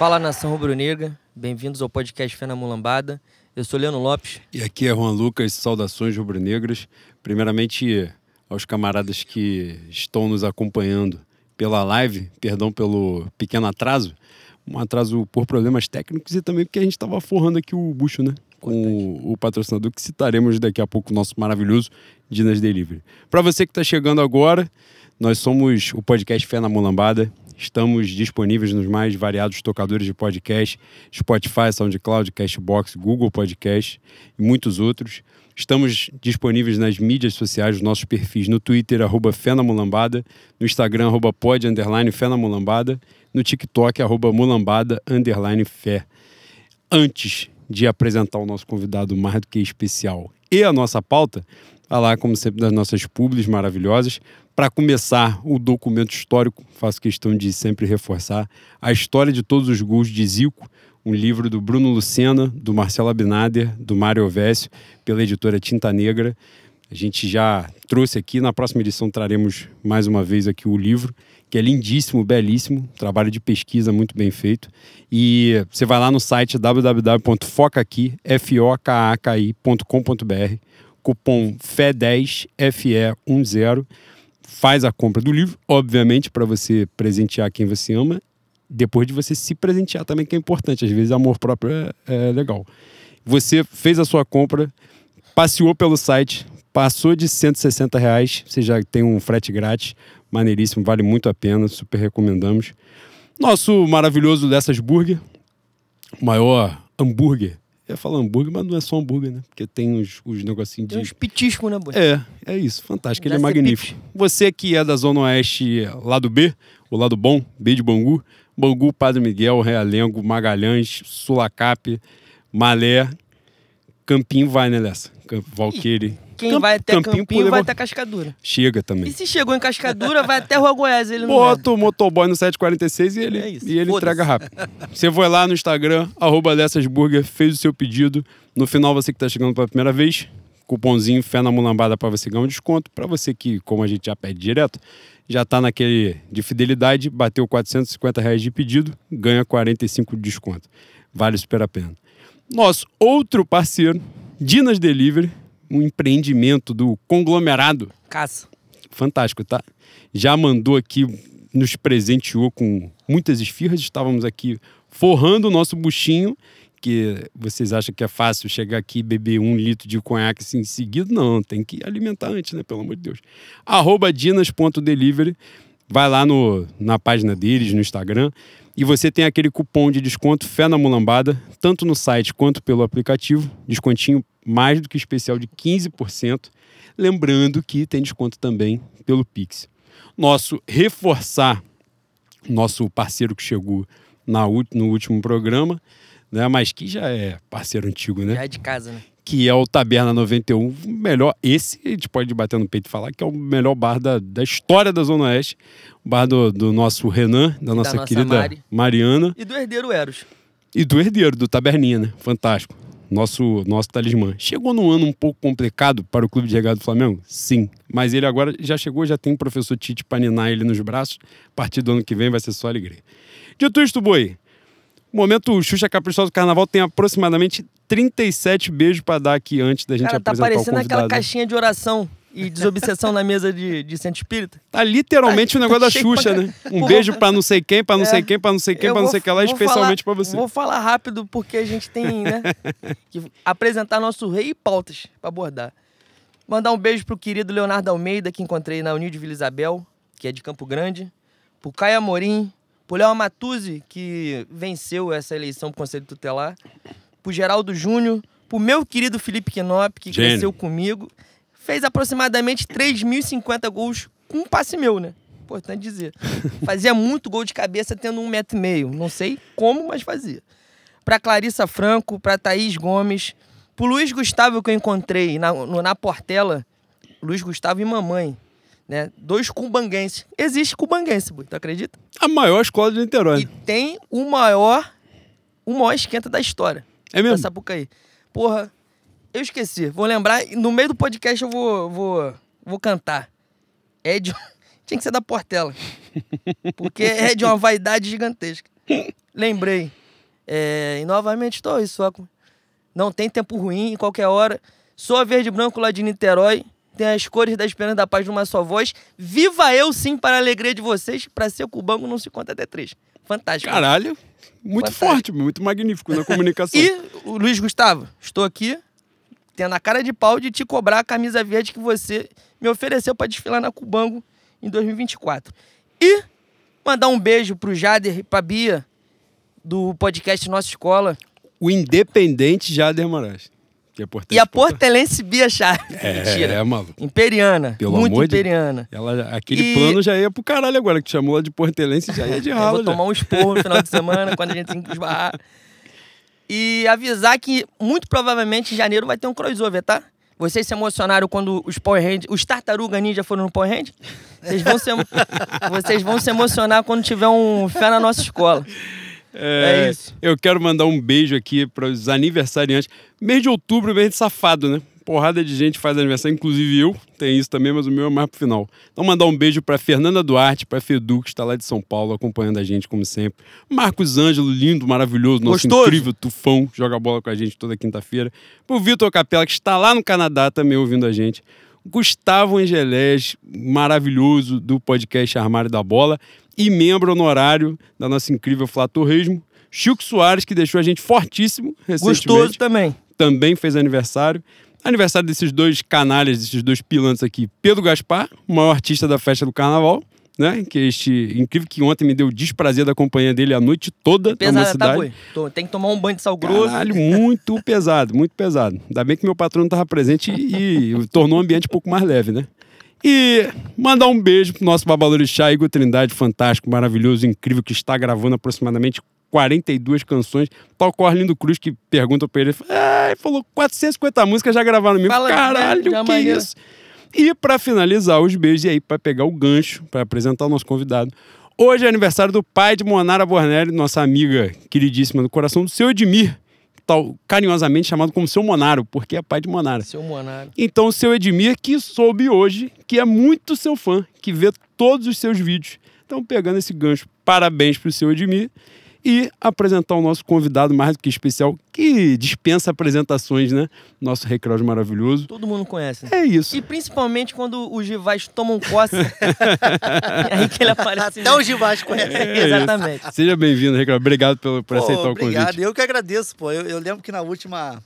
Fala nação rubro-negra, bem-vindos ao podcast Fé na Mulambada. Eu sou Leandro Lopes. E aqui é Juan Lucas, saudações rubro-negras. Primeiramente, aos camaradas que estão nos acompanhando pela live, perdão pelo pequeno atraso, um atraso por problemas técnicos e também porque a gente estava forrando aqui o bucho, né? Com o, o patrocinador que citaremos daqui a pouco, o nosso maravilhoso Dinas Delivery. Para você que está chegando agora, nós somos o podcast Fé na Mulambada. Estamos disponíveis nos mais variados tocadores de podcast, Spotify, SoundCloud, Castbox, Google Podcast e muitos outros. Estamos disponíveis nas mídias sociais, os nossos perfis no Twitter, arroba Fé na Mulambada, no Instagram, arroba pod, underline, Fé na Mulambada, no TikTok, arroba Mulambada, underline, Fé. Antes de apresentar o nosso convidado mais do que especial e a nossa pauta, falar, como sempre, das nossas publis maravilhosas. Para começar o documento histórico, faço questão de sempre reforçar a história de todos os gols de Zico, um livro do Bruno Lucena, do Marcelo Abinader, do Mário Ovésio, pela editora Tinta Negra. A gente já trouxe aqui, na próxima edição traremos mais uma vez aqui o livro, que é lindíssimo, belíssimo, trabalho de pesquisa muito bem feito. E você vai lá no site www.focaqui.com.br, cupom FE10, FE10, faz a compra do livro, obviamente, para você presentear quem você ama, depois de você se presentear também, que é importante. Às vezes, amor próprio é, é legal. Você fez a sua compra, passeou pelo site, passou de 160 reais, você já tem um frete grátis, maneiríssimo, vale muito a pena, super recomendamos. Nosso maravilhoso Lessas Burger, o maior hambúrguer. Eu ia falar hambúrguer, mas não é só hambúrguer, né? Porque tem os, os negocinhos de. Tem uns petiscos, né, boy? É, é isso, fantástico, ele é magnífico. Você que é da Zona Oeste, lado B, o lado bom, B de Bangu, Bangu, Padre Miguel, Realengo, Magalhães, Sulacap, Malé, Campinho vai, né, Lessa? Valqueire. Quem Camp- vai até Campinho, por vai levar- até Cascadura. Chega E também. se chegou em Cascadura, vai até Rua Goiás. Ele vai. Bota o motoboy no 746 e ele, É e ele entrega rápido. Você foi lá no Instagram, arroba Burger, fez o seu pedido. No final, você que está chegando pela primeira vez, cupomzinho Fé na Mulambada para você ganhar um desconto. Para você que, como a gente já pede direto, já está naquele de fidelidade, bateu 450 reais de pedido, ganha 45 de desconto. Vale super a pena. Nosso outro parceiro, Dinas Delivery, um empreendimento do conglomerado Caça. fantástico, tá? Já mandou aqui, nos presenteou com muitas esfirras. Estávamos aqui forrando o nosso buchinho, que vocês acham que é fácil chegar aqui e beber um litro de conhaque assim em seguida? Não, tem que alimentar antes, né? Pelo amor de Deus. Arroba dinas.delivery. Vai lá no, na página deles, no Instagram, e você tem aquele cupom de desconto Fé na Mulambada, tanto no site quanto pelo aplicativo. Descontinho mais do que especial de 15%. Lembrando que tem desconto também pelo Pix. Nosso reforçar, nosso parceiro que chegou na, no último programa, né, mas que já é parceiro antigo, né? Já é de casa, né? Que é o Taberna 91, o melhor. Esse a gente pode bater no peito e falar que é o melhor bar da, da história da Zona Oeste. O bar do, do nosso Renan, da nossa nossa querida Mari. Mariana E do herdeiro Eros. e do herdeiro, do Taberninha, né? Fantástico. Nosso, nosso talismã. Chegou num ano um pouco complicado para o Clube de Regado do Flamengo? Sim. Mas ele agora já chegou, já tem o professor Tite para ninar ele nos braços. A partir do ano que vem vai ser só alegria. Dito isto, Boi, o momento Xuxa Caprichosa do Carnaval tem aproximadamente 37 beijos para dar aqui antes da gente Cara, tá apresentar o parecendo aquela caixinha de oração e desobsessão na mesa de, de centro espírita. Tá literalmente o negócio da cheio pra Xuxa, caralho. né? Um Pô, beijo pra não sei quem, pra não É. sei quem, pra não sei quem, pra não sei que lá, especialmente pra você. Vou falar rápido porque a gente tem, né? que apresentar nosso rei e pautas pra abordar. Mandar um beijo pro querido Leonardo Almeida, que encontrei na Unil de Vila Isabel, que é de Campo Grande. Pro Caio Amorim. Pro Léo Amatuzzi, que venceu essa eleição pro Conselho Tutelar. Pro Geraldo Júnior. Pro meu querido Felipe Quinop, que Gênio. cresceu comigo. Fez aproximadamente 3.050 gols com um passe meu, né? Importante dizer. Fazia muito gol de cabeça tendo um metro e meio. Não sei como, mas fazia. Pra Clarissa Franco, pra Thaís Gomes, pro Luiz Gustavo que eu encontrei na, no- na Portela, Luiz Gustavo e mamãe, né? Dois cubanguenses. Existe cubanguense, tu acredita? A maior escola de Niterói. E tem o maior, o maior esquenta da história. É mesmo? Da Sapucaí. Porra, eu esqueci. Vou lembrar, no meio do podcast eu vou, vou, vou cantar. É de... Tinha que ser da Portela. Porque é de uma vaidade gigantesca. Lembrei. É, e novamente estou aí, só. Não tem tempo ruim, em qualquer hora. Sou a Verde Branco lá de Niterói. Tem as cores da esperança da paz numa só voz. Viva eu sim para a alegria de vocês. Para ser cubango não se conta até três. Fantástico. Caralho, muito Fantástico. forte, muito magnífico na comunicação. E o Luiz Gustavo, estou aqui tendo a cara de pau de te cobrar a camisa verde que você me ofereceu para desfilar na Cubango em 2024. E mandar um beijo pro Jader e pra Bia do podcast Nossa Escola O independente Jader Moraes. Que é e a portelense Bia Chaves. É, Mentira. é, maluco. Imperiana. Pelo muito amor de- imperiana. Ela, aquele E- plano já ia pro caralho agora, que te chamou ela de portelense já ia de Eu ralo. vou já. tomar um esporro no final de semana, quando a gente tem que esbarrar. E avisar que, muito provavelmente, em janeiro vai ter um crossover, tá? Vocês se emocionaram quando os Power Rangers, os Tartaruga Ninja foram no Power Rangers? Vocês vão se, vocês vão se emocionar quando tiver um fé na nossa escola. É, É isso. Eu quero mandar um beijo aqui para os aniversariantes. Mês de outubro, mês de safado, né? Porrada de gente faz aniversário, inclusive eu. Tem isso também, mas o meu é mais pro final. Então, mandar um beijo para Fernanda Duarte, para Fedu, que está lá de São Paulo, acompanhando a gente, como sempre. Marcos Ângelo, lindo, maravilhoso, nosso Gostoso. incrível tufão, joga bola com a gente toda quinta-feira. Pro Vitor Capela, que está lá no Canadá também ouvindo a gente. Gustavo Angelés, maravilhoso do podcast Armário da Bola e membro honorário da nossa incrível Flá Torresmo. Chico Soares, que deixou a gente fortíssimo recentemente. Gostoso também. Também fez aniversário. Aniversário desses dois canalhas, desses dois pilantras aqui. Pedro Gaspar, o maior artista da festa do carnaval, né? Que é este incrível que ontem me deu o desprazer da companhia dele a noite toda na Pesada, tá, mocidade. Tô- Tem que tomar um banho de sal grosso. Caralho, muito pesado, muito pesado. Ainda bem que meu patrão estava presente e, e tornou o ambiente um pouco mais leve, né? E mandar um beijo pro nosso babalorixá, Igor Trindade, fantástico, maravilhoso, incrível, que está gravando aproximadamente 42 canções. Tal qual Arlindo Cruz, que pergunta pra ele, ah, falou 450 músicas já gravaram no meu. Fala, Caralho, que maneiro. isso? E para finalizar os beijos, e aí para pegar o gancho, para apresentar o nosso convidado. Hoje é aniversário do pai de Monara Bornelli, nossa amiga queridíssima do coração, do seu Edmir, tal, carinhosamente chamado como seu Monaro, porque é pai de Monara. Seu Monaro. Então, seu Edmir, que soube hoje que é muito seu fã, que vê todos os seus vídeos. Então, pegando esse gancho, parabéns pro seu Edmir. E apresentar o nosso convidado mais do que especial, que dispensa apresentações, né? Nosso recreio maravilhoso. Todo mundo conhece. né? É isso. E principalmente quando os rivais tomam coça. é aí que ele aparece. Até o Givás conhece. Exatamente. Seja bem-vindo, Recreio. Obrigado pelo, por Pô, aceitar o obrigado. convite. Eu que agradeço, pô. Eu, eu lembro que na última.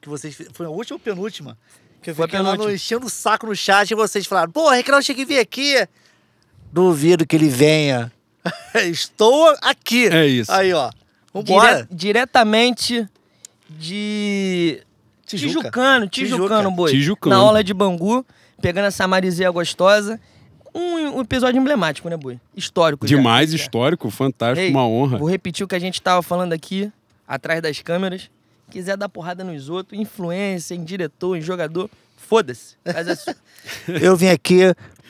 Que vocês. Foi a última ou penúltima? Que eu Foi fiquei lá no, enchendo o saco no chat e vocês falaram: pô, Recreio, cheguei a vir aqui. Duvido que ele venha. Estou aqui. É isso. Aí, ó. Vambora. Dire- diretamente de Tijuca. Tijucano, Tijucano, Tijuca. boi. Tijucano. Na aula de Bangu, pegando essa marizeia gostosa. Um, um episódio emblemático, né, boi? Histórico. Demais, Já. histórico, fantástico, Ei, uma honra. Vou repetir o que a gente tava falando aqui, atrás das câmeras. Quiser dar porrada nos outros, influência, em diretor, em jogador, foda-se. Faz a sua. Eu vim aqui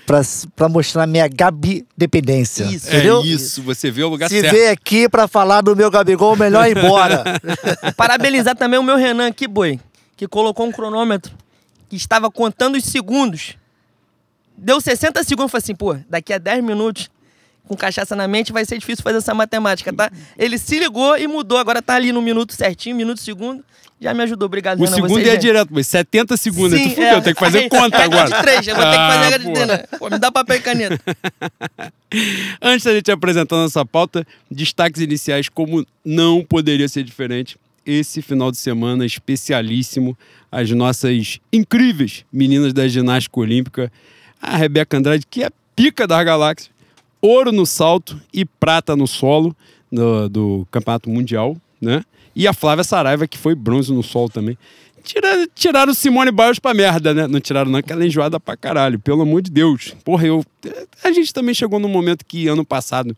pra, pra mostrar minha Gabi dependência. Isso. É entendeu? isso, você vê o lugar Se certo. veio aqui pra falar do meu Gabigol, melhor ir embora. Parabenizar também o meu Renan aqui, boi, que colocou um cronômetro que estava contando os segundos. Deu 60 segundos, falei assim, pô, daqui a 10 minutos, com cachaça na mente, vai ser difícil fazer essa matemática, tá? Ele se ligou e mudou, agora tá ali no minuto certinho, minuto segundo. Já me ajudou, obrigado, O Renan. segundo você, é gente. direto, mas 70 segundos. Sim, tu fudeu, é. tem que fazer conta regra agora. de três, eu vou ter que fazer a Ah, regra de pô. me dá papel e caneta. Antes da gente apresentar nossa pauta, destaques iniciais, como não poderia ser diferente. Esse final de semana especialíssimo, as nossas incríveis meninas da ginástica olímpica, a Rebeca Andrade, que é pica das galáxias, ouro no salto e prata no solo no- do Campeonato Mundial, né? E a Flávia Saraiva, que foi bronze no solo também. Tiraram, tiraram Simone Biles pra merda, né? Não tiraram não, que ela é enjoada pra caralho, pelo amor de Deus. Porra, eu... A gente também chegou num momento que ano passado...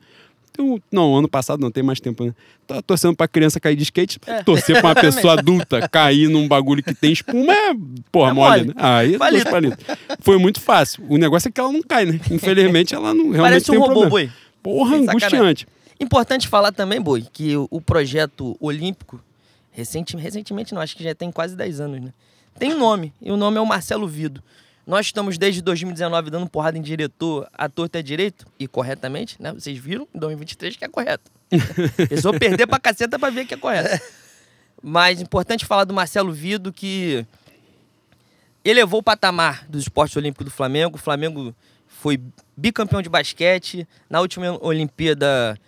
eu- não, ano passado não, tem mais tempo, né? Tava torcendo pra criança cair de skate, É. torcer pra uma pessoa adulta cair num bagulho que tem espuma é, porra, É mole, né? Aí, Palito. palitos. Foi muito fácil. O negócio é que ela não cai, né? Infelizmente, ela não realmente Parece um tem robô, problema. boi. Porra, Sem sacanagem. Importante falar também, Boi, que o, projeto olímpico, recente, recentemente não, acho que já tem quase 10 anos, né? Tem um nome, e o nome é o Marcelo Vido. Nós estamos desde 2019 dando porrada em diretor, ator até direito, e corretamente, né? Vocês viram, em 2023, que é correto. Precisou perder pra caceta pra ver que é correto. Mas importante falar do Marcelo Vido, que elevou o patamar dos esportes olímpicos do Flamengo. O Flamengo foi bicampeão de basquete. Na última Olimpíada,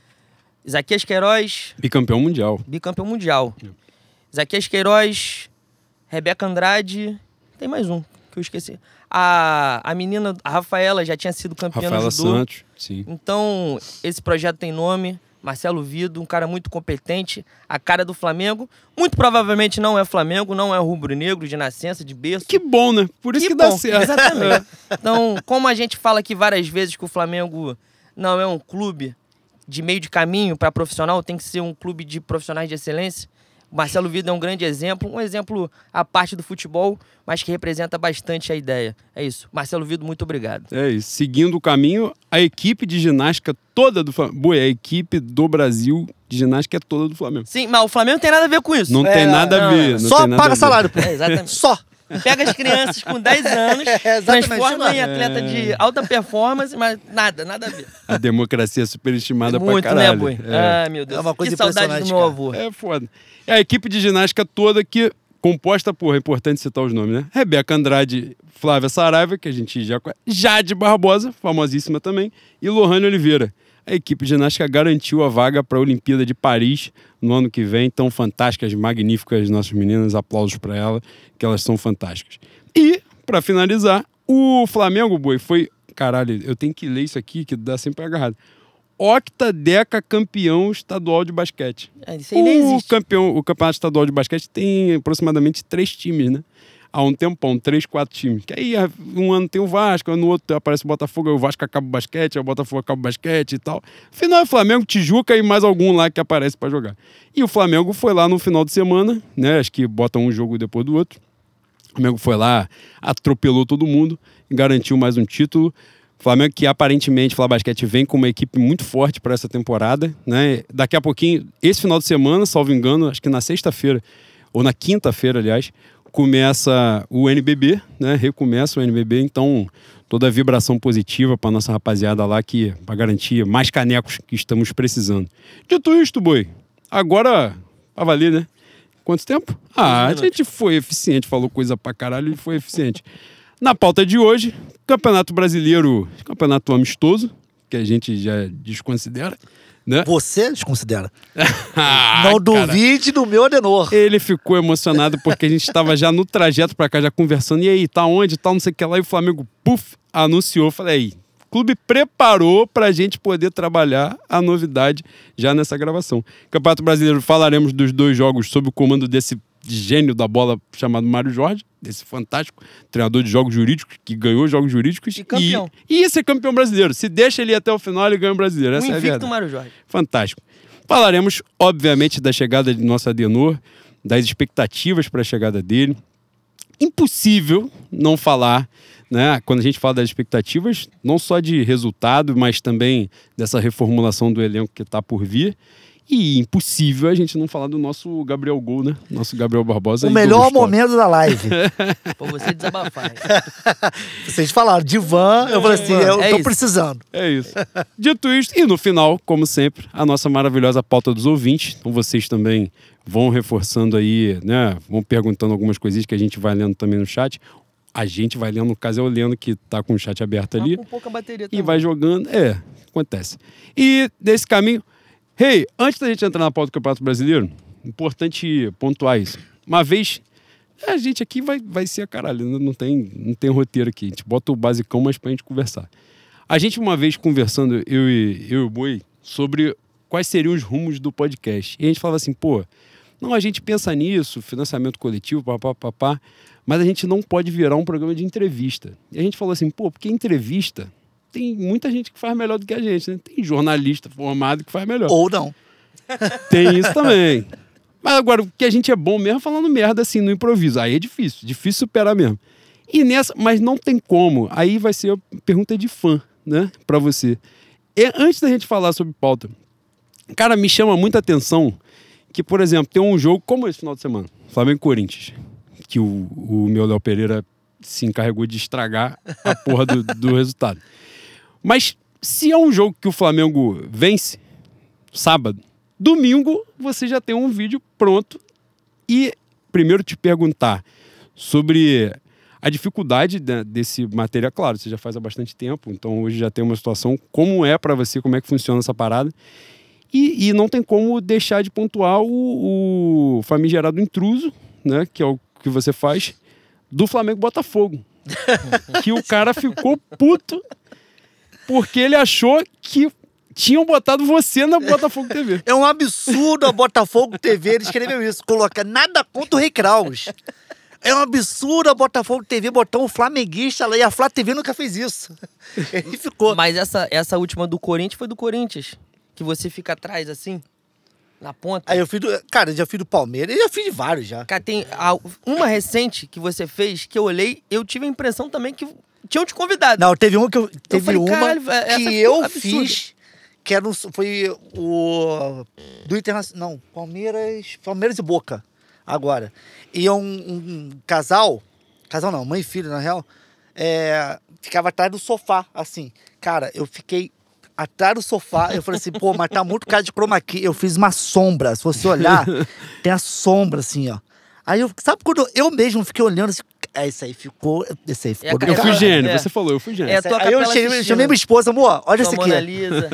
Isaquias Queiroz, Bicampeão mundial. bicampeão mundial. Isaquias Queiroz, Rebeca Andrade, tem mais um que eu esqueci. A, a menina, a Rafaela, já tinha sido campeã Rafaela no judô. Santos, sim. Então, esse projeto tem nome. Marcelo Vido, um cara muito competente, a cara do Flamengo. Muito provavelmente não é Flamengo, não é rubro-negro de nascença, de berço. Que bom, né? Por isso que, Que dá bom, certo. Exatamente. Então, como a gente fala aqui várias vezes que o Flamengo não é um clube de meio de caminho para profissional, tem que ser um clube de profissionais de excelência. O Marcelo Vida é um grande exemplo, um exemplo à parte do futebol, mas que representa bastante a ideia. É isso. Marcelo Vido, muito obrigado. É isso. Seguindo o caminho, a equipe de ginástica toda do Flamengo. Boa, a equipe do Brasil de ginástica é toda do Flamengo. Sim, mas o Flamengo não tem nada a ver com isso. Não É, tem nada não, a ver. não. não Só tem nada a paga ver. salário, pô. É, exatamente. Só. Pega as crianças com 10 anos, É, transforma em atleta de alta performance, mas nada, nada a ver. A democracia é superestimada pra Muito, caralho. né, Boi? É. Ah, meu Deus. É uma coisa que saudade do meu avô. É foda. É a equipe de ginástica toda que, composta por, é importante citar os nomes, né? Rebeca Andrade, Flávia Saraiva, que a gente já conhece, Jade Barbosa, famosíssima também, e Lohane Oliveira. A equipe de ginástica garantiu a vaga para a Olimpíada de Paris no ano que vem. Tão fantásticas, magníficas nossas meninas. Aplausos para elas, que elas são fantásticas. E, para finalizar, o Flamengo, boi, foi. Caralho, eu tenho que ler isso aqui, que dá sempre agarrado. Octadeca campeão estadual de basquete. É, isso aí nem o, existe. campeão, o campeonato estadual de basquete tem aproximadamente três times, né? Há um tempão, três, quatro times. Que aí um ano tem o Vasco, no outro aparece o Botafogo, aí o Vasco acaba o basquete, aí o Botafogo acaba o basquete e tal. Final é Flamengo, Tijuca e mais algum lá que aparece pra jogar. E o Flamengo foi lá no final de semana, né? Acho que botam um jogo depois do outro. O Flamengo foi lá, atropelou todo mundo garantiu mais um título. Flamengo que aparentemente, Flá Basquete vem com uma equipe muito forte para essa temporada, né? Daqui a pouquinho, esse final de semana, salvo engano, acho que na sexta-feira ou na quinta-feira, aliás, começa o NBB, né? Recomeça o NBB, então toda a vibração positiva para nossa rapaziada lá que para garantir mais canecos que estamos precisando. Dito isto, boi, agora pra valer, né? Quanto tempo? Ah, a gente foi eficiente, falou coisa pra caralho e foi eficiente. Na pauta de hoje, Campeonato Brasileiro, campeonato amistoso, que a gente já desconsidera, né? Você desconsidera. Ah, não duvide do meu Adenor. Ele ficou emocionado porque a gente estava já no trajeto pra cá, já conversando. E aí, tá onde? Tá não sei o que lá. E o Flamengo, puf, anunciou. Falei, aí, o clube preparou pra gente poder trabalhar a novidade já nessa gravação. Campeonato Brasileiro, falaremos dos dois jogos sob o comando desse gênio da bola chamado Mário Jorge, desse fantástico treinador de jogos jurídicos, que ganhou jogos jurídicos. E campeão. E, e ia ser campeão brasileiro. Se deixa ele até o final, ele ganha o brasileiro. O Essa é a invicto verdade. Mário Jorge. Fantástico. Falaremos, obviamente, da chegada de nosso Adenor, das expectativas para a chegada dele. Impossível não falar, né? Quando a gente fala das expectativas, não só de resultado, mas também dessa reformulação do elenco que está por vir. E impossível a gente não falar do nosso Gabriel Gol, né? Nosso Gabriel Barbosa. O melhor momento da live. Pô, você desabafar. Vocês falaram, divã, eu falei assim, eu É tô isso. precisando. É isso. Dito isto, e no final, como sempre, a nossa maravilhosa pauta dos ouvintes. Então vocês também vão reforçando aí, né? Vão perguntando algumas coisinhas que a gente vai lendo também no chat. A gente vai lendo, no caso é o Leno que tá com o chat aberto ali. Tá com pouca bateria E também. vai jogando. É, acontece. E nesse caminho. Hey, antes da gente entrar na pauta do Campeonato Brasileiro, importante pontuar isso. Uma vez. A gente aqui vai, vai ser a caralho, não tem, não tem roteiro aqui. A gente bota o basicão, mas pra gente conversar. A gente, uma vez conversando, eu e, eu e o Boi, sobre quais seriam os rumos do podcast. E a gente falava assim, pô, não, a gente pensa nisso, financiamento coletivo, papá, papá, mas a gente não pode virar um programa de entrevista. E a gente falou assim, pô, porque entrevista tem muita gente que faz melhor do que a gente, né? Tem jornalista formado que faz melhor. Ou não. Tem isso também. Mas agora, o que a gente é bom mesmo é falando merda assim, no improviso. Aí é difícil, difícil superar mesmo. E nessa, mas não tem como. Aí vai ser a pergunta de fã, né, Pra você. E antes da gente falar sobre pauta, cara, me chama muita atenção que, por exemplo, tem um jogo como esse final de semana, Flamengo e Corinthians, que o, o meu Léo Pereira se encarregou de estragar a porra do, do resultado. Mas se é um jogo que o Flamengo vence, sábado, Domingo você já tem um vídeo pronto e primeiro te perguntar sobre a dificuldade da- desse material. Claro, você já faz há bastante tempo, então hoje já tem uma situação como é para você, como é que funciona essa parada. E, e não tem como deixar de pontuar o, o famigerado intruso, né? Que é o que você faz do Flamengo Botafogo. que o cara ficou puto porque ele achou que tinham botado você na Botafogo TV. É um absurdo a Botafogo TV, ele escreveu isso, coloca nada contra o Rei Kraus. É um absurdo a Botafogo TV botar um flamenguista lá e a Flá TV nunca fez isso. Ele ficou. Mas essa, essa última do Corinthians foi do Corinthians. Que você fica atrás, assim, na ponta. Aí eu fiz do. Cara, eu já fiz do Palmeiras, eu já fiz de vários já. Cara, tem a- uma recente que você fez, que eu olhei, eu tive a impressão também que tinham te convidado. Não, teve uma que eu. Teve falei, uma essa que eu fiz, que era um, foi o. Do Internacional. Não, Palmeiras. Palmeiras e Boca. Agora. E um, um casal. Casal não, mãe e filho, na real. é, ficava atrás do sofá, assim. Cara, eu fiquei atrás do sofá. Eu falei assim, pô, mas tá muito cara de chroma key. Eu fiz uma sombra. Se você olhar, tem a sombra, assim, ó. Aí eu. Sabe quando eu mesmo fiquei olhando assim. É, esse aí ficou. Esse aí ficou. É, Eu fui é, gênio, é. você falou, eu fui gênio. É, tua Aí eu chamei, chamei minha esposa, amor, olha isso aqui. Mona Lisa.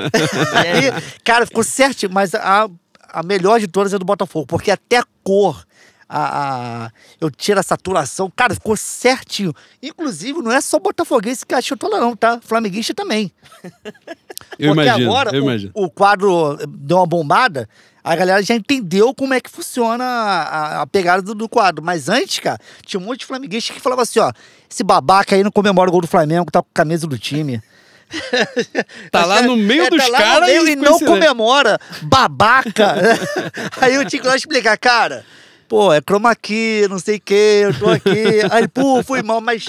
É. Aí, cara, ficou certo, mas a, a melhor de todas é do Botafogo, porque até a cor, a, a- eu tiro a saturação, cara, ficou certinho. Inclusive, não é só botafoguense que achou tola não, tá? Flamenguista também. Eu porque imagino, agora eu o- imagino. O, quadro deu uma bombada, a galera já entendeu como é que funciona a, a- pegada do, do quadro. Mas antes, cara, tinha um monte de flamenguista que falava assim, ó, esse babaca aí não comemora o gol do Flamengo, tá com a camisa do time. Tá lá no meio É, dos tá caras e e não comemora. Babaca. Aí eu tinha que lá explicar, cara. Pô, é chroma key, não sei o quê, eu tô aqui. Aí, pô, fui mal, mas.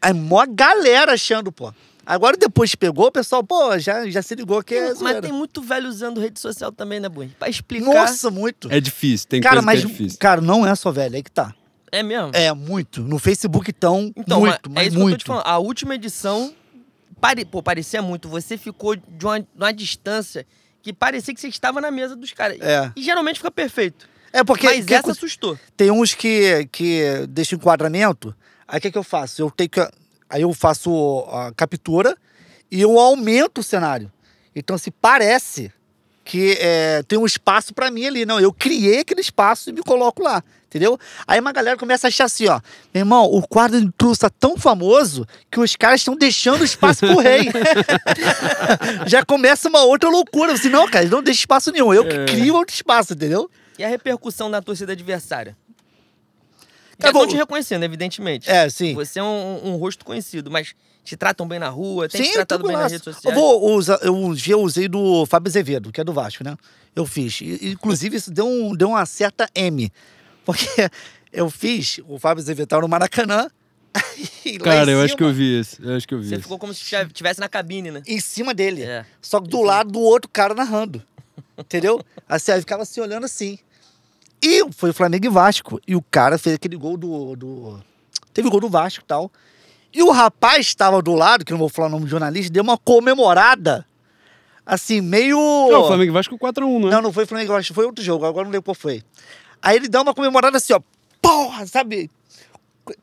Aí, mó galera achando, pô. Agora depois que pegou, o pessoal, pô, já, já se ligou que é. Mas tem muito velho usando rede social também, né, Bui? Pra explicar. Nossa, muito. É difícil, tem cara, coisa mas, que é difícil. cara, não é só velho, aí que tá. É mesmo? É muito. No Facebook, então, Então, muito, mas mas é isso que eu tô muito. te falando. A última edição, pare... pô, parecia muito. Você ficou de uma, de uma distância que parecia que você estava na mesa dos caras. É. E geralmente fica perfeito. É porque Mas que essa assustou. Tem uns que, que deixam enquadramento. Aí o que, que eu faço? Eu tenho que. Aí eu faço a captura e eu aumento o cenário. Então, se parece que é, tem um espaço pra mim ali. Não, eu criei aquele espaço e me coloco lá. Entendeu? Aí uma galera começa a achar assim, ó. Meu irmão, o quadro intruso tá tão famoso que os caras estão deixando espaço pro rei. Já começa uma outra loucura. Assim, não, cara, não deixa espaço nenhum. Eu que crio outro espaço, entendeu? E a repercussão da torcida adversária? Tá Já bom. estão te reconhecendo, evidentemente. É, sim. Você é um, um rosto conhecido, mas te tratam bem na rua, tem te Sim, tratado tudo bem nas redes Eu sociais. vou usar, eu um dia usei do Fábio Azevedo, que é do Vasco, né? Eu fiz. Inclusive, isso deu, um, deu uma certa M. Porque eu fiz, o Fábio Azevedo no Maracanã. e Cara, eu acho que eu vi isso. Eu acho que eu vi Você isso. ficou como se estivesse na cabine, né? Em cima dele. É. Só que do lado do outro cara narrando. Entendeu? Assim, aí ficava se olhando assim. E foi o Flamengo e Vasco. E o cara fez aquele gol do. do... Teve gol do Vasco e tal. E o rapaz estava do lado, que eu não vou falar o nome do jornalista, deu uma comemorada. Assim, meio. Não, o Flamengo e Vasco 4x1, não é? Não, não foi Flamengo e Vasco, foi outro jogo, agora não lembro qual foi. Aí ele dá uma comemorada assim, ó. Porra, sabe?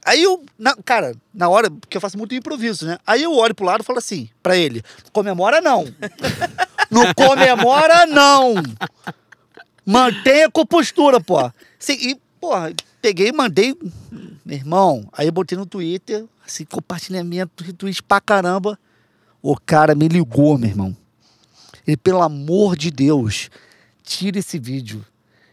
Aí eu, na- cara, na hora, porque eu faço muito improviso, né? Aí eu olho pro lado e falo assim, pra ele: comemora não. não comemora não. Mantenha a compostura, pô. Assim, e, porra, peguei mandei, meu irmão. Aí eu botei no Twitter, assim, compartilhamento, retweet pra caramba. O cara me ligou, meu irmão. Ele, pelo amor de Deus, tira esse vídeo.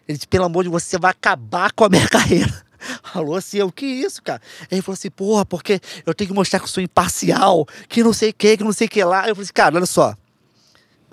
Ele disse, pelo amor de Deus, você vai acabar com a minha carreira. Falou assim, eu, que isso, cara? Ele falou assim, porra, porque eu tenho que mostrar que eu sou imparcial, que não sei o que, que não sei o que lá. Eu falei assim, cara, olha só.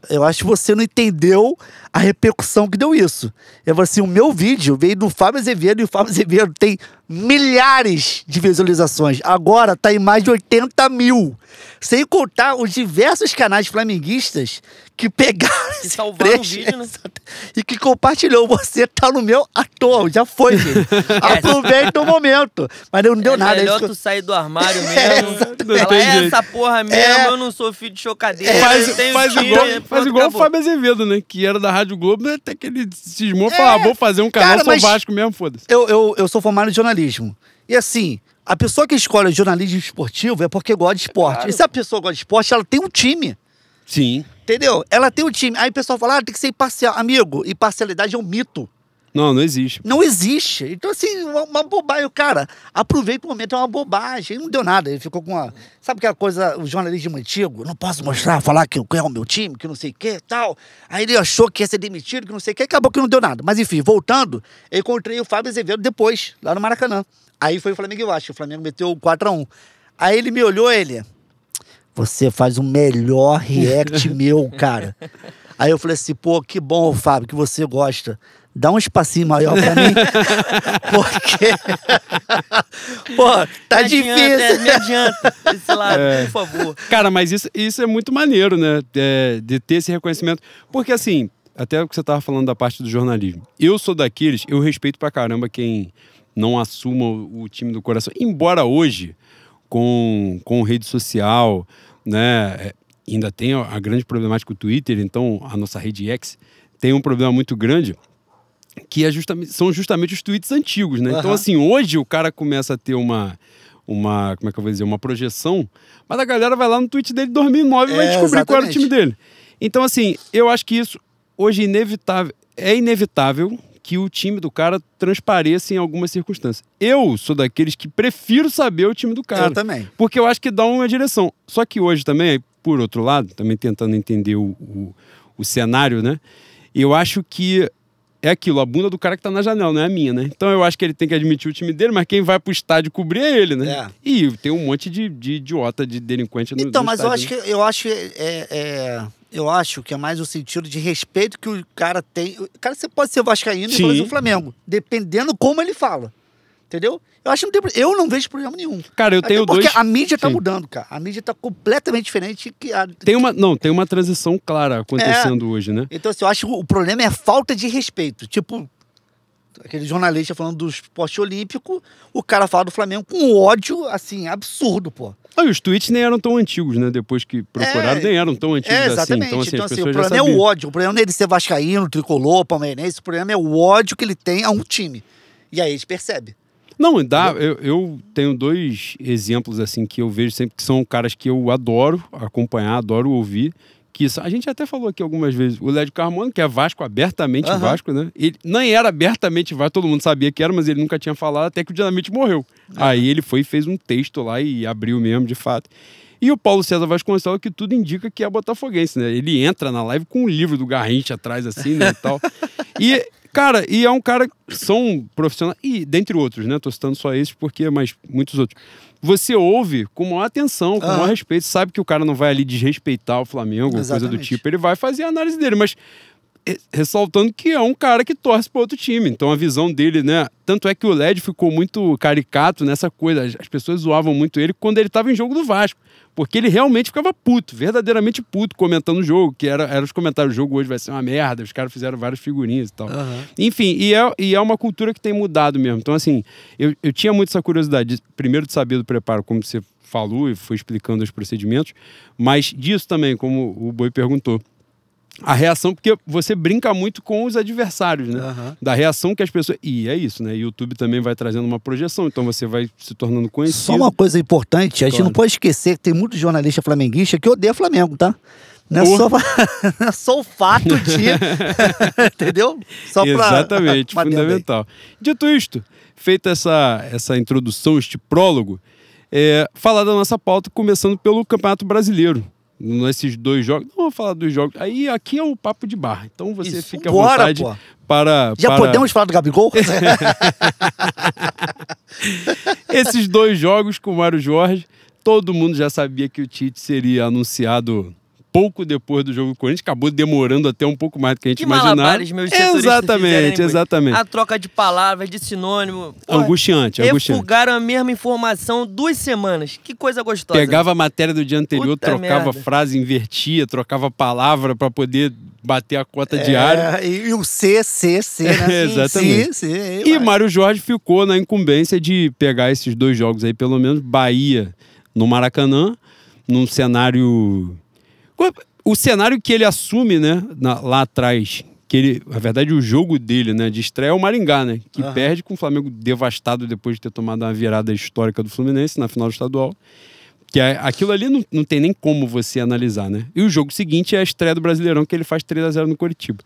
Eu acho que você não entendeu a repercussão que deu isso. Eu falei assim, o meu vídeo veio do Fábio Azevedo e o Fábio Azevedo tem milhares de visualizações. Agora tá em mais de 80 mil. Sem contar os diversos canais flamenguistas que pegaram Que esse salvaram o vídeo, né? e que compartilhou. Você tá no meu à toa, já foi, gente. Aproveita o momento. Mas não deu é nada. melhor isso que tu sair do armário É, mesmo. "É jeito." essa porra mesmo, É. eu não sou filho de chocadeira. Faz, tenho faz time, igual, faz igual o. Fábio Azevedo, né? Que era da Rádio Globo, né? até que ele cismou e falou: ah, vou fazer um canal Cara, sou Vasco mesmo, foda-se. eu, eu, eu sou formado em jornalismo. E assim, a pessoa que escolhe jornalismo esportivo é porque gosta de esporte. claro. E se a pessoa gosta de esporte, ela tem um time. Sim. Entendeu? Ela tem um time. Aí o pessoal fala, ah, tem que ser imparcial. Amigo, imparcialidade é um mito. Não, não existe. Não existe. Então, assim, uma, uma bobagem. O cara, aproveita o momento, é uma bobagem. Não deu nada. Ele ficou com uma. Sabe aquela coisa, o jornalismo antigo? Não posso mostrar, falar que é o meu time, que não sei o que tal. Aí ele achou que ia ser demitido, que não sei o que, acabou que não deu nada. Mas enfim, voltando, eu encontrei o Fábio Azevedo depois, lá no Maracanã. Aí foi o Flamengo e Vasco. O Flamengo meteu 4x1. Aí ele me olhou, ele. Você faz o melhor react meu, cara. Aí eu falei assim, pô, que bom, Fábio, que você gosta. Dá um espacinho maior pra mim. Porque. pô, tá me adianta, difícil. me adianta esse lado, É. por favor. Cara, mas isso, isso é muito maneiro, né? É, de ter esse reconhecimento. Porque, assim, até o que você tava falando da parte do jornalismo. Eu sou daqueles, eu respeito pra caramba quem não assuma o, o time do coração. Embora hoje, com, com rede social, né? é, ainda tem a, a grande problemática do Twitter, então a nossa rede X tem um problema muito grande que é justamente, são justamente os tweets antigos, né? Então, Aham. assim, hoje o cara começa a ter uma, uma, como é que eu vou dizer, uma projeção, mas a galera vai lá no tweet dele de 2009 e vai É, descobrir qual era o exatamente. time dele. Então, assim, eu acho que isso hoje é inevitável, é inevitável que o time do cara transpareça em algumas circunstâncias. Eu sou daqueles que prefiro saber o time do cara. Eu também. Porque eu acho que dá uma direção. Só que hoje também, por outro lado, também tentando entender o, o, o cenário, né? Eu acho que é aquilo, a bunda do cara que tá na janela, não é a minha, né? Então eu acho que ele tem que admitir o time dele, mas quem vai pro estádio cobrir é ele, né? É. E tem um monte de, de idiota, de delinquente no Então, no mas eu acho estádio, que eu acho é, é- eu acho que é mais o sentido de respeito que o cara tem. O cara você pode ser vascaíno e falar do Flamengo, dependendo como ele fala. Entendeu? Eu acho que não tem, eu não vejo problema nenhum. Cara, eu Até tenho porque dois. a mídia tá Sim. mudando, cara. A mídia tá completamente diferente que a Tem uma, não, tem uma transição clara acontecendo hoje, né? Então, assim, eu acho que o problema é a falta de respeito. Tipo, aquele jornalista falando do esporte olímpico, o cara fala do Flamengo com ódio, assim, absurdo, pô. Ah, e os tweets nem eram tão antigos, né? Depois que procuraram, É, nem eram tão antigos É, assim. exatamente. Então, assim, Então, as assim, o problema é o ódio. O problema não é ele ser vascaíno, tricolor, palmeirense. O problema é o ódio que ele tem a um time. E aí a gente percebe. Não, dá. Eu, eu tenho dois exemplos assim que eu vejo sempre que são caras que eu adoro acompanhar, adoro ouvir. Que são- a gente até falou aqui algumas vezes. O Lédio Carmona, que é Vasco, abertamente Aham. Vasco, né? Ele nem era abertamente Vasco, todo mundo sabia que era, mas ele nunca tinha falado até que o Dinamite morreu. Aí ele foi e fez um texto lá e abriu mesmo, de fato. E o Paulo César Vasconcelos, que tudo indica que é botafoguense, né? Ele entra na live com um livro do Garrincha atrás, assim, né, e tal. E, cara, e é um cara, são profissionais, e dentre outros, né? Tô citando só esses porque, mas muitos outros. Você ouve com maior atenção, com Aham. maior respeito, sabe que o cara não vai ali desrespeitar o Flamengo, coisa do tipo, ele vai fazer a análise dele, mas re- ressaltando que é um cara que torce para outro time. Então a visão dele, né? Tanto é que o LED ficou muito caricato nessa coisa. As- As pessoas zoavam muito ele quando ele estava em jogo do Vasco. Porque ele realmente ficava puto, verdadeiramente puto, comentando o jogo, que era, era os comentários, o jogo hoje vai ser uma merda, os caras fizeram várias figurinhas e tal. Enfim, e é, e é uma cultura que tem mudado mesmo. Então, assim, eu, eu tinha muito essa curiosidade, de- primeiro de saber do preparo, como você falou e foi explicando os procedimentos, mas disso também, como o Boi perguntou. A reação, porque você brinca muito com os adversários, né? Aham. Da reação que as pessoas. E é isso, né? YouTube também vai trazendo uma projeção, então você vai se tornando conhecido. Só uma coisa importante, a gente Claro. não pode esquecer que tem muito jornalista flamenguista que odeia Flamengo, tá? Não é, só, não é só o fato de. Entendeu? Só pra. Exatamente, fundamental. Dito isto, feita essa, essa introdução, este prólogo, é, falar da nossa pauta, começando pelo Campeonato Brasileiro. Nesses dois jogos. Não vou falar dos jogos. Aí aqui é um papo de bar. Então você Isso, fica à bora, vontade pô. para. Já para podemos falar do Gabigol? Esses dois jogos com o Mário Jorge. Todo mundo já sabia que o Tite seria anunciado pouco depois do jogo do Corinthians, acabou demorando até um pouco mais do que a gente Que imaginava. meus Exatamente, exatamente. A troca de palavras, de sinônimo. Porra, Angustiante, angustiante. Refugaram a mesma informação duas semanas. Que coisa gostosa. Pegava a matéria do dia anterior, Puta trocava merda. frase, invertia, trocava palavra para poder bater a cota diária. É, e, e o C, C, C, né? Exatamente. C, C, E. Mário Jorge ficou na incumbência de pegar esses dois jogos aí, pelo menos Bahia no Maracanã, num cenário. O cenário que ele assume, né, na- lá atrás, que ele, na verdade, o jogo dele, né, de estreia é o Maringá, né, que Aham. perde com o Flamengo devastado depois de ter tomado uma virada histórica do Fluminense na final do estadual. Que é, aquilo ali não, não tem nem como você analisar, né? E o jogo seguinte é a estreia do Brasileirão, que ele faz 3 a 0 no Curitiba.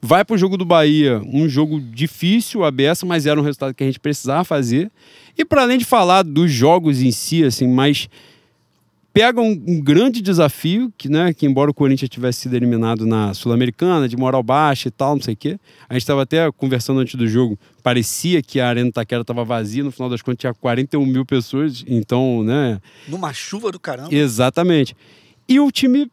Vai pro jogo do Bahia, um jogo difícil, aberto, mas era um resultado que a gente precisava fazer. E para além de falar dos jogos em si, assim, mas pega um, um grande desafio, que, né, que embora o Corinthians tivesse sido eliminado na Sul-Americana, de moral baixa e tal, não sei o quê, a gente estava até conversando antes do jogo, parecia que a Arena Itaquera estava vazia, no final das contas tinha 41 mil pessoas, então, né, Numa chuva do caramba. Exatamente. E o time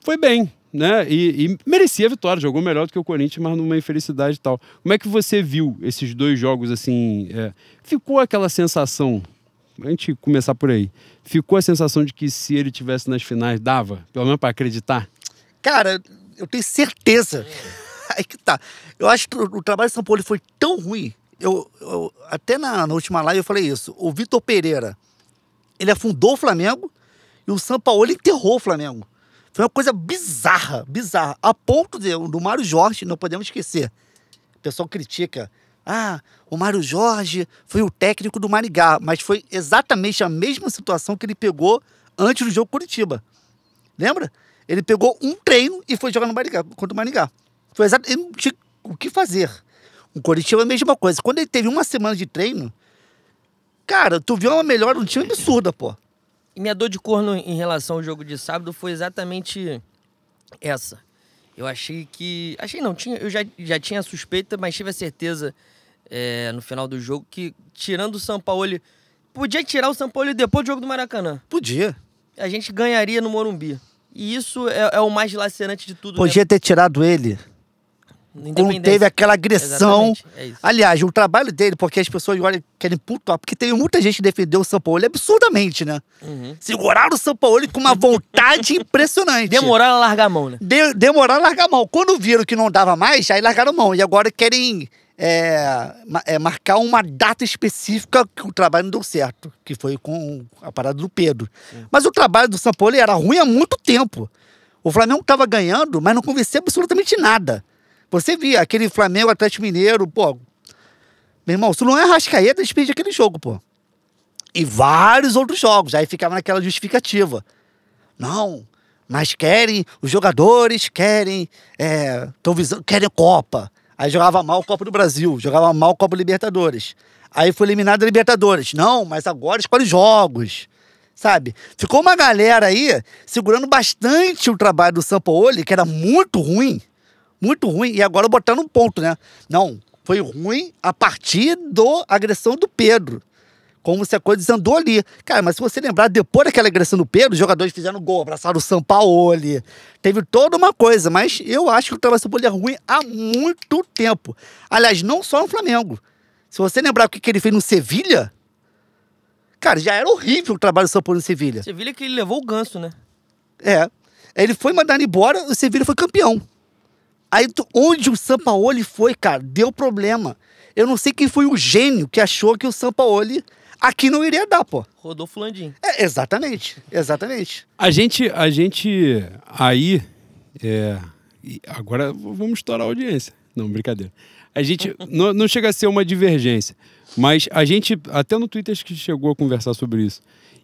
foi bem, né? E, e merecia a vitória, jogou melhor do que o Corinthians, mas numa infelicidade e tal. Como é que você viu esses dois jogos assim? é, ficou aquela sensação, a gente começar por aí, ficou a sensação de que se ele tivesse nas finais, dava, pelo menos para acreditar? Cara, eu tenho certeza. Aí que tá. Eu acho que o, trabalho de São Paulo foi tão ruim. Eu, eu- até na, na última live eu falei isso. O Vitor Pereira, ele afundou o Flamengo e o São Paulo enterrou o Flamengo. Foi uma coisa bizarra, bizarra. A ponto de, do Mário Jorge, não podemos esquecer. O pessoal critica. Ah, o Mário Jorge foi o técnico do Maringá, mas foi exatamente a mesma situação que ele pegou antes do jogo Curitiba. Lembra? Ele pegou um treino e foi jogar no Maringá, contra o Maringá. Foi exato, ele não tinha o que fazer. O Curitiba é a mesma coisa. Quando ele teve uma semana de treino, cara, tu viu uma melhora no time absurda, pô. E minha dor de corno em relação ao jogo de sábado foi exatamente essa. Eu achei que. Achei não, tinha, eu já, já tinha suspeita, mas tive a certeza é, no final do jogo que, tirando o São Paulo. Podia tirar o São Paulo depois do jogo do Maracanã. Podia. A gente ganharia no Morumbi. E isso é, é o mais lacerante de tudo. Podia ter tirado ele. né? Quando teve aquela agressão. É. Aliás, o trabalho dele, porque as pessoas olham, querem pontuar, porque tem muita gente que defendeu o São Paulo absurdamente, né? Uhum. Seguraram o São Paulo com uma vontade impressionante. Demoraram a largar a mão, né? De, demoraram a largar a mão. Quando viram que não dava mais, aí largaram a mão. E agora querem é, é, marcar uma data específica que o trabalho não deu certo, que foi com a parada do Pedro. Mas o trabalho do São Paulo era ruim há muito tempo. O Flamengo estava ganhando, mas não convencia absolutamente nada. Você via aquele Flamengo Atlético Mineiro, pô. Meu irmão, se não é Rascaeta, eles perdem aquele jogo, pô. E vários outros jogos. Aí ficava naquela justificativa. Não, mas querem, os jogadores querem, é, visando, querem Copa. Aí jogava mal Copa do Brasil, jogava mal Copa Libertadores. Aí foi eliminado da Libertadores. Não, mas agora escolhe jogos. Sabe? Ficou uma galera aí segurando bastante o trabalho do Sampaoli, que era muito ruim. Muito ruim. E agora botando um ponto, né? Não, foi ruim a partir da agressão do Pedro como se a coisa desandou ali. Cara, mas se você lembrar, depois daquela agressão do Pedro, os jogadores fizeram gol, abraçaram o Sampaoli. Teve toda uma coisa, mas eu acho que o trabalho do Sampaoli é ruim há muito tempo. Aliás, não só no Flamengo. Se você lembrar o que que ele fez no Sevilha, cara, já era horrível o trabalho do Sampaoli no Sevilha. Viu que ele levou o ganso, né? É. Ele foi mandado embora, o Sevilha foi campeão. Aí, onde o Sampaoli foi, cara, deu problema. Eu não sei quem foi o gênio que achou que o Sampaoli aqui não iria dar, pô. Rodolfo Landim. É, exatamente, exatamente. A gente, a gente aí, é, agora vamos estourar a audiência. Não, brincadeira. A gente não, não chega a ser uma divergência, mas a gente, até no Twitter, acho que chegou a conversar sobre isso.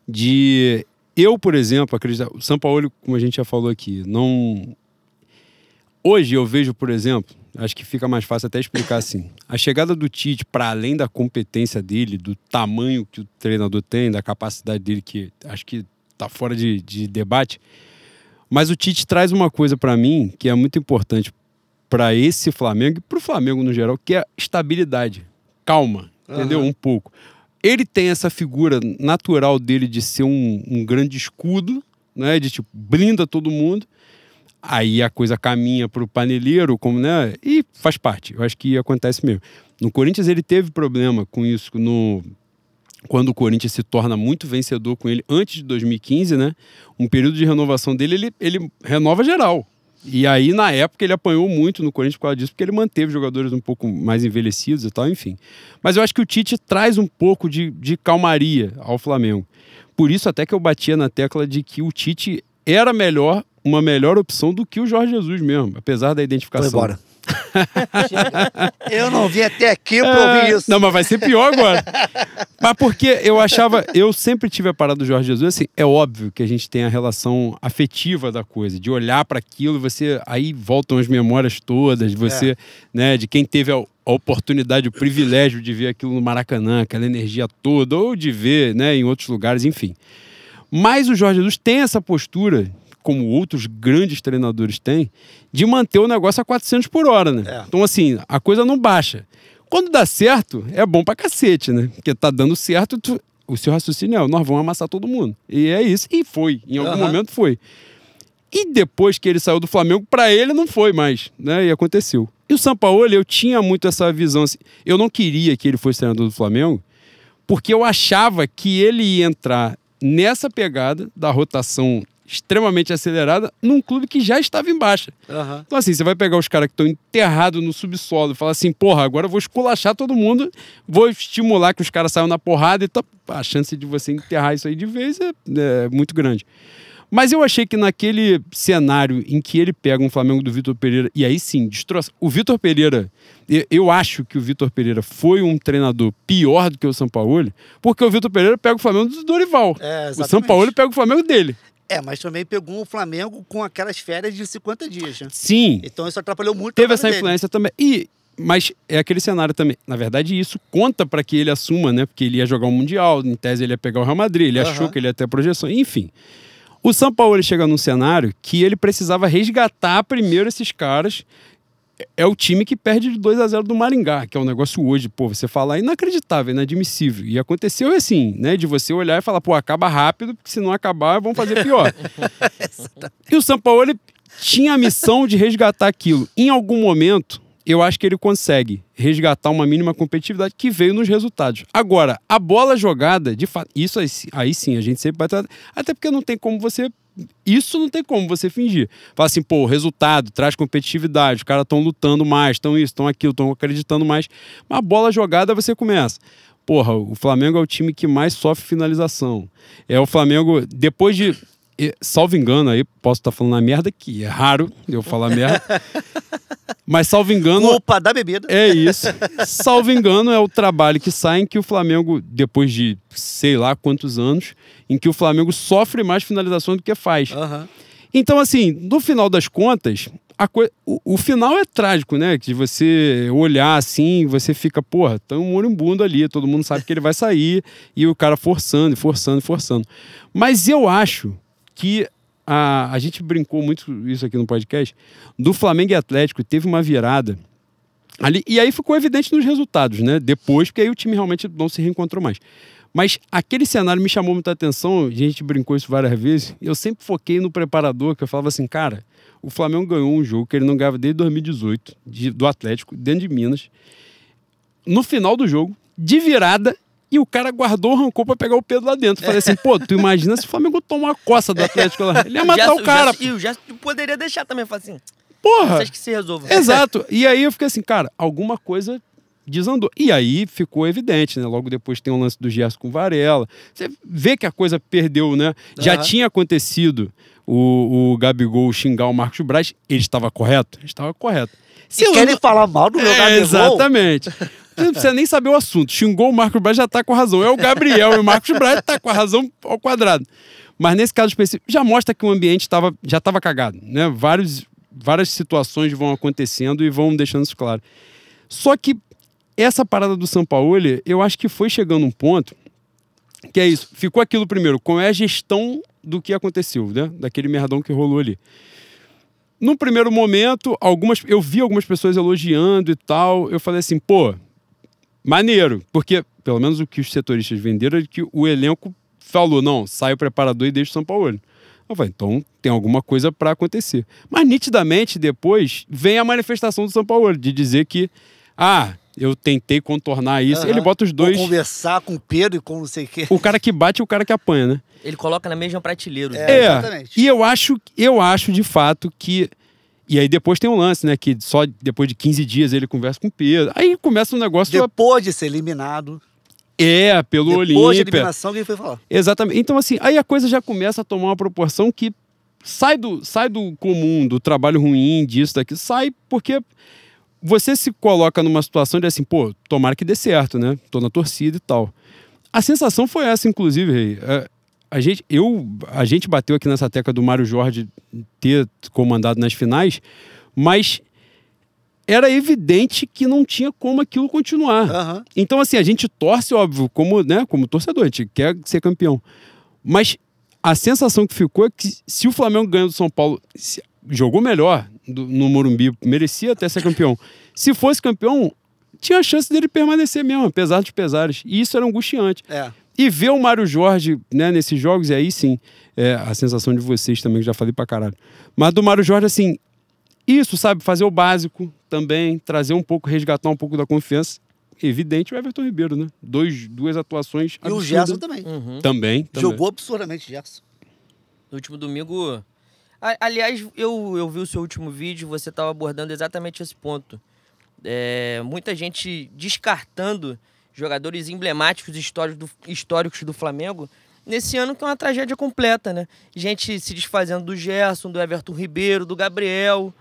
De eu, por exemplo, acredito, o São Paulo, como a gente já falou aqui, não. Hoje eu vejo, por exemplo, acho que fica mais fácil até explicar assim. A chegada do Tite, para além da competência dele, do tamanho que o treinador tem, da capacidade dele, que acho que tá fora de, de debate. Mas o Tite traz uma coisa para mim que é muito importante para esse Flamengo e para o Flamengo no geral, que é estabilidade. Calma, entendeu? Aham. Um pouco. Ele tem essa figura natural dele de ser um, um grande escudo, né? De tipo, blinda todo mundo. Aí a coisa caminha pro paneleiro, como, né? E faz parte. Eu acho que acontece mesmo. No Corinthians ele teve problema com isso no quando o Corinthians se torna muito vencedor com ele antes de 2015, né? Um período de renovação dele, ele, ele renova geral. E aí, na época, ele apanhou muito no Corinthians por causa disso, porque ele manteve jogadores um pouco mais envelhecidos e tal, enfim. Mas eu acho que o Tite traz um pouco de, de calmaria ao Flamengo. Por isso, até que eu batia na tecla de que o Tite era melhor, uma melhor opção do que o Jorge Jesus mesmo, apesar da identificação. Foi embora. eu não vim até aqui pra ouvir isso. Não, mas vai ser pior agora. mas porque eu achava, eu sempre tive a parada do Jorge Jesus, assim, é óbvio que a gente tem a relação afetiva da coisa, de olhar para aquilo, você aí voltam as memórias todas, você, é. né, de quem teve a, a oportunidade, o privilégio de ver aquilo no Maracanã, aquela energia toda, ou de ver, né, em outros lugares, enfim. Mas o Jorge Jesus tem essa postura como outros grandes treinadores têm, de manter o negócio a 400 por hora, né? É. Então, assim, a coisa não baixa. Quando dá certo, é bom pra cacete, né? Porque tá dando certo, tu... o seu raciocínio é, nós vamos amassar todo mundo. E é isso. E foi. Em algum uhum. momento foi. E depois que ele saiu do Flamengo, para ele não foi mais, né? E aconteceu. E o Sampaoli, eu tinha muito essa visão assim. Eu não queria que ele fosse treinador do Flamengo, porque eu achava que ele ia entrar nessa pegada da rotação extremamente acelerada num clube que já estava em baixa. Uhum. Então, assim, você vai pegar os caras que estão enterrados no subsolo e falar assim, porra, agora eu vou esculachar todo mundo, vou estimular que os caras saiam na porrada e tá, a chance de você enterrar isso aí de vez é, é muito grande. Mas eu achei que naquele cenário em que ele pega um Flamengo do Vitor Pereira, e aí sim, destroça. O Vitor Pereira, eu acho que o Vitor Pereira foi um treinador pior do que o São Paulo, porque o Vitor Pereira pega o Flamengo do Dorival. É, o São Paulo pega o Flamengo dele. É, mas também pegou o Flamengo com aquelas férias de 50 dias. Né? Sim. Então isso atrapalhou muito. Teve essa influência dele. também. E mas é aquele cenário também. Na verdade, isso conta para que ele assuma, né? Porque ele ia jogar o Mundial, em tese ele ia pegar o Real Madrid, ele uhum. achou que ele ia ter projeção, enfim. O São Paulo ele chega num cenário que ele precisava resgatar primeiro esses caras é o time que perde de 2 a 0 do Maringá, que é um negócio hoje, pô, você falar inacreditável, inadmissível. E aconteceu assim, né, de você olhar e falar, pô, acaba rápido, porque se não acabar, vão fazer pior. e o São Paulo ele tinha a missão de resgatar aquilo. Em algum momento, eu acho que ele consegue resgatar uma mínima competitividade que veio nos resultados. Agora, a bola jogada, de fato, isso aí, aí sim, a gente sempre vai tratar, até porque não tem como você isso não tem como você fingir. Fala assim, pô, resultado traz competitividade, os caras estão lutando mais, estão isso, estão aquilo, estão acreditando mais. Mas a bola jogada você começa. Porra, o Flamengo é o time que mais sofre finalização. É o Flamengo, depois de. Salvo engano, aí posso estar tá falando a merda, que é raro eu falar merda. Mas, salvo engano. Culpa da bebida. É isso. salvo engano, é o trabalho que sai em que o Flamengo, depois de sei lá quantos anos, em que o Flamengo sofre mais finalizações do que faz. Uhum. Então, assim, no final das contas, co... o, o, final é trágico, né? Que você olhar assim, você fica, porra, tá um moribundo ali, todo mundo sabe que ele vai sair, e o cara forçando, forçando, forçando. Mas eu acho que a, a gente brincou muito isso aqui no podcast, do Flamengo e Atlético, teve uma virada ali, e aí ficou evidente nos resultados, né? Depois, porque aí o time realmente não se reencontrou mais. Mas aquele cenário me chamou muita atenção, a gente brincou isso várias vezes. Eu sempre foquei no preparador, que eu falava assim, cara, o Flamengo ganhou um jogo que ele não ganhava desde 2018, de, do Atlético, dentro de Minas. No final do jogo, de virada, e o cara guardou, arrancou pra pegar o Pedro lá dentro. Falei assim, pô, tu imagina se o Flamengo tomar uma coça do Atlético lá. Ele ia matar o cara. e o gesto poderia deixar também, falar assim. Porra! Você acha que se resolve? Exato. E aí eu fiquei assim, cara, alguma coisa desandou. E aí ficou evidente, né? Logo depois tem o um lance do Gerson com Varela. Você vê que a coisa perdeu, né? Uhum. Já tinha acontecido o, o Gabigol xingar o Marcos Braz. Ele estava correto? Ele estava correto. Se e querem não... falar mal do meu é, Gabigol? Exatamente. Você não precisa nem saber o assunto. Xingou o Marcos Braz, já está com razão. É o Gabriel e o Marcos Braz está com a razão ao quadrado. Mas nesse caso específico, já mostra que o ambiente tava, já estava cagado. Né? Vários, várias situações vão acontecendo e vão deixando isso claro. Só que essa parada do São Paulo, eu acho que foi chegando um ponto que é isso. Ficou aquilo primeiro, qual é a gestão do que aconteceu, né? Daquele merdão que rolou ali. No primeiro momento, algumas, eu vi algumas pessoas elogiando e tal. Eu falei assim, pô, maneiro. Porque, pelo menos o que os setoristas venderam é que o elenco falou, não, sai o preparador e deixa o São Paulo. Eu falei, então tem alguma coisa para acontecer. Mas nitidamente depois vem a manifestação do São Paulo de dizer que ah, eu tentei contornar isso. Aham. Ele bota os Vou dois. conversar com o Pedro e com não sei o quê. O cara que bate e o cara que apanha, né? Ele coloca na mesma prateleira. É. É. exatamente. E eu acho, eu acho de fato que. E aí depois tem um lance, né? Que só depois de 15 dias ele conversa com o Pedro. Aí começa um negócio. Depois de ser eliminado, É, pelo depois de Olímpia. eliminação, quem foi falar? Exatamente. Então, assim, aí a coisa já começa a tomar uma proporção que sai do, sai do comum, do trabalho ruim, disso, daquilo. Sai porque você se coloca numa situação de assim, pô, tomara que dê certo, né? Tô na torcida e tal. A sensação foi essa, inclusive. É, A gente, eu, a gente bateu aqui nessa tecla do Mário Jorge ter comandado nas finais, mas era evidente que não tinha como aquilo continuar. Aham. Então, assim, a gente torce, óbvio, como, né, como torcedor, a gente quer ser campeão. Mas a sensação que ficou é que se o Flamengo ganha do São Paulo, se- jogou melhor do- no Morumbi, merecia até ser campeão. Se fosse campeão, tinha a chance dele permanecer mesmo, apesar dos pesares. E isso era angustiante. É. E ver o Mário Jorge né, nesses jogos, e aí sim, é a sensação de vocês também, que já falei pra caralho. Mas do Mário Jorge, assim, isso, sabe, fazer o básico também, trazer um pouco, resgatar um pouco da confiança. Evidente o Everton Ribeiro, né? Dois, duas atuações. E o absurdas. Gerson também. Uhum. Também, também. Jogou absurdamente, Gerson. No último domingo. Aliás, eu, eu vi o seu último vídeo, você estava abordando exatamente esse ponto. É, muita gente descartando jogadores emblemáticos históricos do, históricos do Flamengo nesse ano que é uma tragédia completa, né? Gente se desfazendo do Gerson, do Everton Ribeiro, do Gabriel.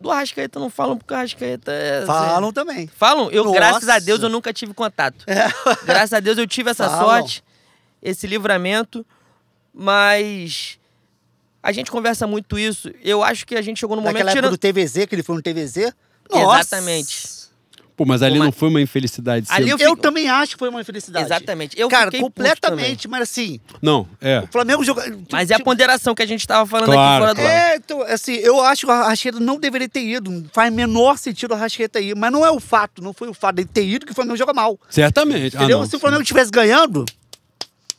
Do Arrascaeta não falam porque o Arrascaeta é. Falam também. Falam? Eu, Nossa. graças a Deus, eu nunca tive contato. Graças a Deus eu tive essa Falam. sorte, esse livramento, mas a gente conversa muito isso. Eu acho que a gente chegou no momento Naquela época tirando... do TVZ, que ele foi no TVZ. Nossa. Exatamente. Pô, mas ali mas- não foi uma infelicidade. Ali eu Eu fico- também acho que foi uma infelicidade. Exatamente. Eu Cara, completamente, mas assim, Não, é. o Flamengo jogou. Mas é a ponderação que a gente tava falando Claro, aqui fora do ar. É, então, assim, eu acho que o Arrascaeta não deveria ter ido. Faz menor sentido o Arrascaeta ir. Mas não é o fato, não foi o fato dele ter ido que o Flamengo joga mal. Certamente. Ah, Entendeu? não, Se o. Flamengo estivesse ganhando,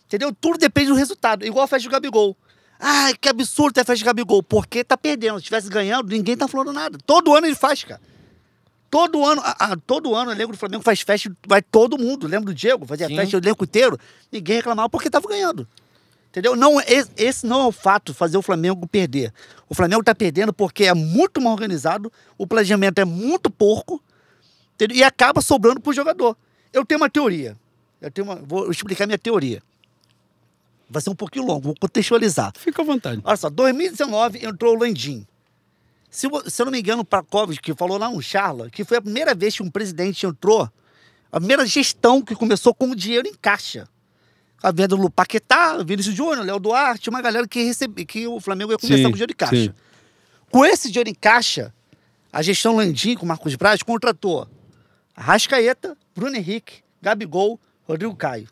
entendeu? Tudo depende do resultado. Igual a festa do Gabigol. Ai, que absurdo ter a festa do Gabigol. Porque tá perdendo. Se estivesse ganhando, ninguém tá falando nada. Todo ano ele faz, cara. Todo ano, ah, ah, todo ano o elenco do Flamengo faz festa, vai todo mundo. Lembra do Diego? Fazia Sim. festa o elenco inteiro. Ninguém reclamava porque tava ganhando. Entendeu? Não, esse, não é o fato de fazer o Flamengo perder. O Flamengo tá perdendo porque é muito mal organizado, o planejamento é muito porco, entendeu? e acaba sobrando pro jogador. Eu tenho uma teoria. Eu tenho uma, vou explicar minha teoria. Vai ser um pouquinho longo, vou contextualizar. Fica à vontade. Olha só, 2019 entrou o Landim. Se, eu- se eu não me engano, que falou lá no Charla, que foi a primeira vez que um presidente entrou, a primeira gestão que começou com o dinheiro em caixa. A venda do Paquetá, Vinícius Júnior, Léo Duarte, uma galera que recebe, que o Flamengo ia começar Sim, com dinheiro em caixa. sim. Com esse dinheiro em caixa, a gestão Landim, com o Marcos Braz, contratou Arrascaeta, Bruno Henrique, Gabigol, Rodrigo Caio.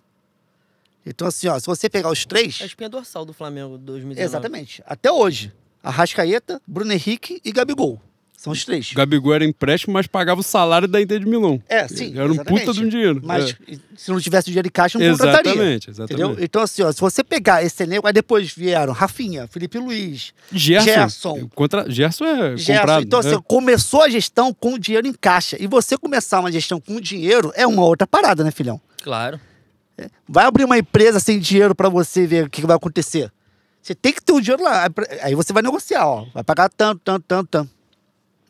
Então, assim, ó, se você pegar os três. É a espinha dorsal do Flamengo 2019. Exatamente. Até hoje. Arrascaeta, Bruno Henrique e Gabigol. São os três. Gabigol era empréstimo, mas pagava o salário da Inter de Milão. É, sim. Era um exatamente. puta de um dinheiro. Mas É. se não tivesse dinheiro em caixa, não contrataria. Exatamente, exatamente. Entendeu? Então, assim, ó, se você pegar esse elenco, aí depois vieram Rafinha, Felipe Luiz, Gerson. Gerson. Contra... Gerson é Gerson. comprado. Então, assim, é. começou a gestão com o dinheiro em caixa. E você começar uma gestão com dinheiro é uma outra parada, né, filhão? Claro. Vai abrir uma empresa sem dinheiro pra você ver o que que vai acontecer. Você tem que ter o dinheiro lá. Aí você vai negociar, ó. Vai pagar tanto, tanto, tanto, tanto.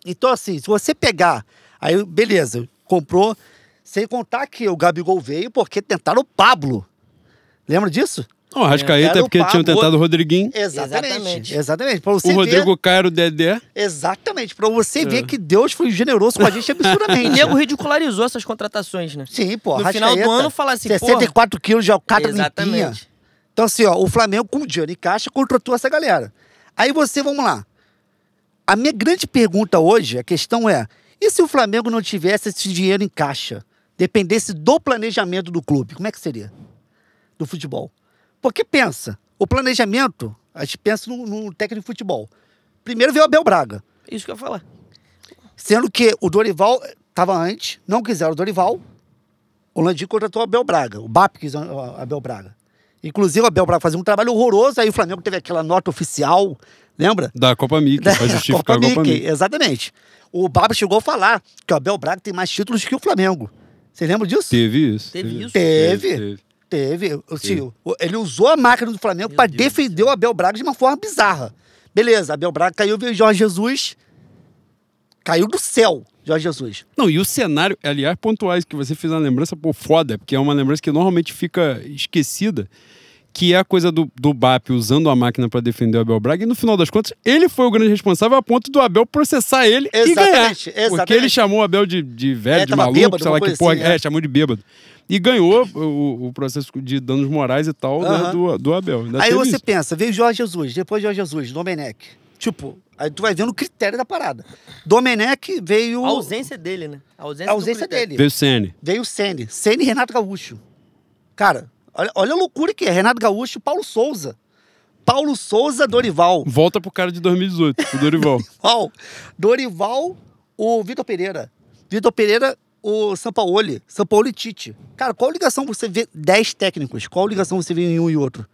Então, assim, se você pegar, aí, beleza, comprou, sem contar que o Gabigol veio porque tentaram o Pablo. Lembra disso? Não, o Arrascaeta Era é porque tinham tentado o Rodriguinho. Exatamente. Exatamente. Exatamente. Pra você O Rodrigo ver. Caio era o Dedé. Exatamente. Pra você É. ver que Deus foi generoso com a gente E absurdamente. nego ridicularizou essas contratações, né? Sim, pô. No final do Arrascaeta, ano, falar assim, 64 quilos de alcatra limpinha. Exatamente. Então, assim, ó, o Flamengo com o dinheiro em caixa contratou essa galera. Aí você, vamos lá. A minha grande pergunta hoje, a questão é: e se o Flamengo não tivesse esse dinheiro em caixa? Dependesse do planejamento do clube, como é que seria? Do futebol. Porque pensa, o planejamento, a gente pensa no, no técnico de futebol. Primeiro veio o Abel Braga. Isso que eu ia falar. Sendo que o Dorival estava antes, não quiseram o Dorival. O Landim contratou o Abel Braga. O BAP quis o Abel Braga. Inclusive, o Abel Braga fazia um trabalho horroroso, aí o Flamengo teve aquela nota oficial, lembra? Da Copa Mickey, pra justificar a Copa Mickey. Exatamente. O Baba chegou a falar que o Abel Braga tem mais títulos que o Flamengo. Você lembra disso? Teve isso. Teve isso? Teve. Teve. Assim, o- Ele usou a máquina do Flamengo para defender o Abel Braga de uma forma bizarra. Beleza, Abel Braga caiu, veio Jorge Jesus. Caiu do céu, Jorge Jesus. Não, e o cenário, aliás, pontuais, que você fez uma lembrança, pô, foda, porque é uma lembrança que normalmente fica esquecida, que é a coisa do, do BAP usando a máquina para defender o Abel Braga, e no final das contas, ele foi o grande responsável a ponto do Abel processar ele e ganhar. Exatamente, Porque exatamente. ele chamou o Abel de, de velho, É, de maluco, bêbado, sei lá que porra, assim, é, é. chamou de bêbado. E ganhou o, o processo de danos morais e tal, né, Aham. do, do Abel. Ainda Aí você isso. pensa, veio Jorge Jesus, depois Jorge Jesus, Domenech. Tipo, aí tu vai vendo o critério da parada. Domenech veio. A ausência dele, né? A ausência, a ausência dele. Veio o Sene. Veio o Sene. Sene e Renato Gaúcho. Cara, olha, olha a loucura que é. Renato Gaúcho e Paulo Souza. Paulo Souza, Dorival. Volta pro cara de 2018, o Dorival. Dorival. Dorival, o Vitor Pereira. Vitor Pereira, o Sampaoli. Sampaoli e Tite. Cara, qual ligação você vê 10 técnicos? Qual ligação você vê em um e outro?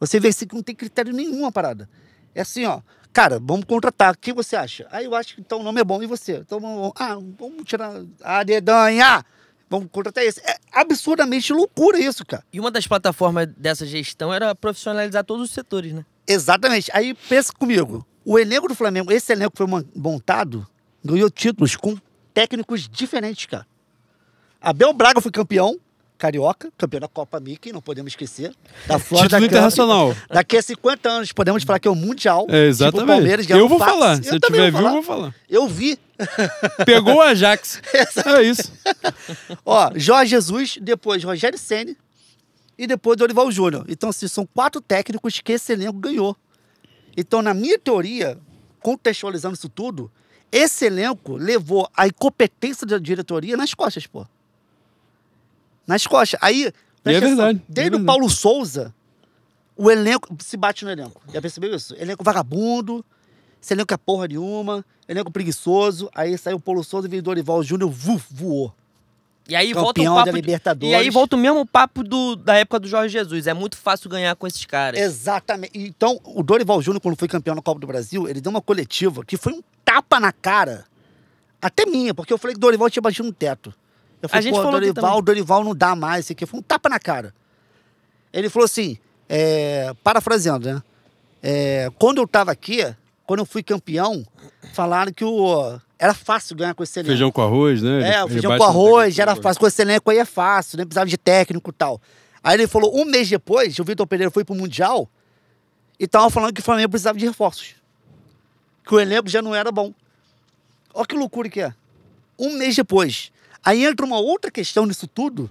Você vê assim que não tem critério nenhum a parada. É assim, ó. Cara, vamos contratar. O que você acha? Ah, eu acho que então o nome é bom. E você? Então vamos. Ah, vamos tirar a dedanha. Vamos contratar esse. É absurdamente loucura isso, cara. E uma das plataformas dessa gestão era profissionalizar todos os setores, né? Exatamente. Aí pensa comigo. O elenco do Flamengo, esse elenco que foi mon- montado, ganhou títulos com técnicos diferentes, cara. Abel Braga foi campeão carioca, campeão da Copa Mickey, não podemos esquecer. Da Florida Título internacional. Daqui a 50 anos podemos falar que é o Mundial. É, Tipo, exatamente. Palmeiras ganhou eu vou fácil. falar. Se eu, também tiver vivo, eu vou falar. Eu vi. Pegou o Ajax. é isso. Ó, Jorge Jesus, depois Rogério Ceni e depois Dorival Júnior. Então, assim, são quatro técnicos que esse elenco ganhou. Então, na minha teoria, contextualizando isso tudo, esse elenco levou a incompetência da diretoria nas costas, pô. Nas costas. Aí, atenção, verdade, é desde verdade. o Paulo Souza, o elenco se bate no elenco. Já percebeu isso? Elenco vagabundo, esse elenco é porra nenhuma, elenco preguiçoso. Aí saiu o Paulo Souza e veio Dorival Júnior, vu, voou. E aí volta Campeão o da papo. Libertadores. E aí volta o mesmo papo do, da época do Jorge Jesus. É muito fácil ganhar com esses caras. Exatamente. Então, o Dorival Júnior, quando foi campeão na Copa do Brasil, ele deu uma coletiva que foi um tapa na cara. Até minha, porque eu falei que o Dorival tinha batido no teto. Eu falei, gente pô, falou Dorival. Dorival não dá mais, isso aqui. Foi um tapa na cara. Ele falou assim, é, parafraseando, né? É, quando eu tava aqui, quando eu fui campeão, falaram que o, era fácil ganhar com esse elenco. Feijão com arroz, né? É, feijão com arroz, era fácil. Com esse elenco aí é fácil, nem precisava de técnico e tal. Aí ele falou, um mês depois, o Vitor Pereira foi pro Mundial e tava falando que o Flamengo precisava de reforços. Que o elenco já não era bom. Olha que loucura que é. Um mês depois. Aí entra uma outra questão nisso tudo,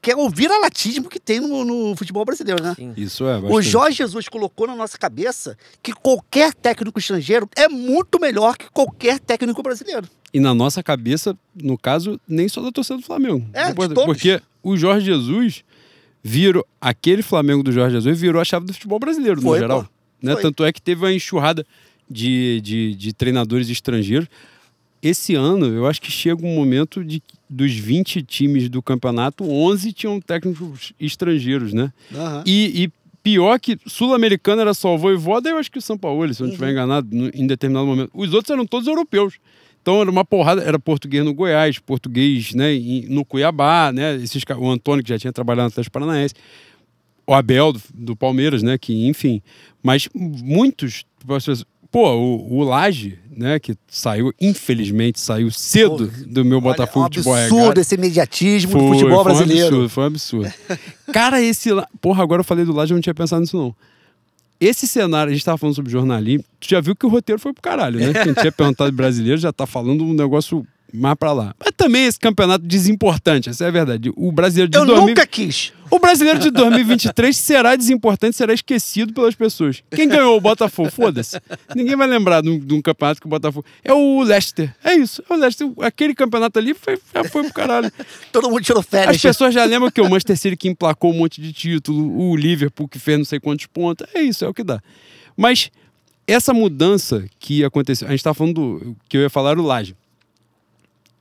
que é o viralatismo que tem no, no futebol brasileiro, né? Sim. Isso é. O bastante. Jorge Jesus colocou na nossa cabeça que qualquer técnico estrangeiro é muito melhor que qualquer técnico brasileiro. E na nossa cabeça, no caso, nem só da torcida do Flamengo. É, de Porque- todos. Porque o Jorge Jesus virou. Aquele Flamengo do Jorge Jesus virou a chave do futebol brasileiro, Foi, no geral. pô. Né? Foi. Tanto é que teve uma enxurrada de, de, de treinadores estrangeiros. Esse ano, eu acho que chega um momento de que dos 20 times do campeonato, 11 tinham técnicos estrangeiros, né? Aham. E, e pior que Sul-Americano era só o Voivoda, eu acho que o São Paulo, se eu não Uhum. estiver enganado, no- em determinado momento. Os outros eram todos europeus. Então era uma porrada, era português no Goiás, português né, no Cuiabá, né? Esses, o Antônio, que já tinha trabalhado no Atlético Paranaense, o Abel do, do Palmeiras, né? Que, enfim. Mas muitos. Pô, o, o Laje, né? Que saiu, infelizmente, saiu cedo do meu Botafogo Olha, é um Regata. absurdo esse imediatismo do Foi, futebol foi um brasileiro. absurdo, foi um absurdo. Cara, esse. Porra, agora eu falei do Laje, eu não tinha pensado nisso, não. Esse cenário, a gente tava falando sobre jornalismo, tu já viu que o roteiro foi pro caralho, né? Quem tinha perguntado de brasileiro já tá falando um negócio mais pra lá. Mas também esse campeonato desimportante, essa é a verdade. O brasileiro de Eu 2000 nunca quis. o brasileiro de 2023 será desimportante, será esquecido pelas pessoas. Quem ganhou o Botafogo? Foda-se. Ninguém vai lembrar de um, de um campeonato que o Botafogo. É o Leicester. É isso. É o Leicester. Aquele campeonato ali foi, já foi pro caralho. Todo mundo tirou As férias. pessoas já lembram que o Manchester City que emplacou um monte de título, o Liverpool que fez não sei quantos pontos. É isso, é o que dá. Mas essa mudança que aconteceu, a gente tá falando do que eu ia falar o Laje.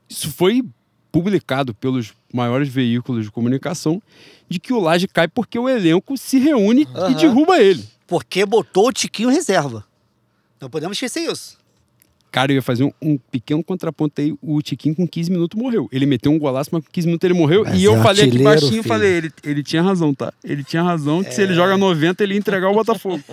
Isso foi publicado pelos maiores veículos de comunicação de que o Laje cai porque o elenco se reúne e Aham. derruba ele. Porque botou o Tiquinho em reserva. Não podemos esquecer isso. Cara, eu ia fazer um, um pequeno contraponto aí. O Tiquinho com 15 minutos morreu. Ele meteu um golaço, mas com 15 minutos ele morreu. Mas e eu é falei aqui baixinho, filho. falei, ele, ele tinha razão, tá? Ele tinha razão que se ele joga 90, ele ia entregar o Botafogo.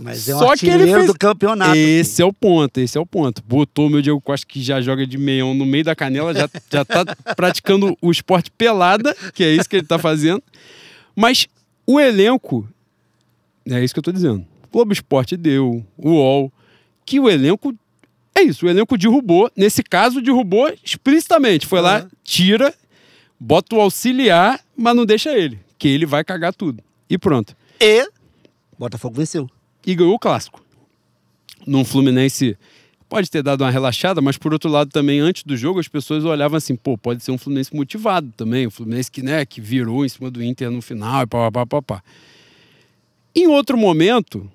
Mas é um Só que ele fez- do campeonato. esse é o ponto, esse é o ponto. Botou o meu Diego Costa, que já joga de meião no meio da canela, já, já tá praticando o esporte pelada, que é isso que ele tá fazendo. Mas o elenco, é isso que eu tô dizendo. O Globo Esporte deu, o UOL, que o elenco. É isso, o elenco derrubou. Nesse caso, derrubou explicitamente. Foi lá, Aham. tira, bota o auxiliar, mas não deixa ele, que ele vai cagar tudo. E pronto E Botafogo venceu. E ganhou o clássico. Num Fluminense pode ter dado uma relaxada, mas por outro lado também antes do jogo as pessoas olhavam assim, pô, pode ser um Fluminense motivado também, um Fluminense que, né, que virou em cima do Inter no final e pá, pá, pá, pá. Em outro momento,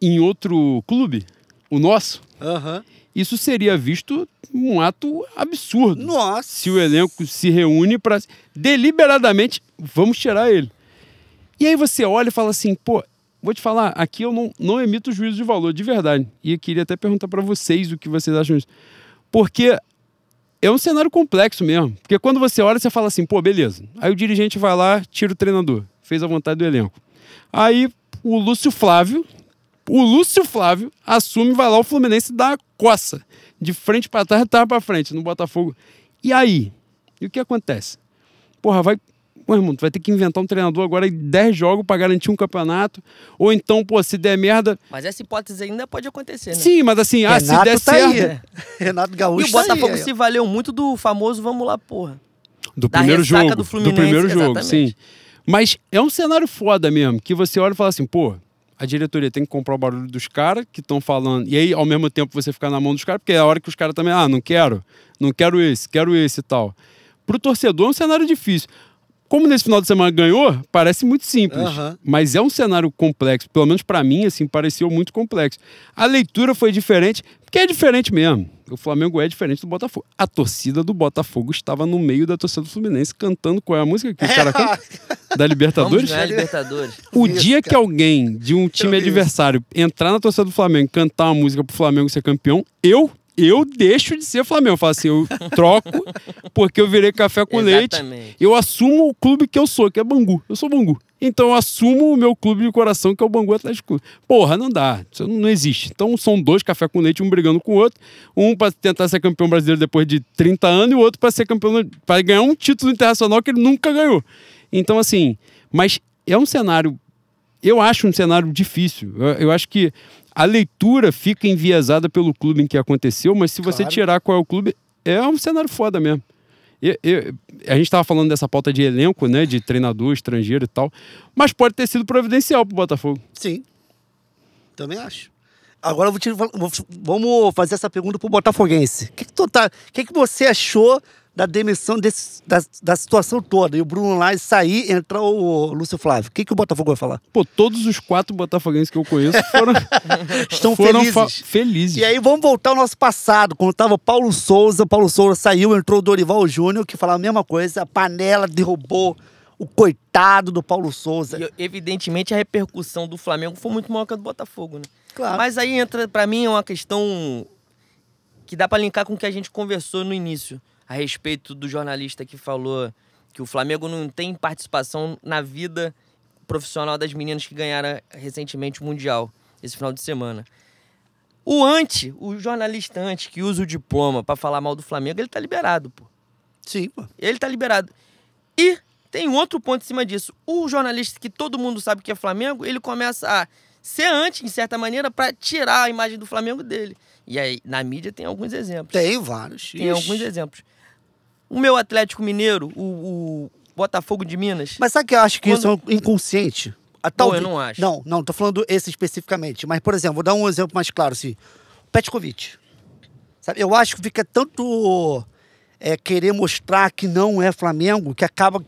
em outro clube, o nosso, Aham. isso seria visto um ato absurdo. Nossa. Se o elenco se reúne para deliberadamente, vamos tirar ele. E aí você olha e fala assim, pô, vou te falar, aqui eu não, não emito juízo de valor, de verdade. E eu queria até perguntar para vocês o que vocês acham disso. Porque é um cenário complexo mesmo. Porque quando você olha, você fala assim, pô, beleza. Aí o dirigente vai lá, tira o treinador, fez a vontade do elenco. Aí o Lúcio Flávio, o Lúcio Flávio assume, vai lá, o Fluminense dá a coça. De frente para trás, tá para frente, no Botafogo. E aí? E o que acontece? Porra, vai. Pô, irmão, tu vai ter que inventar um treinador agora em 10 jogos para garantir um campeonato. Ou então, pô, se der merda. Mas essa hipótese ainda pode acontecer, né? Sim, mas assim, ah, se der tá certo. aí. Renato Gaúcho E o Botafogo tá aí, se valeu muito do famoso vamos lá, porra. Do Da primeiro jogo. do Do, primeiro jogo, exatamente. sim. Mas é um cenário foda mesmo, que você olha e fala assim, pô, a diretoria tem que comprar o barulho dos caras que estão falando. E aí, ao mesmo tempo, você ficar na mão dos caras, porque é a hora que os caras também, ah, não quero, não quero esse, quero esse e tal. Pro torcedor é um cenário difícil. Como nesse final de semana ganhou, parece muito simples. Aham. Mas é um cenário complexo. Pelo menos pra mim, assim, pareceu muito complexo. A leitura foi diferente, porque é diferente mesmo. O Flamengo é diferente do Botafogo. A torcida do Botafogo estava no meio da torcida do Fluminense cantando qual é a música que os caras cantam? Da Vamos Libertadores? a Libertadores. O Isso, dia que cara. alguém de um time adversário entrar na torcida do Flamengo e cantar uma música pro Flamengo ser campeão, eu eu deixo de ser Flamengo. Eu falo assim, eu troco porque eu virei café com leite. Eu assumo o clube que eu sou, que é Bangu. Eu sou Bangu. Então eu assumo o meu clube de coração, que é o Bangu Atlético Clube. Porra, não dá. Isso não existe. Então são dois café com leite, um brigando com o outro. Um para tentar ser campeão brasileiro depois de 30 anos e o outro para ser campeão, para ganhar um título internacional que ele nunca ganhou. Então, assim, mas é um cenário. Eu acho um cenário difícil. Eu, eu acho que a leitura fica enviesada pelo clube em que aconteceu, mas se você Claro. tirar qual é o clube, é um cenário foda mesmo. E- e- a gente estava falando dessa pauta de elenco, né? De treinador estrangeiro e tal. Mas pode ter sido providencial pro Botafogo. Sim. Também acho. Agora eu vou te, vou- vamos fazer essa pergunta pro Botafoguense. O que, que, tá, o que, que você achou da demissão desse, da, da situação toda? E o Bruno lá sair, entrar o Lúcio Flávio. O que, que o Botafogo vai falar? Pô, todos os quatro botafoguenses que eu conheço foram, Estão foram felizes. felizes. E aí vamos voltar ao nosso passado, quando tava o Paulo Souza, o Paulo Souza saiu, entrou o Dorival Júnior, que falava a mesma coisa, a panela derrubou o coitado do Paulo Souza. E, evidentemente, a repercussão do Flamengo foi muito maior que a do Botafogo, né? Claro. Mas aí entra, pra mim, é uma questão que dá pra linkar com o que a gente conversou no início, a respeito do jornalista que falou que o Flamengo não tem participação na vida profissional das meninas que ganharam recentemente o Mundial, esse final de semana. O anti, o jornalista anti que usa o diploma pra falar mal do Flamengo, ele tá liberado, pô. Sim, pô. Ele tá liberado. E tem um outro ponto em cima disso. O jornalista que todo mundo sabe que é Flamengo, ele começa a ser anti, em certa maneira, pra tirar a imagem do Flamengo dele. E aí, na mídia tem alguns exemplos. Tem vários. Tem Ixi. alguns exemplos. O meu Atlético Mineiro, o, o Botafogo de Minas. Mas sabe que eu acho que isso é inconsciente? Ah, Pô, eu não acho. Não, não, tô falando esse especificamente. Mas, por exemplo, vou dar um exemplo mais claro, assim. O Petkovic. Sabe, eu acho que fica tanto é, querer mostrar que não é Flamengo, que acaba.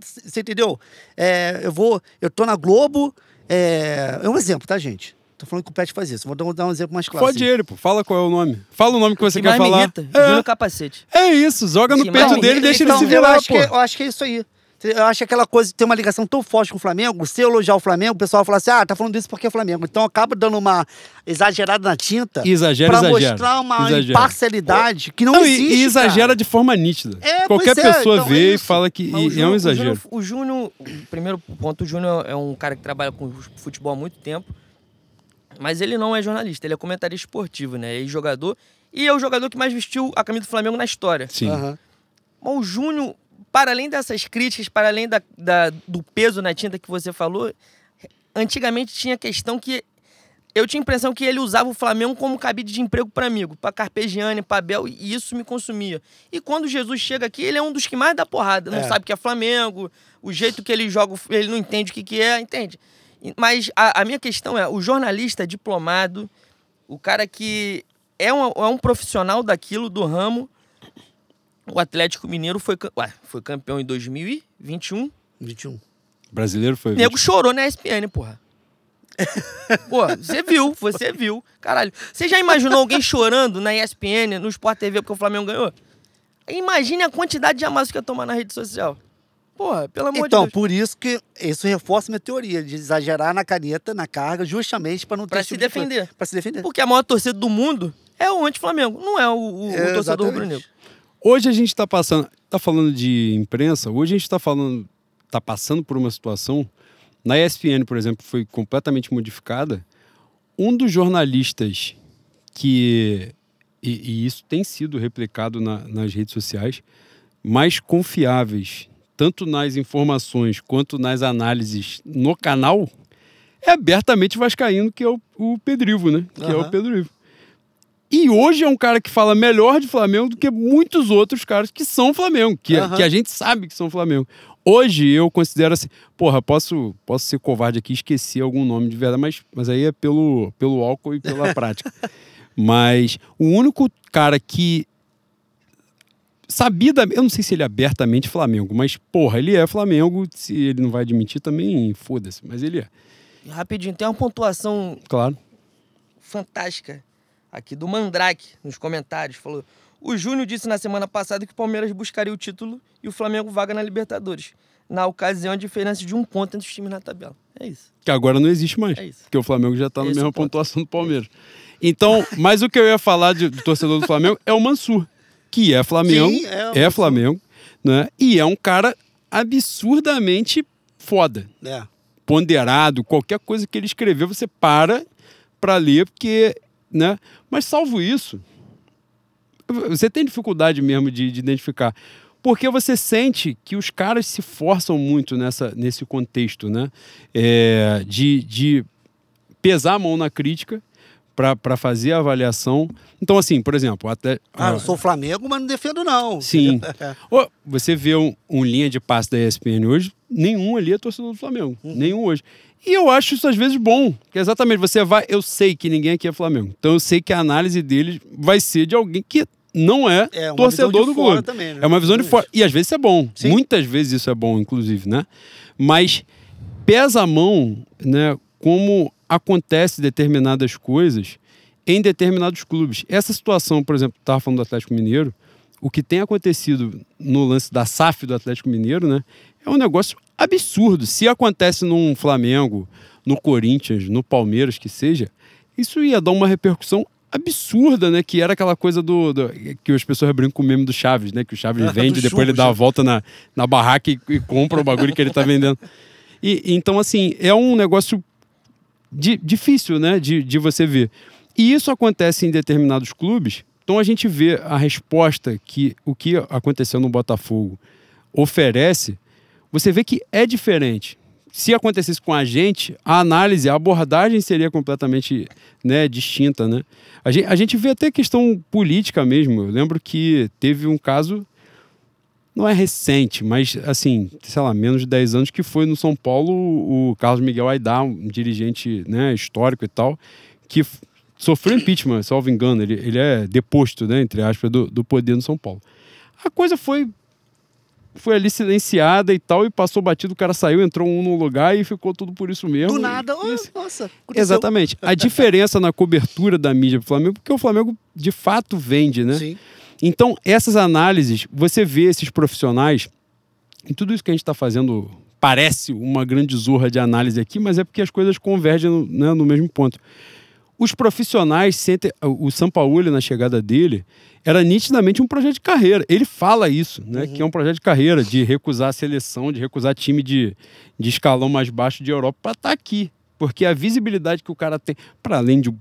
Você entendeu? É, eu vou. Eu tô na Globo. É, é um exemplo, tá, gente? Tô falando que o Pet faz isso. Vou dar, um exemplo mais claro. Fode assim. ele, pô. Fala qual é o nome. Fala o nome que você que quer mais me falar. irrita, Júnior É, Capacete. é isso, joga no Que peito mais me dele e irrita, deixa então, ele se eu virar, acho, pô. que, eu acho que é isso aí. Eu acho que aquela coisa de ter uma ligação tão forte com o Flamengo, se elogiar o Flamengo, o pessoal fala assim: ah, tá falando isso porque é Flamengo. Então acaba dando uma exagerada na tinta Exagera, pra exagera. mostrar uma Exagera. imparcialidade que não, Não, e- existe. e, exagera cara. de forma nítida. É, Qualquer pois é, pessoa então é vê e isso. fala que e é um Júnior- exagero. O Júnior, o primeiro ponto, o Júnior é um cara que trabalha com futebol há muito tempo, mas ele não é jornalista, ele é comentarista esportivo, né? É jogador e é o jogador que mais vestiu a camisa do Flamengo na história. Sim. Aham. Mas o Júnior, para além dessas críticas, para além da, da- do peso na tinta que você falou, antigamente tinha questão que eu tinha a impressão que ele usava o Flamengo como cabide de emprego para amigo, para Carpegiani, para Abel, e isso me consumia. E quando Jesus chega aqui, ele é um dos que mais dá porrada. Não É. sabe o que é Flamengo, o jeito que ele joga, ele não entende o que, que é, entende? Mas a, a minha questão é, o jornalista diplomado, o cara que é um, é um profissional daquilo, do ramo, o Atlético Mineiro foi, ué, foi campeão em 2021. 21. Brasileiro foi. O nego chorou na ESPN, porra. Pô, você viu, você viu. Caralho, você já imaginou alguém chorando na ESPN, no Sport TV, porque o Flamengo ganhou? Imagine a quantidade de amasso que ia tomar na rede social. Porra, pelo amor Então, de Deus. por isso que isso reforça minha teoria de exagerar na caneta, na carga, justamente para não ter Pra se tipo de defender. Pra se defender. Porque a maior torcida do mundo é o anti-Flamengo, não é o, o- o É, torcedor exatamente. rubro-negro. Hoje a gente está passando, tá falando de imprensa. Hoje a gente está falando, tá passando por uma situação. Na ESPN, por exemplo, foi completamente modificada. Um dos jornalistas que e, e isso tem sido replicado na- nas redes sociais mais confiáveis, tanto nas informações quanto nas análises no canal, é abertamente vascaíno, que é o, o Pedrivo, né? Que é o Aham. Pedro Ivo. E hoje é um cara que fala melhor de Flamengo do que muitos outros caras que são Flamengo, que, Aham. que a gente sabe que são Flamengo. Hoje eu considero assim, porra, posso, posso ser covarde aqui e esquecer algum nome de verdade, mas, mas aí é pelo, pelo álcool e pela prática. Mas o único cara que sabida, eu não sei se ele é abertamente Flamengo, mas porra, ele é Flamengo, se ele não vai admitir também, foda-se, mas ele é. Rapidinho, tem uma pontuação Claro. fantástica aqui do Mandrake nos comentários. Falou: O Júnior disse na semana passada que o Palmeiras buscaria o título e o Flamengo vaga na Libertadores. Na ocasião, a diferença de um ponto entre os times na tabela. É isso. Que agora não existe mais. É isso. Porque o Flamengo já está na mesma é o ponto. pontuação do Palmeiras. Então, mas o que eu ia falar de, do torcedor do Flamengo é o Mansur, que é Flamengo, Sim, é é. Flamengo, né? E é um cara absurdamente foda, É. ponderado, qualquer coisa que ele escrever você para para ler, porque, né? Mas salvo isso, você tem dificuldade mesmo de, de identificar. Porque você sente que os caras se forçam muito nessa, nesse contexto, né? É, de, de pesar a mão na crítica para fazer a avaliação. Então, assim, por exemplo, até. Ah, eu sou Flamengo, mas não defendo, não. Sim. Você vê um, um linha de passe da ESPN hoje, nenhum ali é torcedor do Flamengo. Uhum. Nenhum hoje. E eu acho isso às vezes bom. Que exatamente, você vai. Eu sei que ninguém aqui é Flamengo. Então eu sei que a análise deles vai ser de alguém que não é, É, torcedor do fora clube. também, né? É uma visão de fora. E às vezes isso é bom. Sim. Muitas vezes isso é bom, inclusive, né? Mas pesa a mão, né? Como acontece determinadas coisas em determinados clubes. Essa situação, por exemplo, estava falando do Atlético Mineiro, o que tem acontecido no lance da SAF do Atlético Mineiro, né? É um negócio absurdo. Se acontece num Flamengo, no Corinthians, no Palmeiras, que seja, isso ia dar uma repercussão absurda, né? Que era aquela coisa do, do- que as pessoas brincam com o meme do Chaves, né? Que o Chaves Ah, vende, depois ele dá a volta na, na barraca e, e compra o bagulho que ele tá vendendo. E, então, assim, é um negócio di- difícil, né? De, de você ver. E isso acontece em determinados clubes. Então a gente vê a resposta que o que aconteceu no Botafogo oferece, você vê que é diferente. Se acontecesse com a gente, a análise, a abordagem seria completamente né, distinta. Né? A, gente, a gente vê até questão política mesmo. Eu lembro que teve um caso, não é recente, mas assim, sei lá, menos de 10 anos, que foi no São Paulo o Carlos Miguel Aidar, um dirigente né, histórico e tal, que sofreu impeachment, salvo engano. Ele, ele é deposto, né, entre aspas, do, do poder no São Paulo. A coisa foi foi ali silenciada e tal, e passou batido, o cara saiu, entrou um no lugar e ficou tudo por isso mesmo. Do nada, e- nossa. aconteceu. Exatamente. A diferença na cobertura da mídia do Flamengo, porque o Flamengo de fato vende, né? Sim. Então, essas análises, você vê esses profissionais E tudo isso que a gente está fazendo parece uma grande zurra de análise aqui, mas é porque as coisas convergem no, né, no mesmo ponto. Os profissionais sentem. O São Paulo, na chegada dele, era nitidamente um projeto de carreira. Ele fala isso, né? Que é um projeto de carreira, de recusar a seleção, de recusar time de, de escalão mais baixo de Europa para estar aqui. Porque a visibilidade que o cara tem, para além de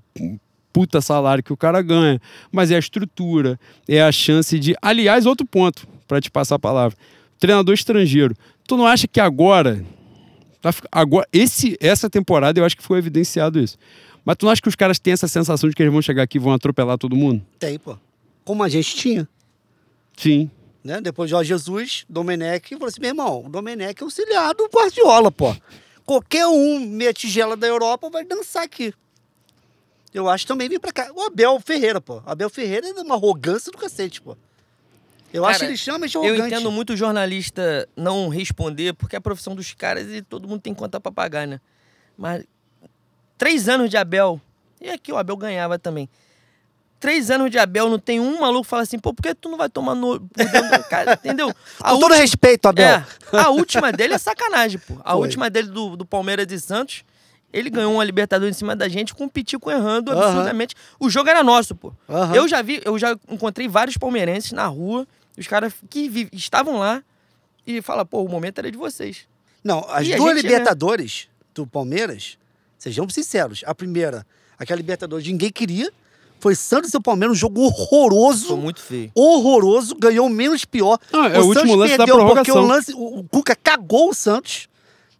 puta salário que o cara ganha, mas é a estrutura, é a chance de. Aliás, outro ponto, para te passar a palavra. Treinador estrangeiro. Tu não acha que agora. tá Agora, esse, essa temporada eu acho que foi evidenciado isso. Mas tu não acha que os caras têm essa sensação de que eles vão chegar aqui e vão atropelar todo mundo? Tem, pô. Como a gente tinha. Sim. Né? Depois Jorge Jesus, Domenech, falou assim: meu irmão, o Domenech é auxiliar do Guardiola, pô. Qualquer um meia tigela da Europa vai dançar aqui. Eu acho também vem pra cá. O Abel Ferreira, pô. Abel Ferreira é uma arrogância do cacete, pô. Eu acho que Cara, ele chama de Eu arrogante. entendo muito o jornalista não responder, porque é a profissão dos caras e todo mundo tem conta pra pagar, né? Mas três anos de Abel, e aqui o Abel ganhava também. Três anos de Abel, não tem um maluco que fala assim, pô, por que tu não vai tomar no. cara, entendeu? A Com todo respeito, Abel. É, a última dele é sacanagem, pô. A Foi. última dele do, do Palmeiras e Santos, ele ganhou uma Libertadores em cima da gente com o Pitico errando absurdamente. O jogo era nosso, pô. Eu já vi, eu já encontrei vários palmeirenses na rua, os caras que estavam lá e fala, pô, o momento era de vocês. Não, as E duas né? Libertadores do Palmeiras, sejamos sinceros. A primeira, aquela Libertadores ninguém queria, foi Santos e o Palmeiras, um jogo horroroso. Foi muito feio. horroroso, ganhou o menos pior. Ah, é o último lance da porque prorrogação. o lance, o, o Cuca cagou o Santos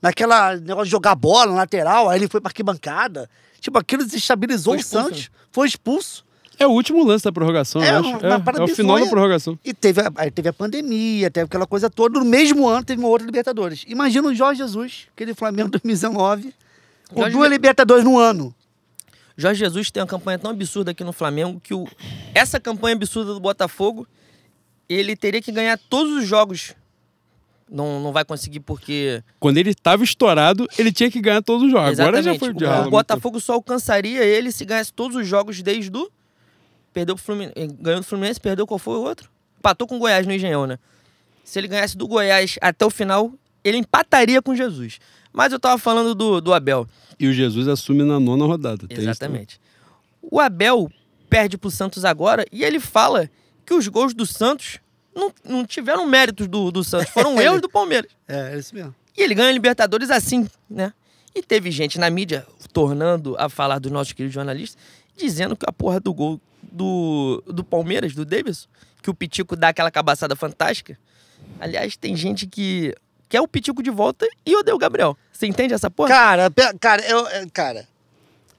naquela negócio de jogar bola na lateral, aí ele foi pra arquibancada. Tipo, aquilo desestabilizou Foi o expulso, Santos, foi expulso. É o último lance da prorrogação, É, eu acho. É, é o final da prorrogação. E teve a, aí teve a pandemia, teve aquela coisa toda. No mesmo ano teve uma outra Libertadores. Imagina o Jorge Jesus, aquele Flamengo 2019, com Jorge duas Libertadores no ano. Jorge Jesus tem uma campanha tão absurda aqui no Flamengo que o, essa campanha absurda do Botafogo, ele teria que ganhar todos os jogos. Não, não vai conseguir porque. Quando ele estava estourado, ele tinha que ganhar todos os jogos. Agora já Exatamente. foi o, o Botafogo só alcançaria ele se ganhasse todos os jogos desde o. Perdeu pro Fluminense. Ganhou do Fluminense, perdeu qual foi o outro? Empatou com o Goiás no Engenhão, né? Se ele ganhasse do Goiás até o final, ele empataria com Jesus. Mas eu tava falando do, do Abel. E o Jesus assume na nona rodada. Exatamente. O Abel perde pro Santos agora e ele fala que os gols do Santos não, não tiveram méritos do, do Santos, foram erros do Palmeiras. É, é isso mesmo. E ele ganha a Libertadores assim, né? E teve gente na mídia tornando a falar dos nossos queridos jornalistas, dizendo que a porra do gol do, do Palmeiras, do Davidson, que o Pitico dá aquela cabaçada fantástica. Aliás, tem gente que quer o Pitico de volta e odeia o Gabriel. Você entende essa porra? Cara, cara, eu, é, cara,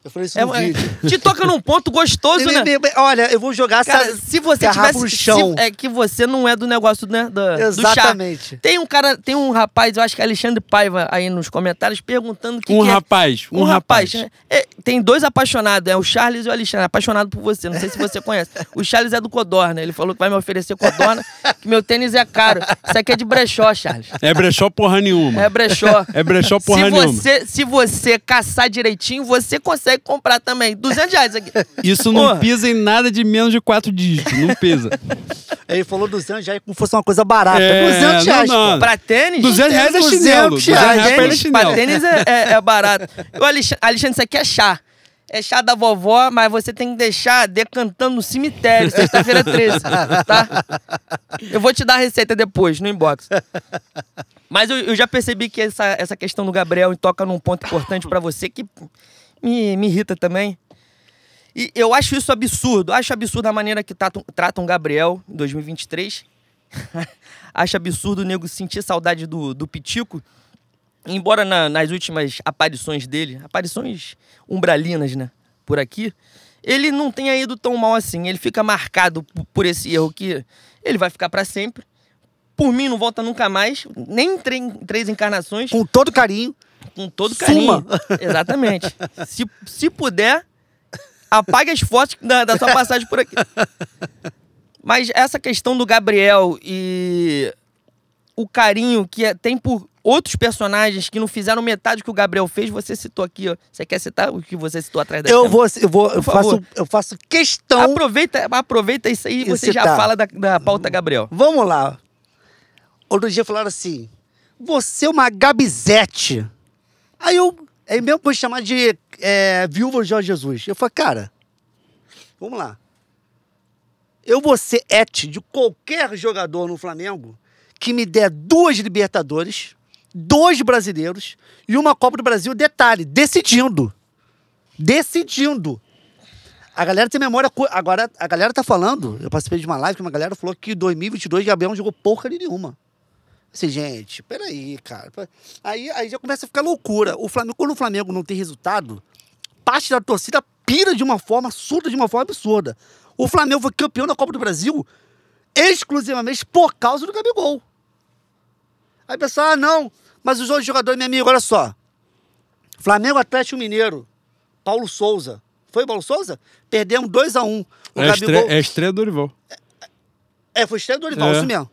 eu falei isso É, no é, vídeo. te toca num ponto gostoso, né? Olha, eu vou jogar Cara, essa se você tivesse. no chão. se- é que você não é do negócio, né? Do chá. Exatamente. Tem um cara, tem um rapaz, eu acho que é Alexandre Paiva aí nos comentários, perguntando o que, Um que é. rapaz, um, rapaz. né? É, tem dois apaixonados, é o Charles e o Alexandre, apaixonado por você. Não sei se você conhece. O Charles é do Codorna, ele falou que vai me oferecer Codorna, que meu tênis é caro. Isso aqui é de brechó, Charles. É brechó porra nenhuma. É brechó. É brechó porra se nenhuma. você, se você caçar direitinho, você consegue comprar também. 200 reais aqui. Isso não Porra. pisa em nada de menos de quatro dígitos. Não pesa. Ele falou 200 reais como se fosse uma coisa barata. É, 200 não, reais, não. pô. Pra tênis? 200 reais é 200 chinelo. 200 reais. reais pra ele é tênis, pra tênis é, é- é barato. O Alexandre, Alexandre, isso aqui é chá. É chá da vovó, mas você tem que deixar decantando no cemitério, sexta-feira 13, tá? Eu vou te dar a receita depois, no inbox. Mas eu, eu já percebi que essa, essa questão do Gabriel toca num ponto importante pra você que me, me irrita também. E eu acho isso absurdo. Acho absurdo a maneira que tratam, tratam Gabriel em 2023. acho absurdo o nego sentir saudade do, do Pitico. Embora na- nas últimas aparições dele, aparições umbralinas, né? Por aqui, ele não tenha ido tão mal assim. Ele fica marcado por esse erro que ele vai ficar pra sempre. Por mim, não volta nunca mais, nem em três encarnações Com todo carinho. Com todo Suma. carinho. Exatamente. se, se puder, apague as fotos da, da sua passagem por aqui. Mas essa questão do Gabriel e o carinho que é- tem por outros personagens que não fizeram metade do que o Gabriel fez, você citou aqui, ó. Você quer citar o que você citou atrás da Eu câmera? vou, eu vou, eu faço, eu faço questão. Aproveita, aproveita isso aí e você já citar. fala da, da pauta Gabriel. Vamos lá. outro dia falaram assim: você é uma Gabizete. Aí eu. É mesmo coisa chamar de é, viúva de Jorge Jesus. Eu falei, cara, vamos lá. Eu vou ser et de qualquer jogador no Flamengo que me der duas Libertadores, dois brasileiros e uma Copa do Brasil, detalhe, decidindo. Decidindo. A galera tem memória. Agora, a galera tá falando. Eu participei de uma live que uma galera falou que em 2022 Gabriel não jogou porca nenhuma. Assim, gente, peraí, cara. Aí, aí já começa a ficar loucura. O Flamengo, quando o Flamengo não tem resultado, parte da torcida pira de uma forma surda, de uma forma absurda. O Flamengo foi campeão da Copa do Brasil exclusivamente por causa do Gabigol. Aí o pessoal, ah, não, mas os outros jogadores, meu amigo, olha só. Flamengo Atlético Mineiro, Paulo Souza. Foi Paulo Souza? Perdemos 2x1. O É a estreia, é estreia do Dorival. É, foi estreia do Dorival, É. isso mesmo.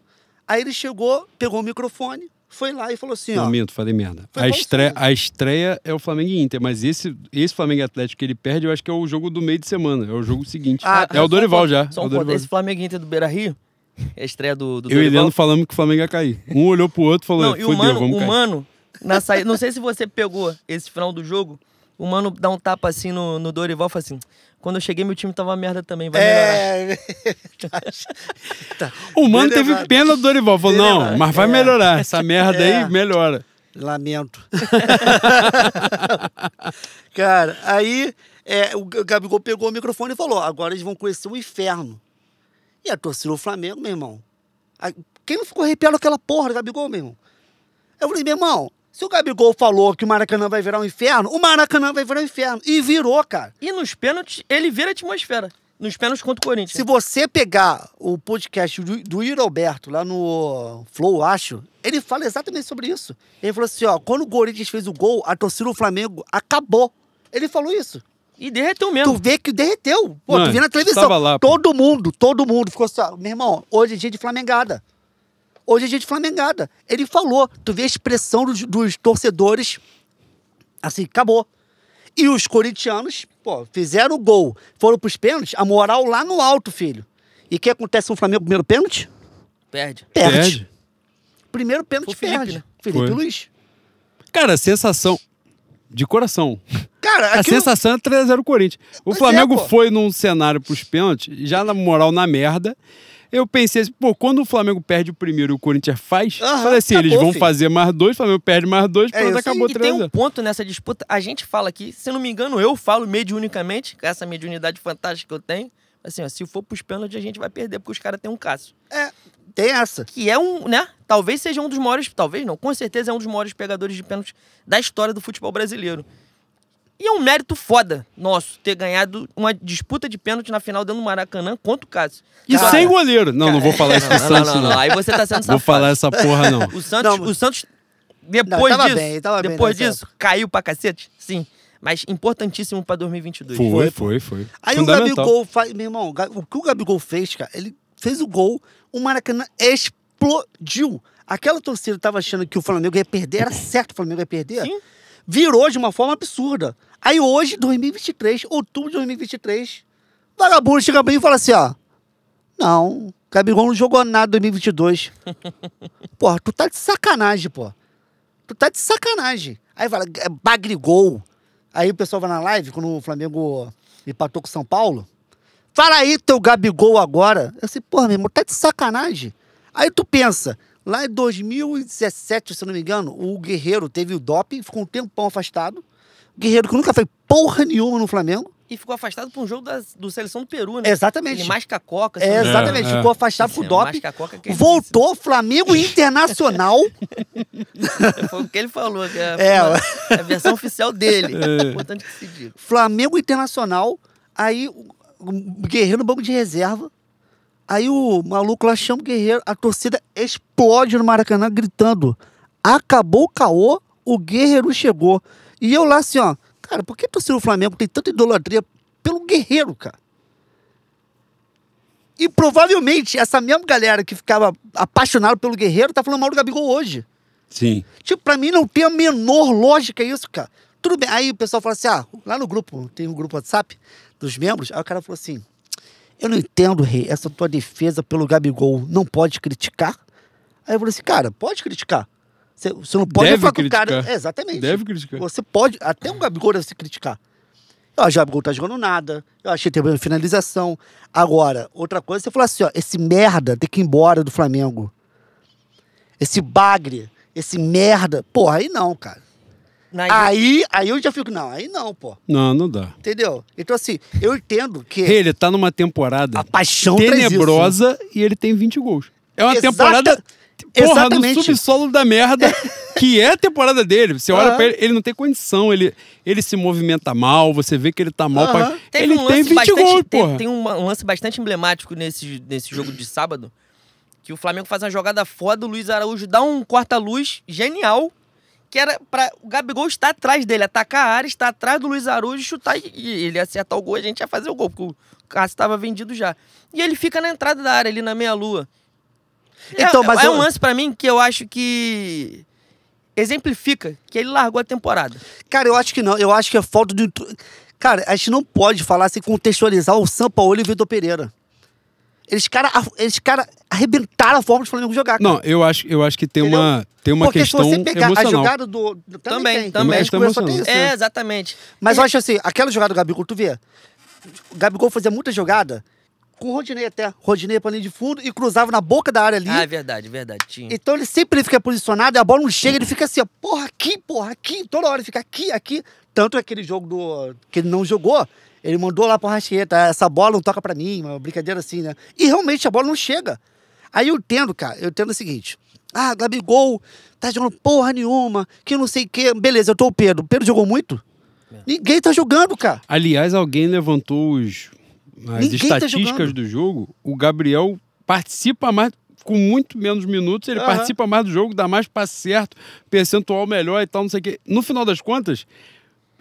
Aí ele chegou, pegou o microfone, foi lá e falou assim, ó. Minto, falei merda. A estreia, a estreia é o Flamengo e Inter, mas esse, esse Flamengo e Atlético que ele perde, eu acho que é o jogo do meio de semana. É o jogo seguinte. Ah, é o Dorival já. Só é um ponto. Dorival. Esse Flamengo Inter do Beira Rio, é a estreia do, do Eu e Dorival. Leandro falamos que o Flamengo ia cair. Um olhou pro outro e falou: Não, e o mano, vamos o mano, na saída, não sei se você pegou esse final do jogo, o mano dá um tapa assim no, no Dorival e fala assim: quando eu cheguei, meu time tava uma merda também, vai melhorar. É, verdade. Tá. O mano teve pena do Dorival. Falou: não, mas vai É. melhorar. Essa merda É. aí melhora. Lamento. Cara, aí é, o Gabigol pegou o microfone e falou: agora eles vão conhecer o inferno. E a torcida do Flamengo, meu irmão. a- quem não ficou arrepiado com aquela porra do Gabigol, meu irmão? Eu falei, meu irmão, se o Gabigol falou que o Maracanã vai virar um inferno, o Maracanã vai virar um inferno. E virou, cara. E nos pênaltis, ele vira a atmosfera. Nos pênaltis contra o Corinthians. Se você pegar o podcast do, do Yuri Alberto lá no Flow, acho, ele fala exatamente sobre isso. Ele falou assim: ó, quando o Corinthians fez o gol, a torcida do Flamengo acabou. Ele falou isso. E derreteu Tu mesmo. vê que derreteu. Pô, Mano, tu vê na televisão. lá, pô. todo mundo, todo mundo ficou assim: ó, meu irmão, hoje é dia de Flamengada. Hoje é dia de Flamengada. Ele falou, tu vê a expressão dos, dos torcedores, assim, acabou. E os corintianos, pô, fizeram o gol, foram pros pênaltis, a moral lá no alto, filho. E o que acontece no Flamengo primeiro pênalti? Perde. Perde. Perde. Primeiro pênalti o Felipe, perde. né? Felipe Foi. Luiz. Cara, sensação. De coração. Cara, A aquilo... sensação é 3x0 Corinthians. O Pois é, Flamengo pô. foi num cenário pros pênaltis, já na moral, na merda. Eu pensei assim, pô, quando o Flamengo perde o primeiro e o Corinthians faz, Aham, falei assim, eles acabou, vão filho. fazer mais dois, o Flamengo perde mais dois, É pronto, acabou E tem 3 um ponto nessa disputa, a gente fala aqui, se não me engano, eu falo mediunicamente, com essa mediunidade fantástica que eu tenho, assim, ó, se for pros pênaltis, a gente vai perder, porque os caras têm um Cássio. É, tem essa. Que é um, né? Talvez seja um dos maiores, talvez não, com certeza é um dos maiores pegadores de pênaltis da história do futebol brasileiro. E é um mérito foda nosso ter ganhado uma disputa de pênalti na final dentro do Maracanã contra o Cássio. E Cara, sem goleiro. Não, não vou falar isso do Não, não, Santos, não, não. não, Aí você tá sendo Vou safado. falar essa porra, não. O Santos, Não, o Santos depois Não, tava disso, bem, tava bem depois nessa disso, caiu pra cacete, sim. Mas importantíssimo pra 2022. Foi, foi, foi. Aí o Gabigol faz. Meu irmão, o que o Gabigol fez, cara, ele fez o gol, o Maracanã explodiu. Aquela torcida tava achando que o Flamengo ia perder, era certo o Flamengo ia perder. Sim. Virou de uma forma absurda. Aí hoje, 2023, outubro de 2023, vagabundo chega bem e fala assim: ó. Não, Gabigol não jogou nada em 2022. Porra, tu tá de sacanagem, pô. Tu tá de sacanagem. Aí fala, é Bagrigol. Aí o pessoal vai na live, quando o Flamengo empatou com o São Paulo. Fala aí teu Gabigol agora. Eu sei, porra, meu irmão, tá de sacanagem. Aí tu pensa, lá em 2017, se eu não me engano, o Guerreiro teve o doping, ficou um tempão afastado. Guerreiro que nunca foi porra nenhuma no Flamengo. E ficou afastado por um jogo da, do Seleção do Peru, né? Exatamente. Ele masca a coca. É, assim, exatamente, É, é. ficou afastado Assim, por doping. masca a coca que ele Voltou, Flamengo Internacional. Foi o que ele falou, que é, É, uma- é a versão oficial dele. É. Importante que se diga. Flamengo Internacional, aí o Guerreiro no banco de reserva. Aí o maluco lá chama o Guerreiro, a torcida explode no Maracanã gritando: acabou o caô, o Guerreiro chegou. E eu lá assim, ó, cara, por que a torcida do Flamengo tem tanta idolatria pelo Guerreiro, cara? E provavelmente essa mesma galera que ficava apaixonada pelo Guerreiro tá falando mal do Gabigol hoje. Sim. Tipo, pra mim não tem a menor lógica isso, cara. Tudo bem. Aí o pessoal fala assim: ah, lá no grupo, tem um grupo WhatsApp dos membros. Aí o cara falou assim: eu não entendo, rei, essa tua defesa pelo Gabigol não pode criticar. Aí eu falei assim, cara, pode criticar. Você, você não pode Deve falar com o cara. É, exatamente. Deve criticar. Você pode, até um Gabigol deve se criticar. Eu acho que o Gabigol tá jogando nada. Eu achei que teve finalização. Agora, outra coisa, você falar assim, ó, esse merda tem que ir embora do Flamengo. Esse bagre, esse merda. Porra, aí não, cara. Na- Aí, aí eu já fico, não, aí não, pô. Não, não dá. Entendeu? Então, assim, eu entendo que Ele tá numa temporada a paixão traz isso. tenebrosa e ele tem 20 gols. É uma Exata- temporada. Porra, Exatamente. no subsolo da merda, que é a temporada dele. Você olha pra ele, ele não tem condição, ele, ele se movimenta mal, você vê que ele tá mal. Aham. Pra... Ele um tem lance 20 bastante, gols, tem, porra. tem um, um lance bastante emblemático nesse, nesse jogo de sábado, que o Flamengo faz uma jogada foda, o Luiz Araújo dá um corta-luz genial, que era para o Gabigol estar atrás dele, atacar a área, estar atrás do Luiz Araújo, chutar e, e ele acertar o gol, a gente ia fazer o gol, porque o Cássio estava vendido já. E ele fica na entrada da área, ali na meia-lua. Então, é, mas é eu- um lance pra mim que eu acho que exemplifica que ele largou a temporada. Cara, eu acho que não. Eu acho que é falta de. Cara, a gente não pode falar sem contextualizar o São Paulo e o Vitor Pereira. Eles, cara, eles, cara, arrebentaram a forma de Flamengo jogar. cara. Não, eu acho, eu acho que tem Entendeu? uma, tem uma Porque questão se você pegar a emocional. jogada do. Também, tem. também. A até Emocional. isso, né? É, exatamente. Mas eu acho assim, aquela jogada do Gabigol, tu vê. O Gabigol fazia muita jogada com o Rodinei até. Rodinei pra linha de fundo e cruzava na boca da área ali. Ah, é verdade, verdade. Tinha. Então ele sempre fica posicionado e a bola não chega, ele fica assim, ó, porra, aqui, porra, aqui, toda hora ele fica aqui, aqui. Tanto é aquele jogo do que ele não jogou, ele mandou lá pro Rasqueta, essa bola não toca pra mim, uma brincadeira assim, né? E realmente a bola não chega. Aí eu entendo, cara, eu entendo o seguinte. Ah, Gabigol tá jogando porra nenhuma, que não sei o quê. Beleza, eu tô o Pedro. O Pedro jogou muito? Ninguém tá jogando, cara. Aliás, alguém levantou os, as Ninguém tá estatísticas jogando. do jogo. O Gabriel participa mais, com muito menos minutos, ele Aham. participa mais do jogo, dá mais passe certo, percentual melhor e tal, não sei o quê. No final das contas,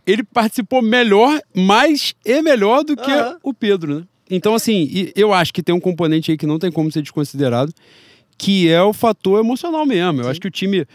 ele participou melhor, mais e melhor do que Aham. o Pedro, né? Então, assim, eu acho que tem um componente aí que não tem como ser desconsiderado, que é o fator emocional mesmo. Eu acho que o time,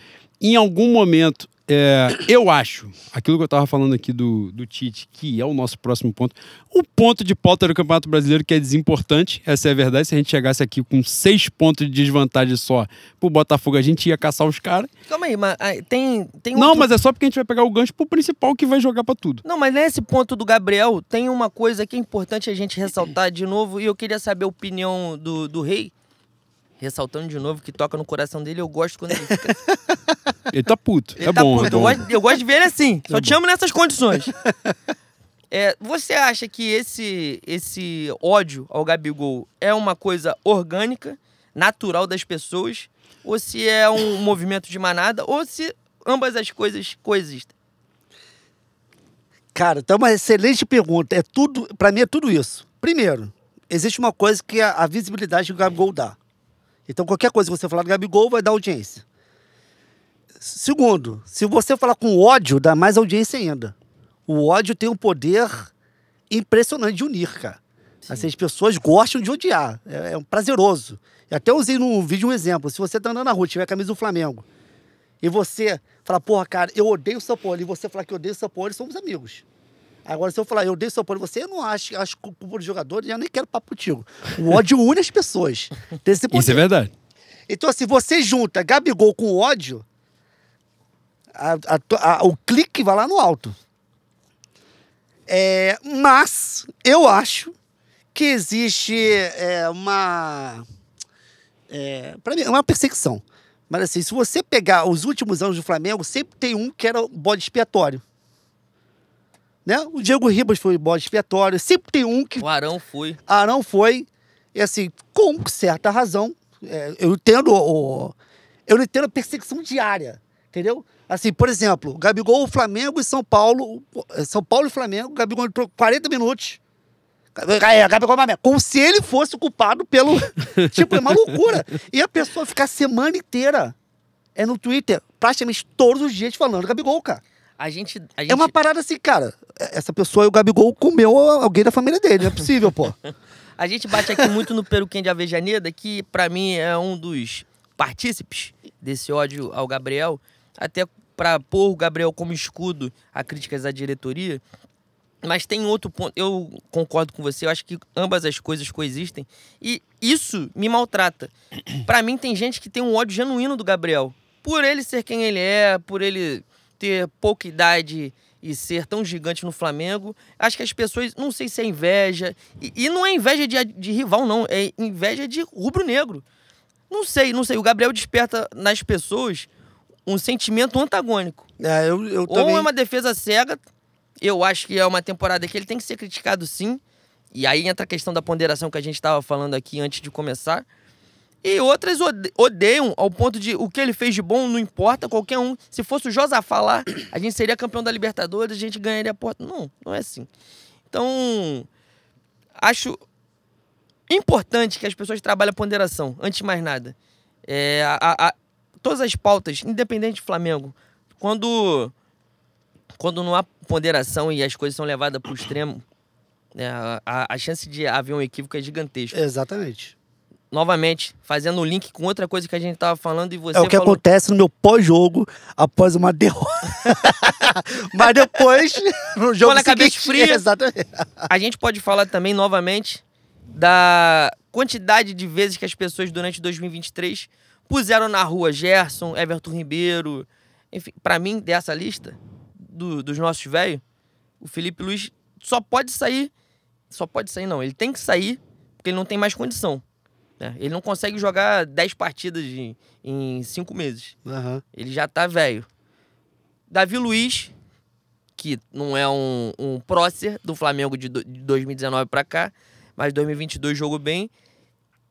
em algum momento, é, eu acho, aquilo que eu tava falando aqui do, do Tite, que é o nosso próximo ponto, o ponto de pauta do Campeonato Brasileiro que é desimportante, essa é a verdade. Se a gente chegasse aqui com seis pontos de desvantagem só pro Botafogo, a gente ia caçar os caras. Calma aí, mas ah, tem, tem Não, outro- mas é só porque a gente vai pegar o gancho pro principal que vai jogar pra tudo. Não, mas nesse ponto do Gabriel, tem uma coisa que é importante a gente ressaltar de novo, e eu queria saber a opinião do, do rei. Ressaltando de novo que toca no coração dele, eu gosto quando ele fica. Ele tá puto. Ele é tá bom, puto. é eu, bom. gosto, eu gosto de ver ele assim. Só É te amo nessas condições. É, você acha que esse, esse ódio ao Gabigol é uma coisa orgânica, natural das pessoas, ou se é um movimento de manada, ou se ambas as coisas coexistem? Cara, então é uma excelente pergunta. É tudo, para mim é tudo isso. Primeiro, existe uma coisa que é a visibilidade que o Gabigol dá. Então qualquer coisa que você falar do Gabigol vai dar audiência. Segundo, se você falar com ódio, dá mais audiência ainda. O ódio tem um poder impressionante de unir, cara. Assim, as pessoas gostam de odiar. É, é um prazeroso. Eu até usei no vídeo um exemplo. Se você tá andando na rua tiver a camisa do Flamengo, e você falar, porra, cara, eu odeio o São Paulo, e você falar que eu odeio o São Paulo, somos amigos. Agora, se eu falar, eu odeio São Paulo, você eu não acho, acho culpa do jogador, eu nem quero papo contigo. O ódio une as pessoas. Esse Isso é verdade. Então, se você junta Gabigol com ódio, a- a- a- o clique vai lá no alto. É, mas eu acho que existe é, uma. É, para mim, é uma perseguição. Mas assim, se você pegar os últimos anos do Flamengo, sempre tem um que era o bode expiatório. Né? O Diego Ribas foi bode expiatório. Sempre tem um que O Arão foi. Arão foi, e assim, com certa razão, é, eu entendo o, eu entendo a perseguição diária, entendeu? Assim, por exemplo, Gabigol, Flamengo e São Paulo, é, São Paulo e Flamengo, Gabigol entrou 40 minutos. É, Gabigol Flamengo, como se ele fosse o culpado pelo. tipo, é uma loucura. E a pessoa ficar a semana inteira é no Twitter, praticamente todos os dias falando Gabigol, cara. A gente. A gente É uma parada assim, cara. Essa pessoa, o Gabigol, comeu alguém da família dele. Não é possível, pô. A gente bate aqui muito no Peruquim de Avejaneda, que pra mim é um dos partícipes desse ódio ao Gabriel, até pra pôr o Gabriel como escudo a críticas à diretoria. Mas tem outro ponto, eu concordo com você, eu acho que ambas as coisas coexistem. E isso me maltrata. Pra mim, tem gente que tem um ódio genuíno do Gabriel. Por ele ser quem ele é, por ele ter pouca idade e ser tão gigante no Flamengo. Acho que as pessoas, não sei se é inveja. E, e não é inveja de, de rival, não. É inveja de rubro-negro. Não sei, não sei. O Gabriel desperta nas pessoas um sentimento antagônico. É, eu, eu Ou também... é uma defesa cega. Eu acho que é uma temporada que ele tem que ser criticado sim. E aí entra a questão da ponderação que a gente estava falando aqui antes de começar. E outras ode- odeiam ao ponto de o que ele fez de bom não importa, qualquer um. Se fosse o Josafá lá, a gente seria campeão da Libertadores, a gente ganharia a porta. Não, não é assim. Então, acho importante que as pessoas trabalhem a ponderação, antes de mais nada. É, a- a- todas as pautas, independente de Flamengo, quando, quando não há ponderação e as coisas são levadas para o extremo, a, a- a chance de haver um equívoco é gigantesca. Exatamente. Novamente, fazendo o link com outra coisa que a gente estava falando e você é o que falou. acontece no meu pós-jogo após uma derrota. Mas depois, no jogo Quando a cabeça fria. Exatamente. A gente pode falar também, novamente, da quantidade de vezes que as pessoas durante 2023 puseram na rua Gerson, Everton Ribeiro. Enfim, pra mim, dessa lista, do- dos nossos velhos, o Felipe Luiz só pode sair. Só pode sair, não. Ele tem que sair porque ele não tem mais condição. Né? Ele não consegue jogar 10 partidas em, em 5 meses. Aham. Ele já tá velho. Davi Luiz, que não é um, um prócer do Flamengo de, do- de 2019 pra cá, mas 2022 jogou bem.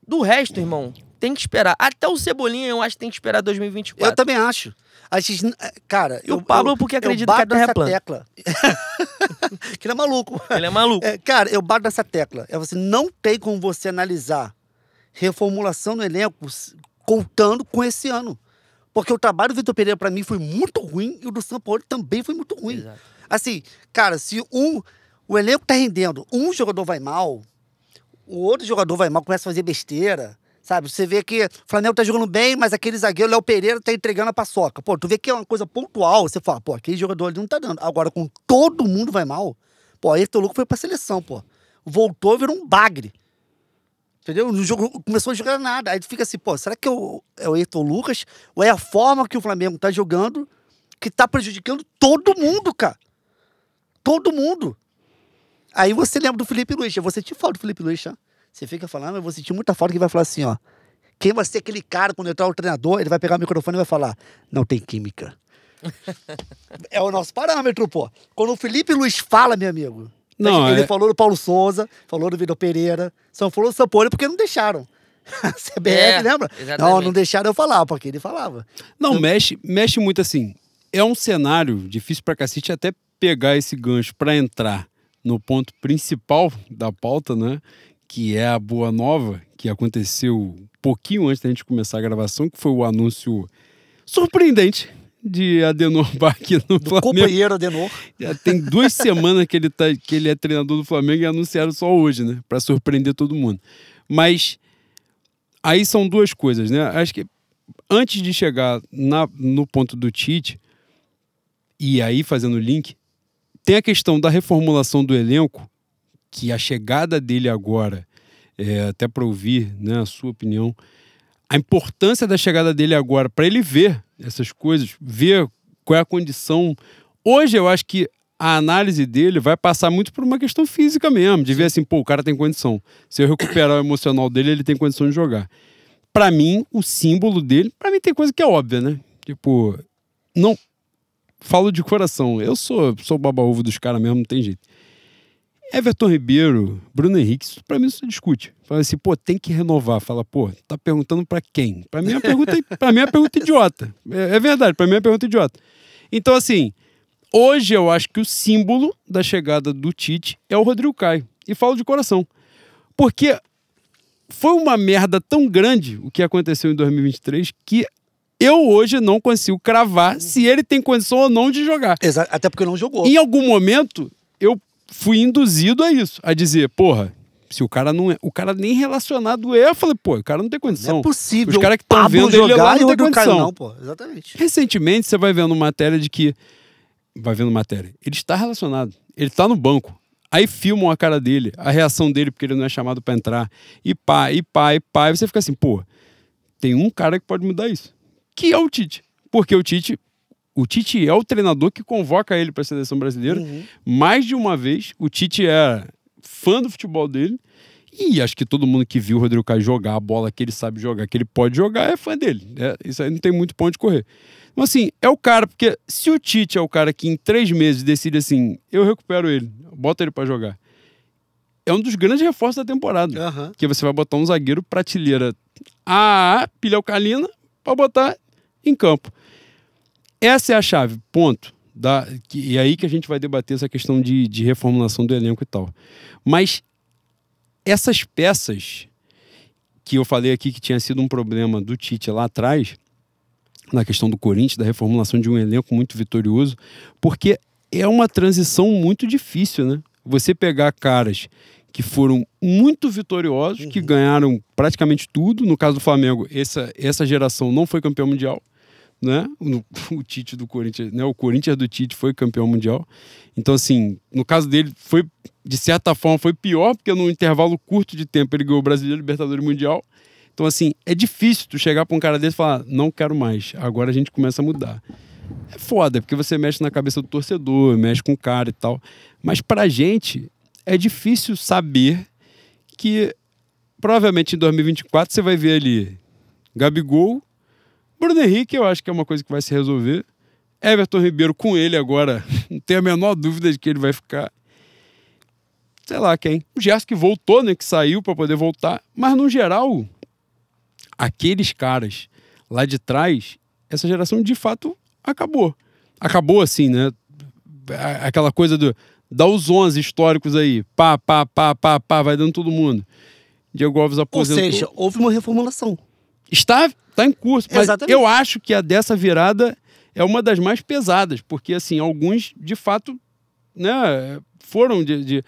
Do resto, irmão, tem que esperar. Até o Cebolinha eu acho que tem que esperar 2024. Eu também acho. A gente, cara, E o eu- Pablo eu- porque acredita que a bato terra é plana. tecla. que ele é maluco. Ele é maluco. É, cara, eu bato nessa tecla. É você não tem como você analisar reformulação no elenco contando com esse ano. Porque o trabalho do Vitor Pereira, pra mim, foi muito ruim e o do São Paulo também foi muito ruim. Exato. Assim, cara, se um. O elenco tá rendendo, um jogador vai mal, o outro jogador vai mal, começa a fazer besteira. Sabe? Você vê que o Flamengo tá jogando bem, mas aquele zagueiro, Léo Pereira, tá entregando a paçoca. Pô, tu vê que é uma coisa pontual, você fala, pô, aquele jogador ali não tá dando. Agora, com todo mundo vai mal, pô, aí o Lucas foi pra seleção, pô. Voltou e virou um bagre. Entendeu? Jogo começou a jogar nada. Aí tu fica assim, pô, será que é o, é o Ayrton Lucas? Ou é a forma que o Flamengo tá jogando que tá prejudicando todo mundo, cara? Todo mundo. Aí você lembra do Felipe Luiz. Eu vou sentir falta do Felipe Luiz, tá? Você fica falando, eu vou sentir muita falta que vai falar assim, ó. Quem vai ser aquele cara quando entrar o treinador, ele vai pegar o microfone e vai falar: não tem química. é o nosso parâmetro, pô. Quando o Felipe Luiz fala, meu amigo. Não, ele é- falou do Paulo Souza, falou do Vitor Pereira, só falou do Sampoli porque não deixaram. A CBF, É, lembra? exatamente. Não, não deixaram eu falar, porque ele falava. Não, mexe, mexe muito assim. É um cenário difícil pra cacete até pegar esse gancho pra entrar no ponto principal da pauta, né? Que é a boa nova, que aconteceu pouquinho antes da gente começar a gravação, que foi o anúncio surpreendente de Adenor Bach no Do Flamengo. companheiro Adenor. Já tem duas semanas que ele, tá, que ele é treinador do Flamengo e anunciaram só hoje, né? Pra surpreender todo mundo. Mas aí são duas coisas, né? Acho que antes de chegar na- no ponto do Tite, e aí fazendo o link, tem a questão da reformulação do elenco, que a chegada dele agora, é, até para ouvir né, a sua opinião, a importância da chegada dele agora, para ele ver essas coisas, ver qual é a condição. Hoje eu acho que a análise dele vai passar muito por uma questão física mesmo, de ver assim, pô, o cara tem condição. Se eu recuperar o emocional dele, ele tem condição de jogar. Para mim, o símbolo dele, para mim tem coisa que é óbvia, né? Tipo, não falo de coração. Eu sou sou baba-ovo dos caras mesmo, não tem jeito. Everton Ribeiro, Bruno Henrique, isso pra mim se discute. Fala assim, pô, tem que renovar. Fala, pô, tá perguntando pra quem? Pra mim é uma pergunta, pra mim é uma pergunta idiota. É, é verdade, pra mim é uma pergunta idiota. Então, assim, hoje eu acho que o símbolo da chegada do Tite é o Rodrigo Caio. E falo de coração. Porque foi uma merda tão grande o que aconteceu em 2023 que eu hoje não consigo cravar se ele tem condição ou não de jogar. Exa- Até porque não jogou. Em algum momento, fui induzido a isso, a dizer, porra, se o cara não é, o cara nem relacionado é, eu falei, pô, o cara não tem Não condição. é possível. Os caras que estão vendo ele lá não tem condição. não, pô. Exatamente. Recentemente, você vai vendo matéria de que vai vendo matéria, ele está relacionado. ele tá no banco. Aí filmam a cara dele, a reação dele, porque ele não é chamado pra entrar. E pá, e pá, e pá. E você fica assim, pô, tem um cara que pode mudar isso. Que é o Tite. Porque o Tite. O Tite é o treinador que convoca ele para a seleção brasileira. Mais de uma vez, o Tite é fã do futebol dele. E acho que todo mundo que viu o Rodrigo Caio jogar a bola que ele sabe jogar, que ele pode jogar, é fã dele. É, isso aí não tem muito ponto de correr. Então, assim, é o cara, porque se o Tite é o cara que em três meses decide assim, eu recupero ele, boto ele para jogar. É um dos grandes reforços da temporada. Aham. Que você vai botar um zagueiro prateleira A, pilha alcalina, para botar em campo. Essa é a chave, ponto. Da, que, e aí que a gente vai debater essa questão de, de reformulação do elenco e tal. Mas essas peças que eu falei aqui que tinha sido um problema do Tite lá atrás, na questão do Corinthians, da reformulação de um elenco muito vitorioso, porque é uma transição muito difícil, né? Você pegar caras que foram muito vitoriosos, que ganharam praticamente tudo. No caso do Flamengo, essa, essa geração não foi campeão mundial. Né? O, o Tite do Corinthians, né? O Corinthians do Tite foi campeão mundial. Então, assim, no caso dele, foi, de certa forma, foi pior, porque num intervalo curto de tempo ele ganhou o Brasileiro Libertadores Mundial. Então, assim, é difícil tu chegar pra um cara desse e falar, não quero mais, agora a gente começa a mudar. É foda, porque você mexe na cabeça do torcedor, mexe com o cara e tal. Mas pra gente, é difícil saber que provavelmente em 2024 você vai ver ali Gabigol, Bruno Henrique, eu acho que é uma coisa que vai se resolver. Everton Ribeiro com ele agora, não tenho a menor dúvida de que ele vai ficar. Sei lá quem. O Gerson que voltou, né? Que saiu para poder voltar. Mas no geral, aqueles caras lá de trás, essa geração de fato acabou. Acabou assim, né? Aquela coisa do. Dá os 11 históricos aí. Pá, pá, pá, pá, pá, vai dando todo mundo. Diego Alves Ou aposentou. seja, houve uma reformulação. Está, está em curso. Mas Exatamente. eu acho que a dessa virada é uma das mais pesadas, porque assim, alguns de fato né, foram de. de...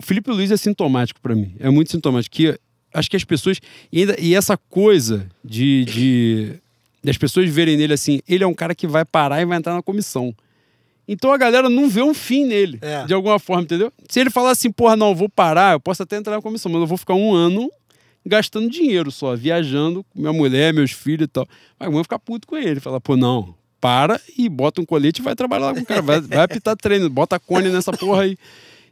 O Felipe Luiz é sintomático para mim. É muito sintomático. Que acho que as pessoas. E, ainda, e essa coisa de, de. das pessoas verem nele assim, ele é um cara que vai parar e vai entrar na comissão. Então a galera não vê um fim nele, É. de alguma forma, entendeu? Se ele falar assim, porra, não, eu vou parar, eu posso até entrar na comissão, mas eu vou ficar um ano gastando dinheiro só, viajando com minha mulher, meus filhos e tal. Mas vou ficar puto com ele. Falar, pô, não, para e bota um colete e vai trabalhar lá com o cara. Vai, vai apitar treino, bota cone nessa porra aí.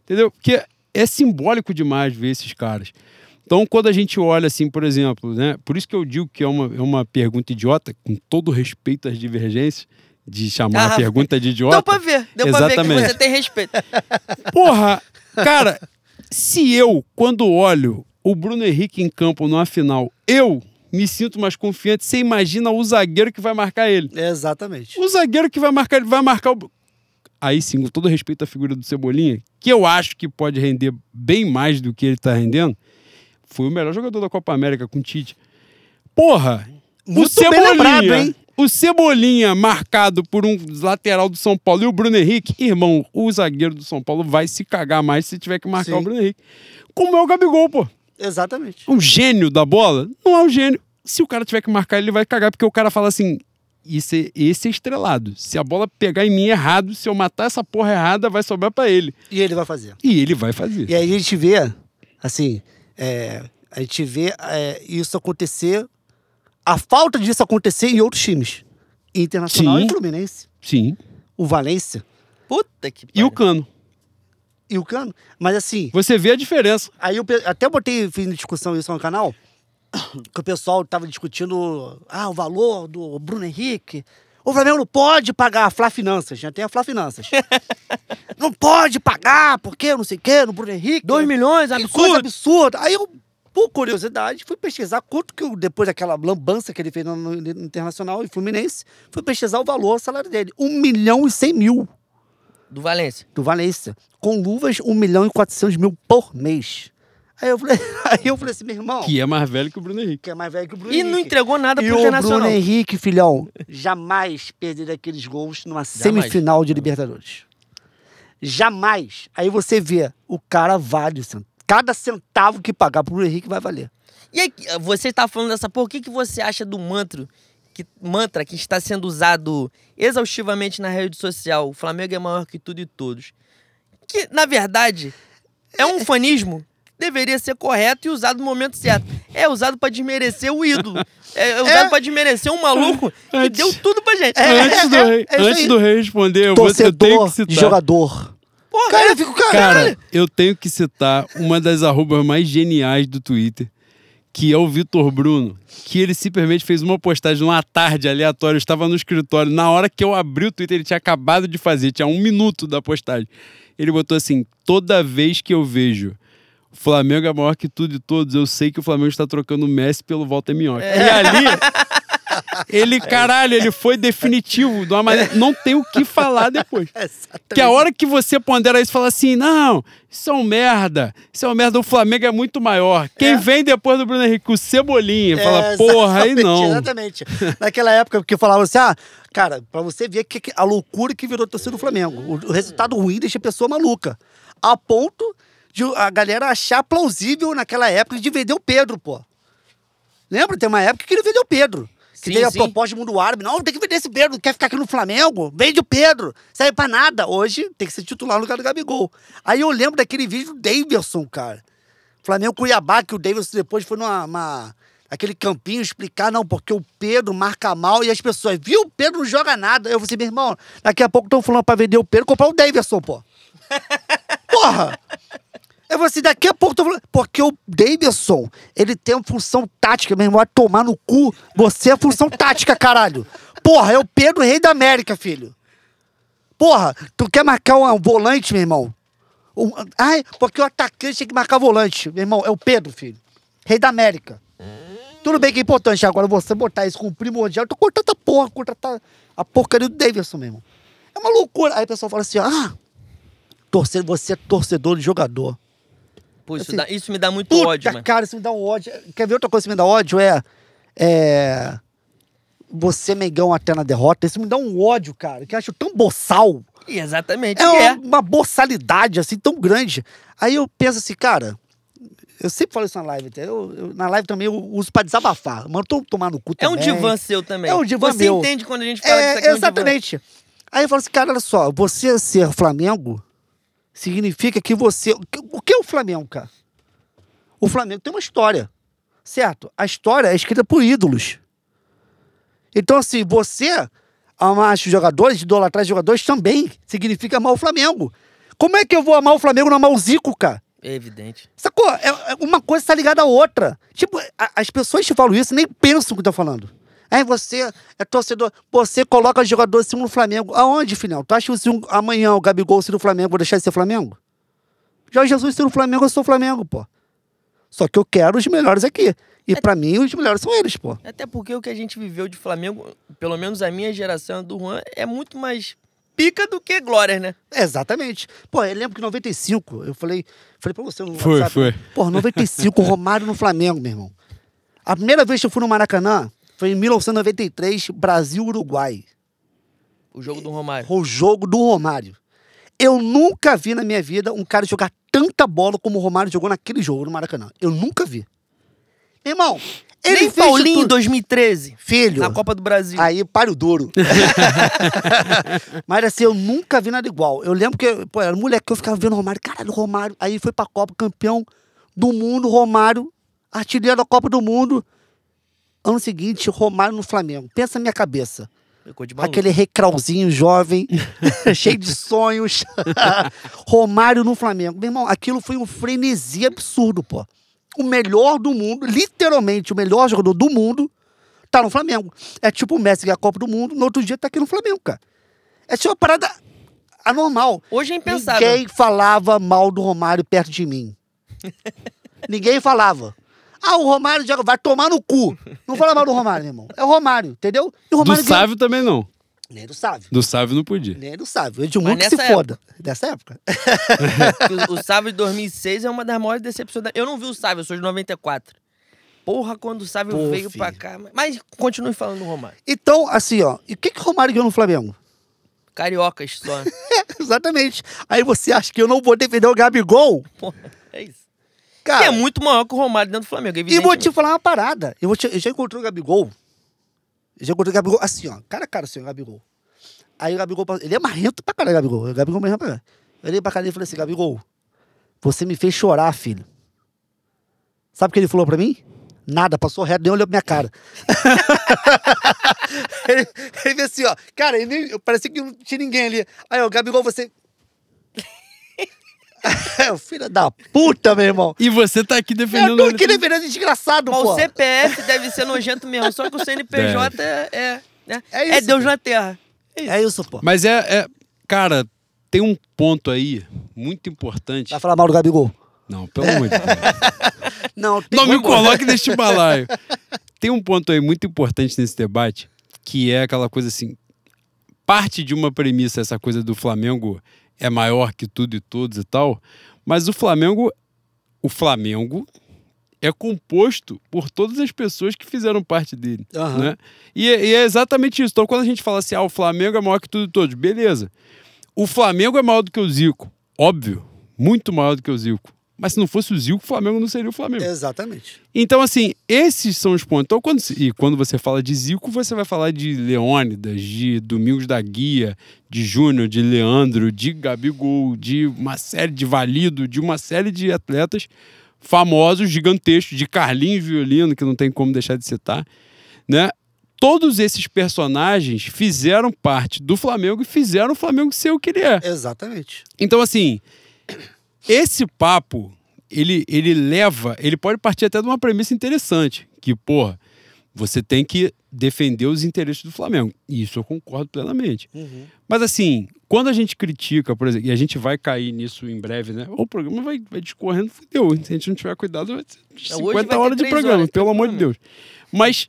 Entendeu? Porque é simbólico demais ver esses caras. Então, quando a gente olha assim, por exemplo, né? Por isso que eu digo que é uma, é uma pergunta idiota, com todo respeito às divergências, de chamar Ah, a pergunta de idiota. Deu pra ver, deu pra ver que Exatamente. você tem respeito. Porra, cara, se eu, quando olho o Bruno Henrique em campo numa final, eu me sinto mais confiante, você imagina o zagueiro que vai marcar ele. Exatamente. O zagueiro que vai marcar ele vai marcar o. Aí sim, com todo respeito à figura do Cebolinha, que eu acho que pode render bem mais do que ele tá rendendo, foi o melhor jogador da Copa América com o Tite. Porra! Muito o Cebolinha, lembrado, hein? O Cebolinha marcado por um lateral do São Paulo e o Bruno Henrique, irmão, o zagueiro do São Paulo vai se cagar mais se tiver que marcar Sim. o Bruno Henrique. Como é o Gabigol, pô. Exatamente. Um gênio da bola? Não é um gênio. Se o cara tiver que marcar, ele vai cagar, porque o cara fala assim: isso é, esse é estrelado. Se a bola pegar em mim errado, se eu matar essa porra errada, vai sobrar pra ele. E ele vai fazer. E ele vai fazer. E aí a gente vê, assim, é, a gente vê é, isso acontecer, a falta disso acontecer em outros times. Internacional Sim. e Fluminense. Sim. O Valência Puta que E o pariu. Cano. E o Cano. Mas assim, Você vê a diferença. aí eu até botei, fiz discussão isso no canal, que o pessoal tava discutindo ah, o valor do Bruno Henrique. O Flamengo não pode pagar a Flá Finanças, já tem a Flá Finanças. não pode pagar, porque não sei o quê, no Bruno Henrique. 2 milhões, Que coisa absurdo. absurda. Aí eu, por curiosidade, fui pesquisar quanto que eu, depois daquela lambança que ele fez no, no Internacional e Fluminense, fui pesquisar o valor, o salário dele. 1 milhão e 100 mil Do Valência. do Valência. Com luvas, 1 milhão e 400 mil por mês. Aí eu falei, aí eu falei assim, meu irmão, que, Que é mais velho que o Bruno Henrique. é mais velho que o Bruno E Henrique. não entregou nada E pro o Internacional. Bruno Henrique, filhão, jamais perderia aqueles gols numa semifinal de Libertadores. Jamais. Aí você vê, o cara vale. Cada centavo que pagar pro Bruno Henrique vai valer. E aí, você tá falando dessa porra, o que, que você acha do mantra que, mantra que está sendo usado exaustivamente na rede social? O Flamengo é maior que tudo e todos. Que, na verdade, é um fanismo que deveria ser correto e usado no momento certo. É usado pra desmerecer o ídolo. É usado É. pra desmerecer um maluco que Antes- deu tudo pra gente. É, antes do, é, rei, é antes do rei responder, eu vou- eu tenho Torcedor que citar. jogador. Porra, Cara, é- eu fico, caralho. Cara, eu tenho que citar uma das arrobas mais geniais do Twitter, que é o Vitor Bruno, que ele simplesmente fez uma postagem numa tarde aleatória. Eu estava no escritório. Na hora que eu abri o Twitter, ele tinha acabado de fazer, tinha um minuto da postagem. Ele botou assim: toda vez que eu vejo. O Flamengo é maior que tudo e todos. Eu sei que o Flamengo está trocando o Messi pelo Walter Minhoca. E ali, ele, caralho, ele foi definitivo. De uma maneira, não tem o que falar depois. Que a hora que você pondera isso e fala assim, não, isso é um merda, isso é um merda, o Flamengo é muito maior. Quem É. vem depois do Bruno Henrique? O Cebolinha. É, fala, porra, aí não. Exatamente. Naquela época que eu falava assim, ah, cara, pra você ver que, a loucura que virou torcida do Flamengo. O, o resultado ruim deixa a pessoa maluca. A ponto de a galera achar plausível naquela época de vender o Pedro, pô. Lembra? Tem uma época que queria vender o Pedro. Que Sim, teve a sim. proposta do mundo árabe. Não, tem que vender esse Pedro. Quer ficar aqui no Flamengo? Vende o Pedro. Serve pra nada. Hoje tem que ser titular no lugar do Gabigol. Aí eu lembro daquele vídeo do Davidson, cara. Flamengo Cuiabá, que o Davidson depois foi numa. uma- aquele campinho explicar, não, porque o Pedro marca mal e as pessoas, viu? O Pedro não joga nada. Eu falei assim, meu irmão, daqui a pouco estão falando pra vender o Pedro comprar o Davidson, pô. Porra! Eu falei assim, daqui a pouco tô falando. Porque o Davidson, ele tem uma função tática, meu irmão. Vai tomar no cu. Você é função tática, caralho. Porra, é o Pedro Rei da América, filho. Porra, tu quer marcar um volante, meu irmão? Um- ai, porque o atacante tem que marcar volante. Meu irmão, é o Pedro, filho. Rei da América. Tudo bem que é importante. Agora você botar isso como primordial, eu tô cortando a porra, contratar a porcaria do Davidson, meu irmão. É uma loucura. Aí o pessoal fala assim: ah, torcer, você é torcedor de jogador. Pô, isso, assim, dá- isso me dá muito Puta, ódio, mano. cara, isso me dá um ódio. Quer ver outra coisa que me dá ódio? É. É. Você, Mengão, até na derrota. Isso me dá um ódio, cara, que eu acho tão boçal. Exatamente, É, é. uma, uma boçalidade, assim, tão grande. Aí eu penso assim, cara. Eu sempre falo isso na live. até, Eu, eu- na live também eu uso pra desabafar. Mano, tô tomar no cu É um também. divã seu também. É um divã Você meu. entende quando a gente fala que isso É, aqui é um exatamente. Aí eu falo assim, cara, olha só, você ser Flamengo significa que você. O que é o Flamengo, cara? O Flamengo tem uma história, certo? A história é escrita por ídolos. Então, assim, você amar os jogadores, idolatrar os jogadores também significa amar o Flamengo. Como é que eu vou amar o Flamengo não amar o Zico, cara? É evidente. Sacou? É, é uma coisa está ligada à outra. Tipo, as pessoas te falam isso nem pensam o que estão falando. Aí você é torcedor, você coloca jogador em cima do Flamengo. Aonde, filhão? Tu acha que se um- amanhã o Gabigol ser do Flamengo, vou deixar de ser Flamengo? Jorge Jesus ser do Flamengo, eu sou Flamengo, pô. Só que eu quero os melhores aqui. E pra mim, os melhores são eles, pô. Até porque o que a gente viveu de Flamengo, pelo menos a minha geração do Juan, é muito mais pica do que glória, né? Exatamente. Pô, eu lembro que em 95, eu falei, falei pra você no Foi, WhatsApp. foi. Pô, 95, Romário no Flamengo, meu irmão. A primeira vez que eu fui no Maracanã foi em 1993, Brasil-Uruguai. O jogo do Romário. O jogo do Romário. Eu nunca vi na minha vida um cara jogar tanta bola como o Romário jogou naquele jogo no Maracanã. Eu nunca vi. Meu irmão, ele Nem fez Paulinho em tudo. 2013, Filho, na Copa do Brasil. Aí, páreo duro. Mas assim, eu nunca vi nada igual. Eu lembro que, pô, era moleque que eu ficava vendo o Romário. Caralho, Romário. Aí foi pra Copa, campeão do mundo, Romário. Artilheiro da Copa do Mundo. Ano seguinte, Romário no Flamengo. Pensa na minha cabeça. Aquele recrauzinho jovem, cheio de sonhos. Romário no Flamengo. Meu irmão, aquilo foi um frenesi absurdo, pô. O melhor do mundo, literalmente o melhor jogador do mundo, tá no Flamengo. É tipo o Messi ganhar a Copa do Mundo, no outro dia tá aqui no Flamengo, cara. É uma parada anormal. Hoje é impensável. Ninguém falava mal do Romário perto de mim. Ninguém falava. Ah, o Romário joga, vai tomar no cu. Não fala mal do Romário, meu irmão. É o Romário, entendeu? E o Do Romário ganhou- Sávio também não. Nem do Sávio. Do Sávio não podia. Nem do Sávio. O Edmundo que se nessa foda. Dessa época. o, o Sávio de 2006 é uma das maiores decepções. Da... Eu não vi o Sávio, eu sou de 94. Porra, quando o Sávio Pô, veio filho. pra cá. Mas continue falando do Romário. Então, assim, ó. E o que, que o Romário ganhou no Flamengo? Cariocas só. Exatamente. Aí você acha que eu não vou defender o Gabigol? Porra, é isso. Cara, que é muito maior que o Romário dentro do Flamengo, E vou te falar uma parada. Eu, te- eu já encontrei o Gabigol. Eu já encontrei o Gabigol assim, ó. Cara a cara assim, o Gabigol. Aí o Gabigol. Ele é marrento pra caralho, Gabigol. O Gabigol é marrento pra caralho. Eu olhei pra cara dele e falei assim, Gabigol, você me fez chorar, filho. Sabe o que ele falou pra mim? Nada, passou reto, nem olhou pra minha cara. ele, ele veio assim, ó. Cara, ele nem, parecia que não tinha ninguém ali. Aí, ó, Gabigol, você. É, o filho da puta, meu irmão. E você tá aqui Eu defendendo... tô aqui defendendo desgraçado, Mas pô. o CPF deve ser nojento mesmo, só que o CNPJ é, é, né? É é isso, Deus pô. na Terra. É isso. É isso, pô. Mas é, é... Cara, tem um ponto aí muito importante. Vai falar mal do Gabigol? Não, pelo amor de Deus. Não, tem Não me coloque neste balaio. Tem um ponto aí muito importante nesse debate, que é aquela coisa assim. Parte de uma premissa, essa coisa do Flamengo é maior que tudo e todos e tal, mas o Flamengo, o Flamengo é composto por todas as pessoas que fizeram parte dele, Aham. né? E, é- e é exatamente isso. Então, quando a gente fala assim, ah, o Flamengo é maior que tudo e todos, beleza. O Flamengo é maior do que o Zico, óbvio, muito maior do que o Zico. Mas se não fosse o Zico, o Flamengo não seria o Flamengo. Exatamente. Então, assim, esses são os pontos. Então, quando, e quando você fala de Zico, você vai falar de Leônidas, de Domingos da Guia, de Júnior, de Leandro, de Gabigol, de uma série de Valido, de uma série de atletas famosos, gigantescos, de Carlinhos Violino, que não tem como deixar de citar, né? Todos esses personagens fizeram parte do Flamengo e fizeram o Flamengo ser o que ele é. Exatamente. Então, assim, esse papo, ele, ele leva, ele pode partir até de uma premissa interessante, que, porra, você tem que defender os interesses do Flamengo. E isso eu concordo plenamente. Mas, assim, quando a gente critica, por exemplo, e a gente vai cair nisso em breve, né? O programa vai, vai discorrendo, fudeu. Se a gente não tiver cuidado, vai ser É, hoje vai 50 horas de programa, horas, pelo amor de Deus. Mas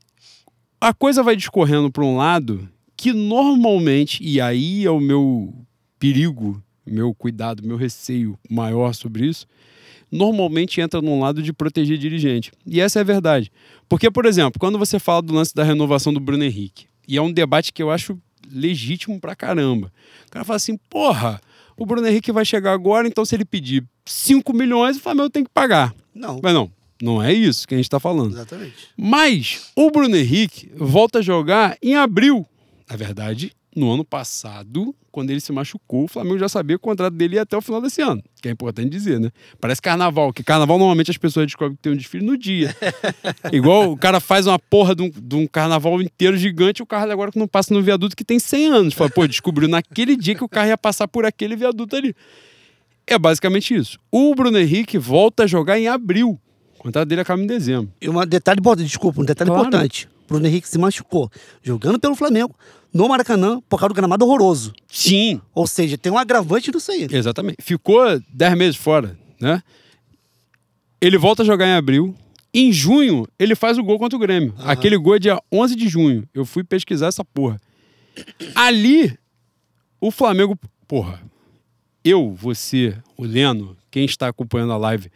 a coisa vai discorrendo para um lado que normalmente, e aí é o meu perigo, meu cuidado, meu receio maior sobre isso, normalmente entra num lado de proteger dirigente. E essa é a verdade. Porque, por exemplo, quando você fala do lance da renovação do Bruno Henrique, e é um debate que eu acho legítimo pra caramba. O cara fala assim, porra, o Bruno Henrique vai chegar agora, então se ele pedir 5 milhões, o Flamengo tem que pagar. Não. Mas não, não é isso que a gente está falando. Exatamente. Mas o Bruno Henrique volta a jogar em abril. Na verdade, no ano passado, quando ele se machucou, o Flamengo já sabia que o contrato dele ia até o final desse ano. Que é importante dizer, né? Parece carnaval, que carnaval normalmente as pessoas descobrem que tem um desfile no dia. Igual o cara faz uma porra de um, de um carnaval inteiro gigante, o carro agora que não passa no viaduto que tem 100 anos. Fala, pô, descobriu naquele dia que o carro ia passar por aquele viaduto ali. É basicamente isso. O Bruno Henrique volta a jogar em abril. O contrato dele acaba em dezembro. E um detalhe importante, desculpa, um detalhe Claro. importante. Bruno Henrique se machucou jogando pelo Flamengo no Maracanã por causa do gramado horroroso. Sim, Ou seja, tem um agravante disso aí. Exatamente. Ficou 10 meses fora, né? Ele volta a jogar em abril. Em junho, ele faz o gol contra o Grêmio. Aquele gol é dia 11 de junho. Eu fui pesquisar essa porra. Ali, o Flamengo... Porra, eu, você, o Leno, quem está acompanhando a live,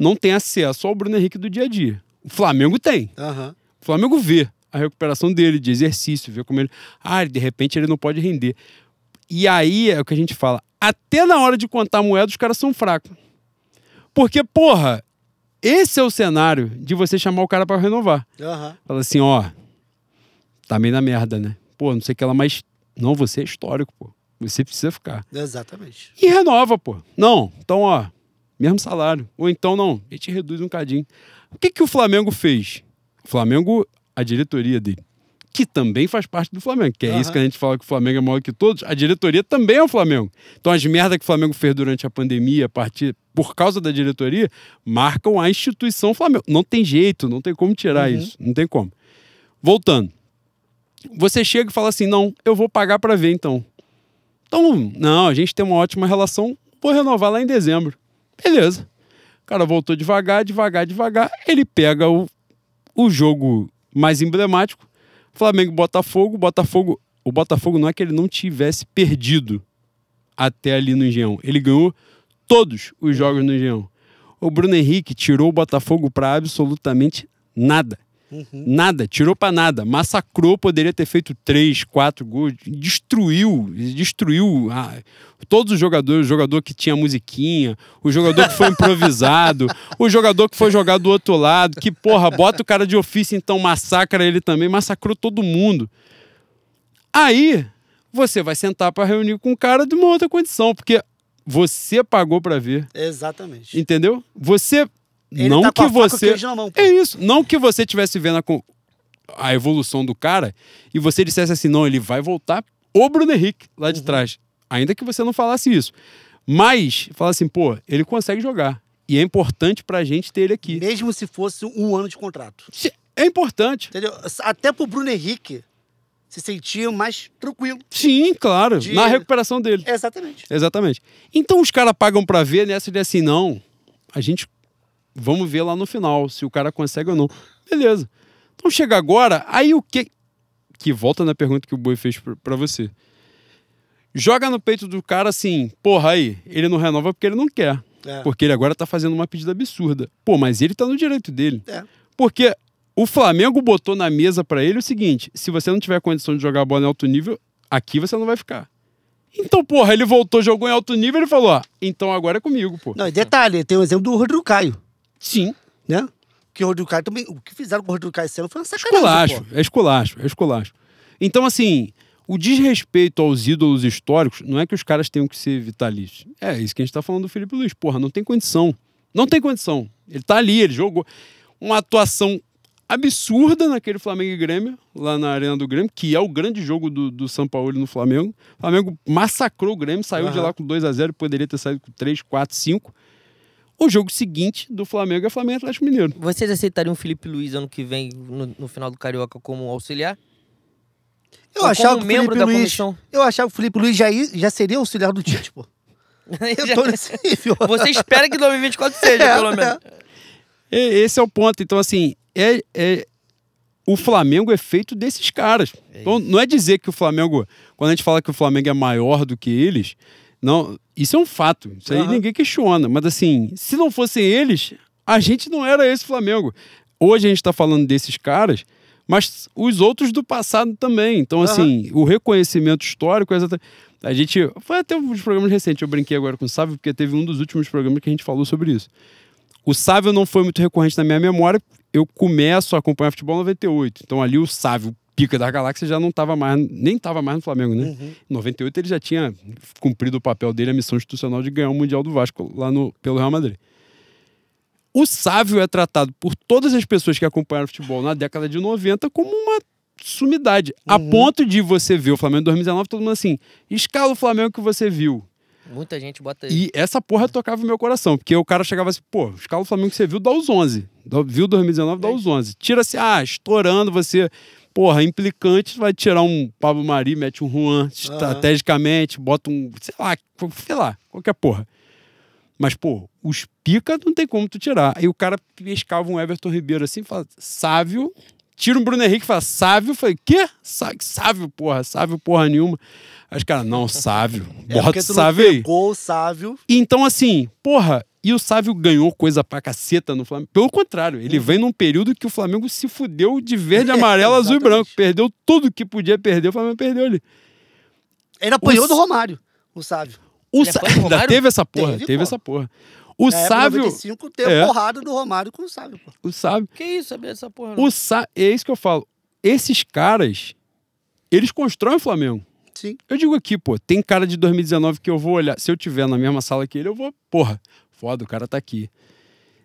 não tem acesso ao Bruno Henrique do dia a dia. O Flamengo tem. Aham. O Flamengo vê a recuperação dele, de exercício, vê como ele. Ah, de repente ele não pode render. E aí é o que a gente fala. Até na hora de contar moeda, os caras são fracos. Porque, porra, esse é o cenário de você chamar o cara pra renovar. Aham. Fala assim, ó, tá meio na merda, né? Pô, não sei o que lá, mas não, você é histórico, pô. Você precisa ficar. Exatamente. E renova, pô. Não, então, ó, mesmo salário. Ou então, não, a gente reduz um cadinho. O que, que o Flamengo fez? O Flamengo, a diretoria dele, que também faz parte do Flamengo, que é Aham. isso que a gente fala que o Flamengo é maior que todos, a diretoria também é o Flamengo. Então, as merdas que o Flamengo fez durante a pandemia, a partir, por causa da diretoria, marcam a instituição Flamengo. Não tem jeito, não tem como tirar Uhum. isso, não tem como. Voltando. Você chega e fala assim: não, eu vou pagar para ver então. Então, não, a gente tem uma ótima relação, vou renovar lá em dezembro. Beleza. O cara voltou devagar, devagar, devagar. Ele pega o, o jogo mais emblemático, Flamengo Botafogo. Botafogo. O Botafogo não é que ele não tivesse perdido até ali no Engenhão. Ele ganhou todos os jogos no Engenhão. O Bruno Henrique tirou o Botafogo para absolutamente nada. Nada, tirou pra nada. Massacrou, poderia ter feito três, quatro gols. Destruiu, destruiu ah, todos os jogadores. O jogador que tinha musiquinha, o jogador que foi improvisado, o jogador que foi jogado do outro lado. Que, porra, bota o cara de ofício, então massacra ele também. Massacrou todo mundo. Aí, você vai sentar pra reunir com o cara de uma outra condição, porque você pagou pra ver, Exatamente. entendeu? Você Ele não tá que você mão. É isso, não que você tivesse vendo a, a evolução do cara e você dissesse assim, não, ele vai voltar o Bruno Henrique lá Uhum. de trás. Ainda que você não falasse isso. Mas, fala assim, pô, ele consegue jogar. E é importante pra gente ter ele aqui. Mesmo se fosse um ano de contrato. É importante. Entendeu? Até pro Bruno Henrique se sentir mais tranquilo. Sim, claro. De- Na recuperação dele. Exatamente. Exatamente. Então os caras pagam pra ver nessa de assim, não, a gente vamos ver lá no final se o cara consegue ou não. Beleza. Então chega agora, aí o que que volta na pergunta que o Boi fez pra- pra você. Joga no peito do cara assim, porra aí, ele não renova porque ele não quer. É. Porque ele agora tá fazendo uma pedida absurda. Pô, mas ele tá no direito dele. É. Porque o Flamengo botou na mesa pra ele o seguinte: se você não tiver condição de jogar bola em alto nível, aqui você não vai ficar. Então, porra, ele voltou, jogou em alto nível e falou: ó, então agora é comigo, pô. Não, e detalhe, tem o exemplo do Rodrigo Caio, Sim, né? Que o Rodrigo Caio também. O que fizeram com o Rodrigo Caio esse ano foi uma sacanagem. esculacho, pô. é esculacho, é esculacho. Então, assim, o desrespeito aos ídolos históricos não é que os caras tenham que ser vitalícios. É isso que a gente tá falando do Felipe Luiz. Porra, não tem condição. Não tem condição. Ele tá ali, ele jogou uma atuação absurda naquele Flamengo e Grêmio, lá na Arena do Grêmio, que é o grande jogo do, do São Paulo no Flamengo. O Flamengo massacrou o Grêmio, saiu de Aham. lá com 2 a 0 poderia ter saído com 3, 4, 5. O jogo seguinte do Flamengo é Flamengo Atlético Mineiro. Vocês aceitariam o Felipe Luiz ano que vem, no, no final do Carioca, como auxiliar? Eu Ou achava como que o membro Felipe da Luiz. comissão? Eu achava que o Felipe Luiz já, já seria auxiliar do Tite, pô. Eu tô nesse nível. Você espera que 2024 seja, É, pelo menos. E- Esse é o ponto. Então, assim, é, é- o Flamengo é feito desses caras. Então, não é dizer que o Flamengo, quando a gente fala que o Flamengo é maior do que eles, não, isso é um fato. Isso aí Aham. ninguém questiona. Mas, assim, se não fossem eles, a gente não era esse Flamengo. Hoje a gente está falando desses caras, mas os outros do passado também. Então, Aham. assim, o reconhecimento histórico, é exatamente. A gente. Foi até um dos programas recentes, eu brinquei agora com o Sávio, porque teve um dos últimos programas que a gente falou sobre isso. O Sávio não foi muito recorrente na minha memória. Eu começo a acompanhar futebol em 98. Então ali o Sávio, pica da galáxia, já não estava mais, nem estava mais no Flamengo, né? Uhum. Em 98 ele já tinha cumprido o papel dele, a missão institucional de ganhar o Mundial do Vasco lá no, pelo Real Madrid. O Sávio é tratado por todas as pessoas que acompanharam futebol na década de 90 como uma sumidade. A Uhum. ponto de você ver o Flamengo em 2019, todo mundo assim, escala o Flamengo que você viu. Muita gente bota. E essa porra tocava o meu coração, porque o cara chegava assim, pô, escala o Flamengo que você viu, dá os 11. Dá- Viu 2019, dá os 11. Tira assim, ah, estourando você, porra, implicante, vai tirar um Pablo Mari, mete um Juan estrategicamente, bota um, sei lá, sei lá, qualquer porra. Mas, pô, os pica não tem como tu tirar. Aí o cara pescava um Everton Ribeiro assim, fala, Sávio, tira um Bruno Henrique e fala, Sávio, falei, quê? Sá- Sávio, porra, Sávio, porra nenhuma. Aí os caras, não, Sávio, É bota porque o tu não Sávio aí. pegou o Sávio. Então, assim, porra, e o Sávio ganhou coisa pra caceta no Flamengo. Pelo contrário, ele vem num período que o Flamengo se fudeu de verde, amarelo, azul e branco. Perdeu tudo que podia perder, o Flamengo perdeu ali. Ele apanhou O do Romário, o Sávio. O Ainda teve essa porra, Teve, teve, essa porra. O Na Sávio, 95 teve É. porrada do Romário com o Sávio, pô. o Sávio, Que isso, sabia dessa porra? não? o é isso que eu falo. Esses caras, eles constroem o Flamengo. Sim. Eu digo aqui, pô, tem cara de 2019 que eu vou olhar. Se eu tiver na mesma sala que ele, eu vou, porra, foda, o cara tá aqui.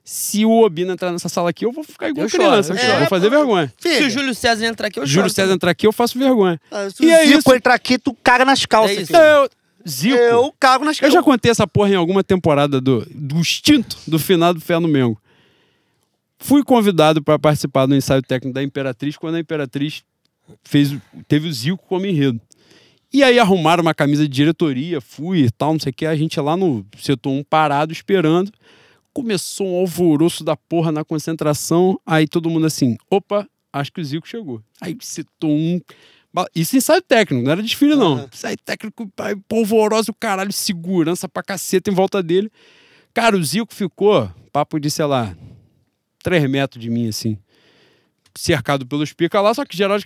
Se o Obina entrar nessa sala aqui, eu vou ficar igual Eu choro, criança. eu eu choro. vou fazer vergonha. Se o Filho, Júlio César entrar aqui, eu Júlio choro César também. entrar aqui, eu faço vergonha. ah, se E o é Zico isso. entrar aqui, tu caga nas calças, É isso. filho. Eu, Zico, eu, Eu cago nas calças. já contei essa porra em alguma temporada do, do extinto do finado Fé no Mengo. Fui convidado para participar do ensaio técnico da Imperatriz quando a Imperatriz fez, teve o Zico como enredo. E aí arrumaram uma camisa de diretoria, fui e tal, não sei o que. A gente lá no setor 1 parado, esperando. Começou um alvoroço da porra na concentração. Aí todo mundo assim, opa, acho que o Zico chegou. Aí setor 1... ba- Isso ensaio técnico, não era desfile não. Aham. Ensaio técnico, polvoroso, caralho, segurança pra caceta em volta dele. Cara, o Zico ficou, papo de, sei lá, 3 metros de mim, assim. Cercado pelos pica lá, só que geral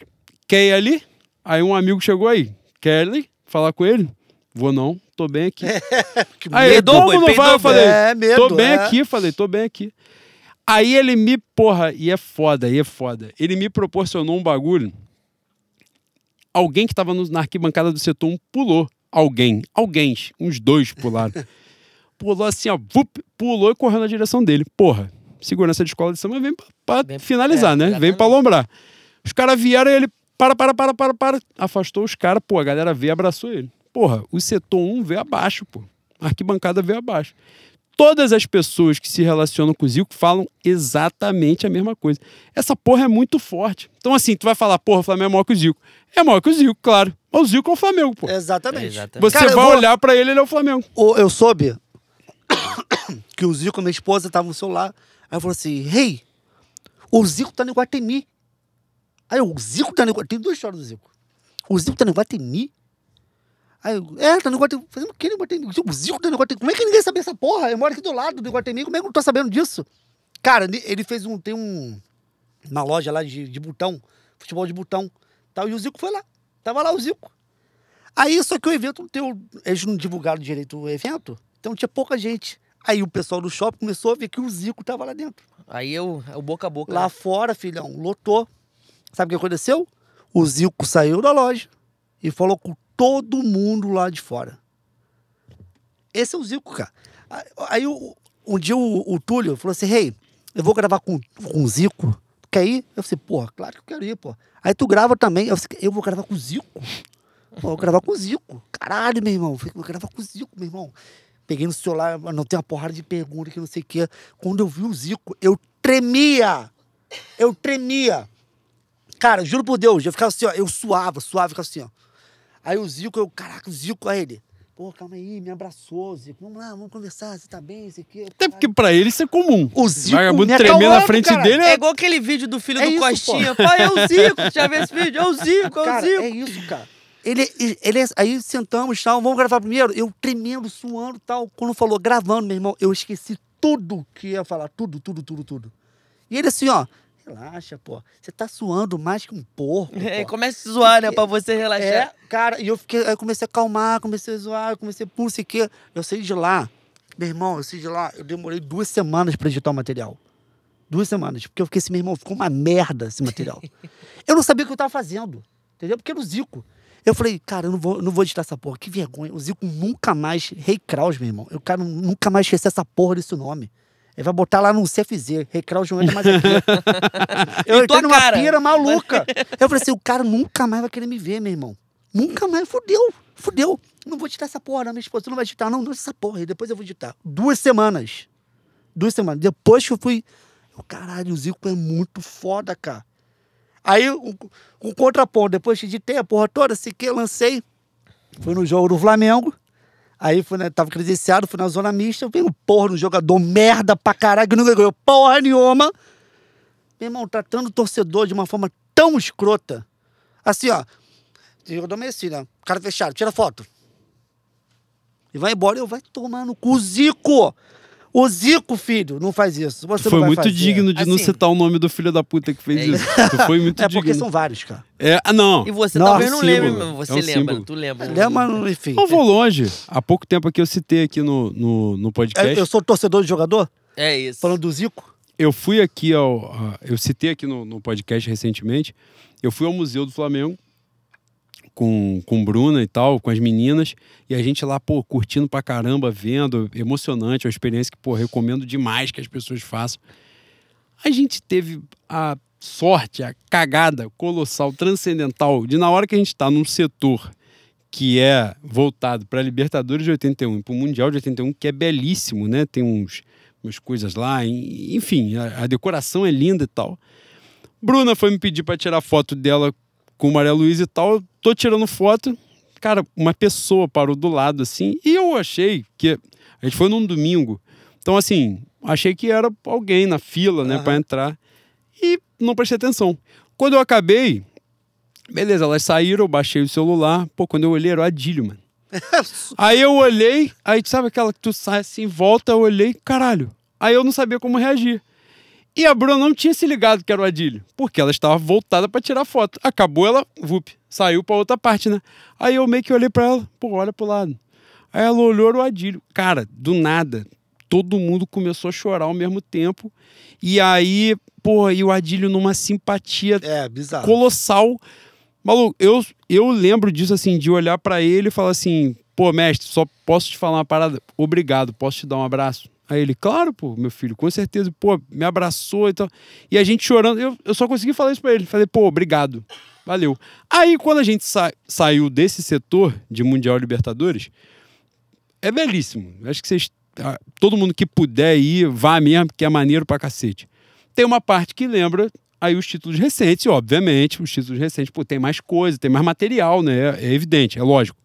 quer ir ali? Aí um amigo chegou aí, ali? Falar com ele? Vou não, tô bem aqui. Que Aí ele, como boi, não vai? Eu falei, É, medo, tô bem é. aqui, falei, tô bem aqui. Aí ele me, porra, e é foda, e é foda. Ele me proporcionou um bagulho. alguém que tava no- na arquibancada do setor 1 pulou. Alguém, alguém, uns dois pularam. pulou assim, ó, vup, pulou e correu na direção dele. Porra, segurança de escola de samba vem pra, pra Vem- finalizar, é, né? Vem pra lombrar. Os caras vieram e ele, para, para, para, para, para. Afastou os caras, pô, a galera veio e abraçou ele. Porra, o setor 1 veio abaixo, pô. A arquibancada veio abaixo. Todas as pessoas que se relacionam com o Zico falam exatamente a mesma coisa. Essa porra é muito forte. Então, assim, tu vai falar, porra, o Flamengo é maior que o Zico. É maior que o Zico, claro. Mas o Zico é o Flamengo, pô. Exatamente. É, exatamente. Você Cara, eu vai vou- olhar pra ele, ele é o Flamengo. O- eu soube que o Zico, minha esposa, tava no celular. Aí falou assim: Rei, o Zico tá no Iguatemi. Aí o Zico tá no Iguatemi. Tem duas histórias do Zico. O Zico tá no Iguatemi? Aí eu, é, tá no Iguatemi. Fazendo o que no Iguatemi? O Zico tá no Iguatemi. Como é que ninguém sabia essa porra? Eu moro aqui do lado do Iguatemi. Como é que eu não tô sabendo disso? Cara, ele- fez um. Tem um. Uma loja lá de, de botão, futebol de botão. Tal, e o Zico foi lá. Tava lá o Zico. Aí, só que o evento não tem. Eles não divulgaram direito o evento, então tinha pouca gente. Aí o pessoal do shopping começou a ver que o Zico tava lá dentro. Aí eu, é o boca a boca. Lá né? fora, filhão, lotou. Sabe o que aconteceu? O Zico saiu da loja e falou com todo mundo lá de fora. Esse é o Zico, cara. Aí- um dia o, o Túlio falou assim: Rei, eu vou gravar com, com o Zico. Tu quer ir? Eu falei, porra, claro que eu quero ir, pô. Aí tu grava também. Eu, falei, eu vou gravar com o Zico? Pô, vou gravar com o Zico. Caralho, meu irmão. Eu falei, vou gravar com o Zico, meu irmão. Peguei no celular, anotei uma porrada de perguntas que não sei o quê. Quando eu vi o Zico, eu tremia. Eu tremia. Cara, juro por Deus, eu ficava assim, ó, eu suava, suava, ficava assim, ó. Aí o Zico, eu, caraca, o Zico, aí ele. Pô, calma aí, me abraçou, Zico. Vamos lá, vamos conversar, você tá bem, isso aqui. Até porque pra ele isso é comum. O Zico Vagabundo me tremer na frente cara. dele É é... igual aquele vídeo do filho É do isso, Costinha. Pai, é o Zico. Já viu esse vídeo? É o Zico, é o Cara, Zico. é isso, cara. Ele, ele, é- aí sentamos, tal, vamos gravar primeiro. Eu tremendo, suando, tal. Quando falou gravando, meu irmão, eu esqueci tudo que ia falar, tudo, tudo, tudo, tudo. E ele assim, ó, relaxa, pô. Você tá suando mais que um porco. É, começa a se zoar, né? Pra você relaxar. É, cara, e eu fiquei, aí eu comecei a acalmar, comecei a zoar, comecei a pum, sei o quê. Eu saí de lá, meu irmão, eu saí de lá, eu demorei duas semanas pra editar o material. Duas semanas, porque eu fiquei assim, meu irmão, ficou uma merda esse material. eu não sabia o que eu tava fazendo, entendeu? Porque era o Zico. Eu falei, cara, eu não vou, eu não vou editar essa porra, que vergonha. O Zico nunca mais, Rei Kraus, meu irmão, eu quero nunca mais esquecer essa porra desse nome. Ele vai botar lá no CFZ, Kraus não entra mais aqui. eu entrei numa cara. pira maluca. Eu falei assim, o cara nunca mais vai querer me ver, meu irmão. Nunca mais, fudeu, fudeu. Não vou editar essa porra, não, minha esposa, tu não vai editar, não, não essa porra, e depois eu vou editar. Duas semanas. Duas semanas. Depois que eu fui, eu, caralho, o Zico é muito foda, cara. Aí, um, um contraponto, depois que editei a porra toda, que eu lancei, fui no jogo do Flamengo, aí fui, né, tava credenciado, fui na zona mista, eu vi um porra no jogador merda pra caralho, que nunca ganhou porra nenhuma. Meu irmão, tratando o torcedor de uma forma tão escrota. Assim, ó. Jogador meio assim, né? Cara fechado, tira foto. E vai embora, eu vai tomar no Zico! O Zico, filho, não faz isso. Você Foi não muito fazer. digno de não Assim- citar o nome do filho da puta que fez É isso. Tu foi muito É porque digno. são vários, cara. É, ah, não. E você Nossa, talvez não símbolo. lembre, mas você É um lembra. símbolo. Tu lembra. Lembra, enfim. Não vou longe. Há pouco tempo aqui eu citei aqui no, no, no podcast. Eu, eu sou torcedor de jogador, É isso. falando do Zico. Eu fui aqui ao. Eu citei aqui no, no podcast recentemente. Eu fui ao Museu do Flamengo com, com Bruna e tal, com as meninas. E a gente lá, pô, curtindo pra caramba, vendo. Emocionante, é uma experiência que, pô, recomendo demais que as pessoas façam. A gente teve a sorte, a cagada colossal, transcendental, de na hora que a gente tá num setor que é voltado para Libertadores de 81 e para o Mundial de 81, que é belíssimo, né? Tem uns, umas coisas lá, enfim, a, a decoração é linda e tal. Bruna foi me pedir para tirar foto dela com Maria Luísa e tal. Eu tô tirando foto. Cara, uma pessoa parou do lado assim, e eu achei que a gente foi num domingo. Então assim, achei que era alguém na fila, né, Aham. para entrar. E não prestei atenção. Quando eu acabei, beleza, elas saíram, eu baixei o celular. Pô, quando eu olhei era o Adílio, mano. Aí eu olhei, aí sabe aquela que tu sai assim, volta, eu olhei, caralho. Aí eu não sabia como reagir. E a Bruna não tinha se ligado que era o Adílio, porque ela estava voltada para tirar foto. Acabou, ela, vup, saiu para outra parte, né? Aí eu meio que olhei para ela, pô, olha pro lado. Aí ela olhou o Adílio. Cara, do nada, todo mundo começou a chorar ao mesmo tempo. E aí, pô, e o Adílio numa simpatia É, colossal. Maluco, eu, eu lembro disso assim, de olhar pra ele e falar assim: pô, mestre, só posso te falar uma parada? Obrigado, posso te dar um abraço? Aí ele, claro, pô, meu filho, com certeza, pô, me abraçou e tal. E a gente chorando, eu, eu só consegui falar isso pra ele. Falei, pô, obrigado, valeu. Aí quando a gente sa saiu desse setor de Mundial Libertadores, é belíssimo. Acho que vocês, ah, todo mundo que puder ir, vá mesmo, porque é maneiro pra cacete. Tem uma parte que lembra aí os títulos recentes, obviamente, os títulos recentes, pô, tem mais coisa, tem mais material, né? É, é evidente, é lógico.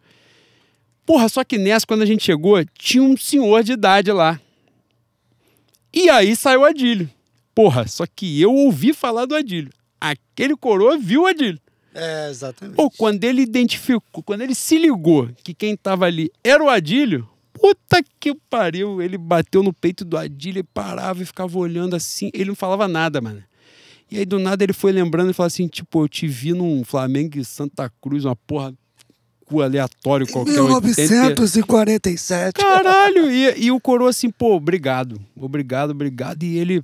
Porra, só que nessa, quando a gente chegou, tinha um senhor de idade lá. E aí saiu o Adílio. Porra, só que eu ouvi falar do Adílio. Aquele coroa viu o Adílio. É, exatamente. Pô, quando ele identificou, quando ele se ligou que quem tava ali era o Adílio, puta que pariu. Ele bateu no peito do Adílio e parava e ficava olhando assim. Ele não falava nada, mano. E aí do nada ele foi lembrando e falou assim: tipo, eu te vi num Flamengo e Santa Cruz, uma porra cu aleatório qualquer. 80. 1947. Caralho! E, e o coroa assim, pô, obrigado, obrigado, obrigado. E ele,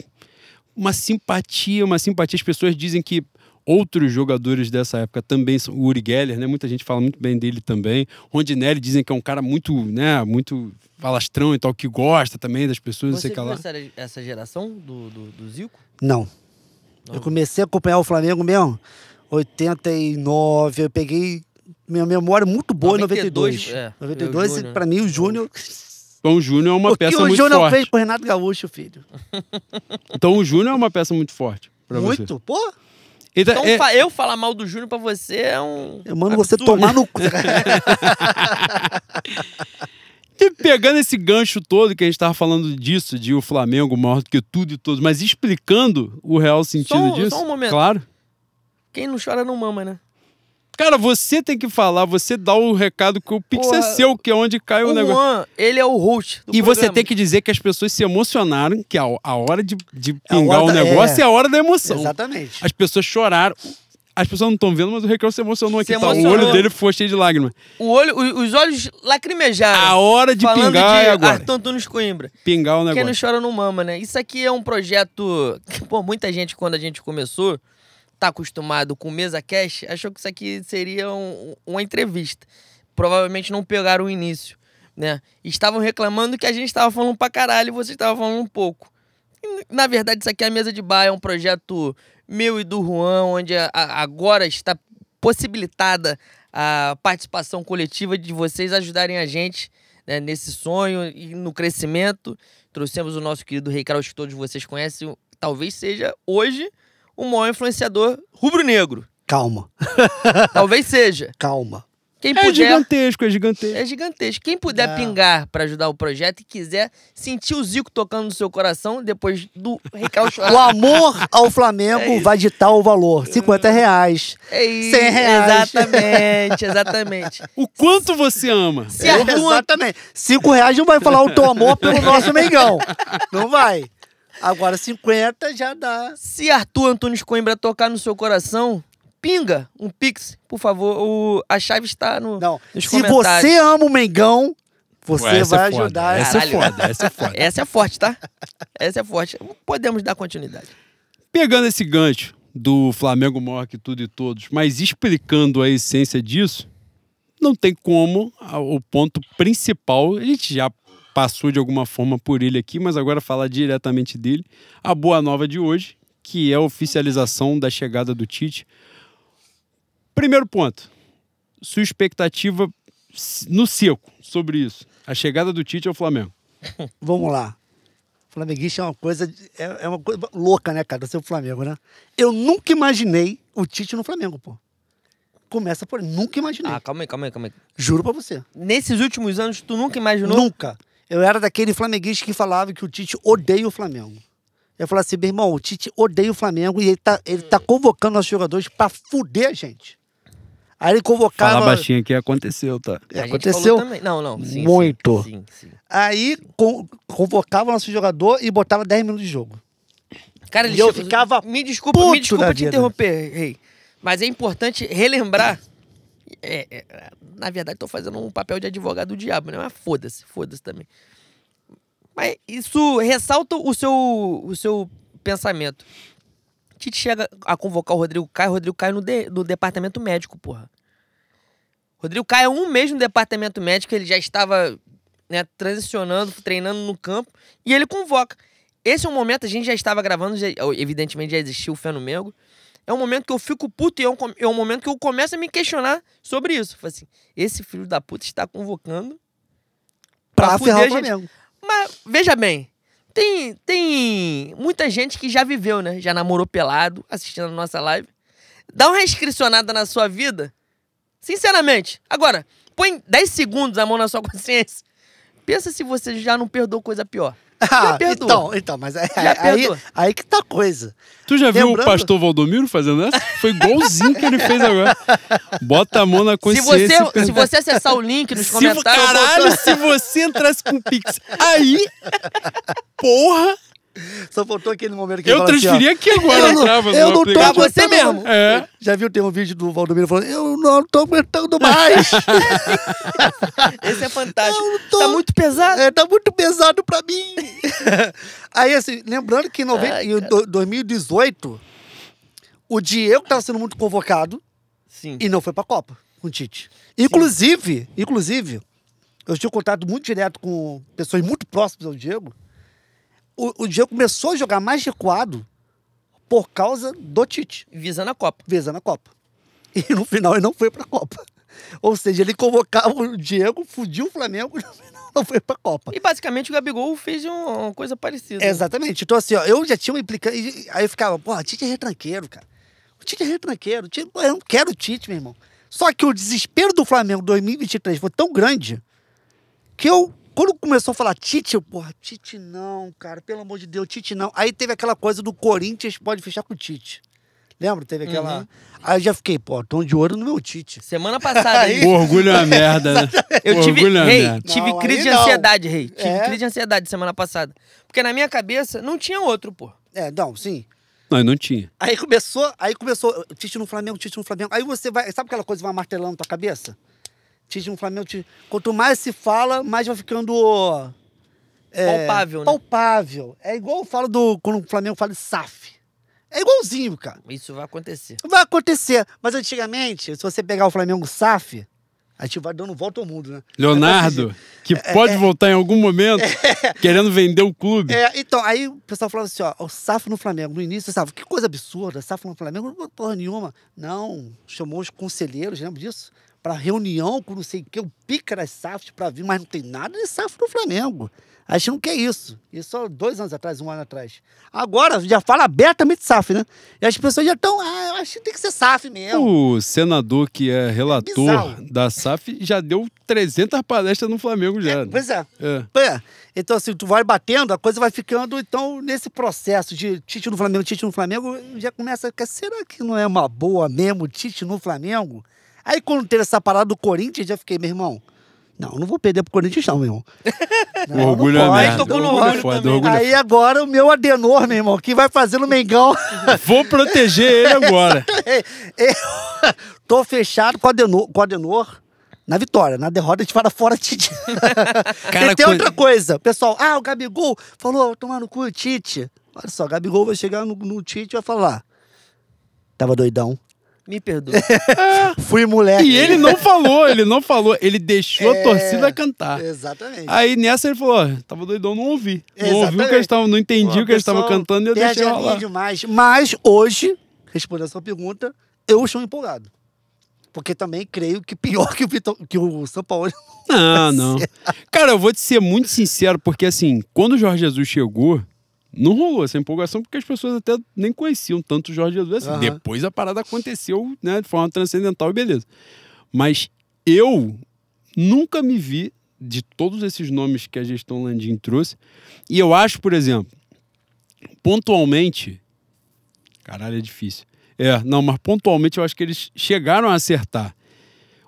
uma simpatia, uma simpatia. As pessoas dizem que outros jogadores dessa época também são. O Uri Geller, né? Muita gente fala muito bem dele também. Rondinelli dizem que é um cara muito, né? Muito falastrão e tal, que gosta também das pessoas, não Você sei o que viu lá. essa, essa geração do, do, do Zico? Não. Eu comecei a acompanhar o Flamengo mesmo 89, eu peguei minha memória muito boa em 92, 92. é, 92, o Júnior. pra mim, o Júnior. Então o Júnior é uma o que peça o muito Júnior forte. fez pro Renato Gaúcho, filho? Então o Júnior é uma peça muito forte pra você. Muito, pô. Então, Então é- fa- eu falar mal do Júnior pra você é um. Eu mando você absurdo. tomar no cu. E pegando esse gancho todo que a gente tava falando disso, de o Flamengo maior do que tudo e todos, mas explicando o real sentido Só disso. só um momento. Claro. Quem não chora não mama, né? Cara, você tem que falar, você dá o recado que o Pix Porra, é seu, que é onde cai o, O negócio. Juan, ele é o host. E você programa. tem que dizer que as pessoas se emocionaram, que a, a hora de, de É pingar o negócio é. é. a hora da emoção. Exatamente. As pessoas choraram. As pessoas não estão vendo, mas o Recreio se emocionou aqui. Se tá? O olho dele foi cheio de lágrimas. O olho, os olhos lacrimejaram. A hora de falando pingar de é agora. Arthur Antunes Coimbra. Pingar o Quem não negócio. chora não mama, né? Isso aqui é um projeto que, pô, muita gente, quando a gente começou, tá acostumado com mesa cash, achou que isso aqui seria um- uma entrevista. Provavelmente não pegaram o início, né? Estavam reclamando que a gente estava falando pra caralho e você estava falando um pouco. Na verdade, isso aqui é a mesa de bar, é um projeto meu e do Juan, onde a- a- agora está possibilitada a participação coletiva de vocês ajudarem a gente né, nesse sonho e no crescimento. Trouxemos o nosso querido Rei Carlos, que todos vocês conhecem, talvez seja hoje o maior influenciador rubro-negro. Calma, Talvez seja. calma. Quem É puder. gigantesco, é gigantesco. É gigantesco. Quem puder Não. pingar pra ajudar o projeto e quiser sentir o Zico tocando no seu coração depois do Recal O amor ao Flamengo É vai ditar o valor. 50 reais. É isso. 100 reais. Exatamente, exatamente. O quanto você ama. Se Arthur, Exatamente. 5 reais não vai falar o teu amor pelo nosso Mengão. Não vai. Agora 50 já dá. se Arthur Antunes Coimbra tocar no seu coração, pinga um pix, por favor. O, a chave está no, Não. nos Se você ama o Mengão, você Ué, é vai foda, ajudar. Essa é foda, essa é foda. Essa é forte, tá? Essa é forte. Podemos dar continuidade. Pegando esse gancho do Flamengo maior que tudo e todos, mas explicando a essência disso, não tem como o ponto principal, a gente já passou de alguma forma por ele aqui, mas agora falar diretamente dele, a boa nova de hoje, que é a oficialização da chegada do Tite. Primeiro ponto, sua expectativa no seco sobre isso, a chegada do Tite ao Flamengo. Vamos lá. Flamenguista é uma coisa. É, é uma coisa louca, né, cara? Ser o Flamengo, né? Eu nunca imaginei o Tite no Flamengo, pô. Começa por. Nunca imaginei. Ah, calma aí, calma aí, calma aí. Juro pra você. Nesses últimos anos, tu nunca imaginou? Nunca. Eu era daquele flamenguista que falava que o Tite odeia o Flamengo. Eu falava assim, meu irmão, o Tite odeia o Flamengo e ele tá, ele tá convocando nossos jogadores pra fuder a gente. Aí ele convocava. Fala baixinho que aconteceu, tá? Gente Aconteceu. Não, não. Sim, muito. Sim, sim. Aí con- convocava o nosso jogador e botava 10 minutos de jogo. Cara, ele E eu ficava Me desculpa, puto me desculpa te vida. interromper, Rei. Mas é importante relembrar. É, é, na verdade, tô fazendo um papel de advogado do diabo, né? Mas foda-se, foda-se também. Mas isso ressalta o seu, o seu pensamento. Tite chega a convocar o Rodrigo Caio, o Rodrigo Caio no, de- no departamento médico, porra. Rodrigo Caio, um mês no departamento médico, ele já estava né, transicionando, treinando no campo, e ele convoca. Esse é um momento, a gente já estava gravando, já- evidentemente já existiu o Fenomengo. É um momento que eu fico puto e é um, é um momento que eu começo a me questionar sobre isso. Falei assim, esse filho da puta está convocando Pra pra ferrar o fuder a gente. Flamengo. mas, veja bem, tem, tem muita gente que já viveu, né? Já namorou pelado, assistindo a nossa live. Dá uma inscricionada na sua vida. Sinceramente. Agora, põe 10 segundos a mão na sua consciência. Pensa se você já não perdoou coisa pior. Ah, então, então, mas é- Já aí, aí que tá a coisa. Tu já viu Lembrando- o pastor Valdomiro fazendo essa? Foi igualzinho que ele fez agora. Bota a mão na Se consciência. você, e se você acessar o link nos Se, comentários. caralho, se você entrasse com o Pix aí, porra, Só faltou aquele momento que eu ele assim, transferi aqui agora. Eu não- eu não tô. Pra você aguentando- mesmo. É. Já viu, tem um vídeo do Valdomiro falando, eu não tô aguentando mais. Esse é fantástico. Tô- Tá muito pesado. É, tá muito pesado pra mim. Aí, assim, lembrando que em, noven- Ai, em do- 2018, o Diego tava sendo muito convocado Sim. e não foi pra Copa com o Tite. Inclusive, inclusive, eu tinha contato muito direto com pessoas muito próximas ao Diego. O, o Diego começou a jogar mais recuado por causa do Tite, Visando a Copa. visando a Copa. E no final ele não foi pra Copa. Ou seja, ele convocava o Diego, fudiu o Flamengo e no final não foi pra Copa. E basicamente o Gabigol fez um- uma coisa parecida. Exatamente. Então, assim, ó, eu já tinha uma implicância. Aí eu ficava, porra, Tite é retranqueiro, cara. O Tite é retranqueiro. Tite, eu não quero o Tite, meu irmão. Só que o desespero do Flamengo 2023 foi tão grande que eu, quando começou a falar Tite, eu, porra, Tite não, cara, pelo amor de Deus, Tite não. Aí teve aquela coisa do Corinthians pode fechar com o Tite. Lembra? Teve aquela. Uhum. Aí eu já fiquei, pô, tom de ouro no meu Tite. Semana passada aí, O orgulho é uma merda, né? eu tive, orgulho é rei, merda. tive Não, crise de ansiedade, rei. Tive É. crise de ansiedade semana passada. Porque na minha cabeça não tinha outro, pô. É, não, sim. Não, não tinha. Aí começou, aí começou, Tite no Flamengo, Tite no Flamengo. Aí você vai, sabe aquela coisa que vai martelando na tua cabeça? Tite no Flamengo. Quanto mais se fala, mais vai ficando. é, Palpável, né? Palpável. É igual eu falo do. Quando o Flamengo fala de SAF. É igualzinho, cara. Isso vai acontecer. Vai acontecer. Mas antigamente, se você pegar o Flamengo SAF, a gente vai dando volta ao mundo, né? Leonardo, que pode voltar em algum momento, querendo vender o clube. É, então, aí o pessoal falava assim, ó, o SAF no Flamengo, no início, SAF, que coisa absurda, SAF no Flamengo, não porra nenhuma. Não, chamou os conselheiros, lembra disso? Pra reunião com não sei o que, o pica das SAFs pra vir, mas não tem nada de SAF no Flamengo. A gente não quer isso. Isso há dois anos atrás, um ano atrás. Agora, já fala abertamente SAF, né? E as pessoas já estão, ah, eu acho que tem que ser SAF mesmo. O senador que é relator bizarro. da SAF já deu 300 palestras no Flamengo já. né? Pois é. É. É. Então, assim, tu vai batendo, a coisa vai ficando. Então, nesse processo de Tite no Flamengo, Tite no Flamengo, já começa. Será que não é uma boa mesmo Tite no Flamengo? Aí, quando teve essa parada do Corinthians, já fiquei, meu irmão. Não, não vou perder pro Corinthians, não, meu irmão. O orgulho é pode. merda. no O orgulho é foda, orgulho é Aí agora o meu Adenor, meu irmão, que vai fazer no Mengão. Vou proteger ele agora. Eu tô fechado com o Adenor, com o Adenor na vitória. Na derrota a gente fala fora Tite. Cara, e tem quando- outra coisa. Pessoal, ah, o Gabigol falou, tomar no cu o Tite. Olha só, o Gabigol vai chegar no, no Tite e vai falar. Tava doidão. Me perdoa. Fui moleque. E ele não falou, ele não falou, ele deixou a É. torcida cantar. Exatamente. Aí nessa ele falou, tava doidão, não ouvi. Não ouvi o que Exatamente. eles estavam, não entendi Pô, o que eles estavam cantando e eu deixei a rolar. demais. Mas hoje, respondendo a sua pergunta, eu estou empolgado. Porque também creio que pior que o, Vitor, que o São Paulo. Não, não. Cara, eu vou te ser muito sincero, porque assim, quando o Jorge Jesus chegou, não rolou essa empolgação, porque as pessoas até nem conheciam tanto o Jorge Jesus. Assim, Aham. Depois a parada aconteceu, né, de forma transcendental e beleza. Mas eu nunca me vi de todos esses nomes que a gestão Landim trouxe. E eu acho, por exemplo, pontualmente. Caralho, é difícil. É, não, mas pontualmente eu acho que eles chegaram a acertar.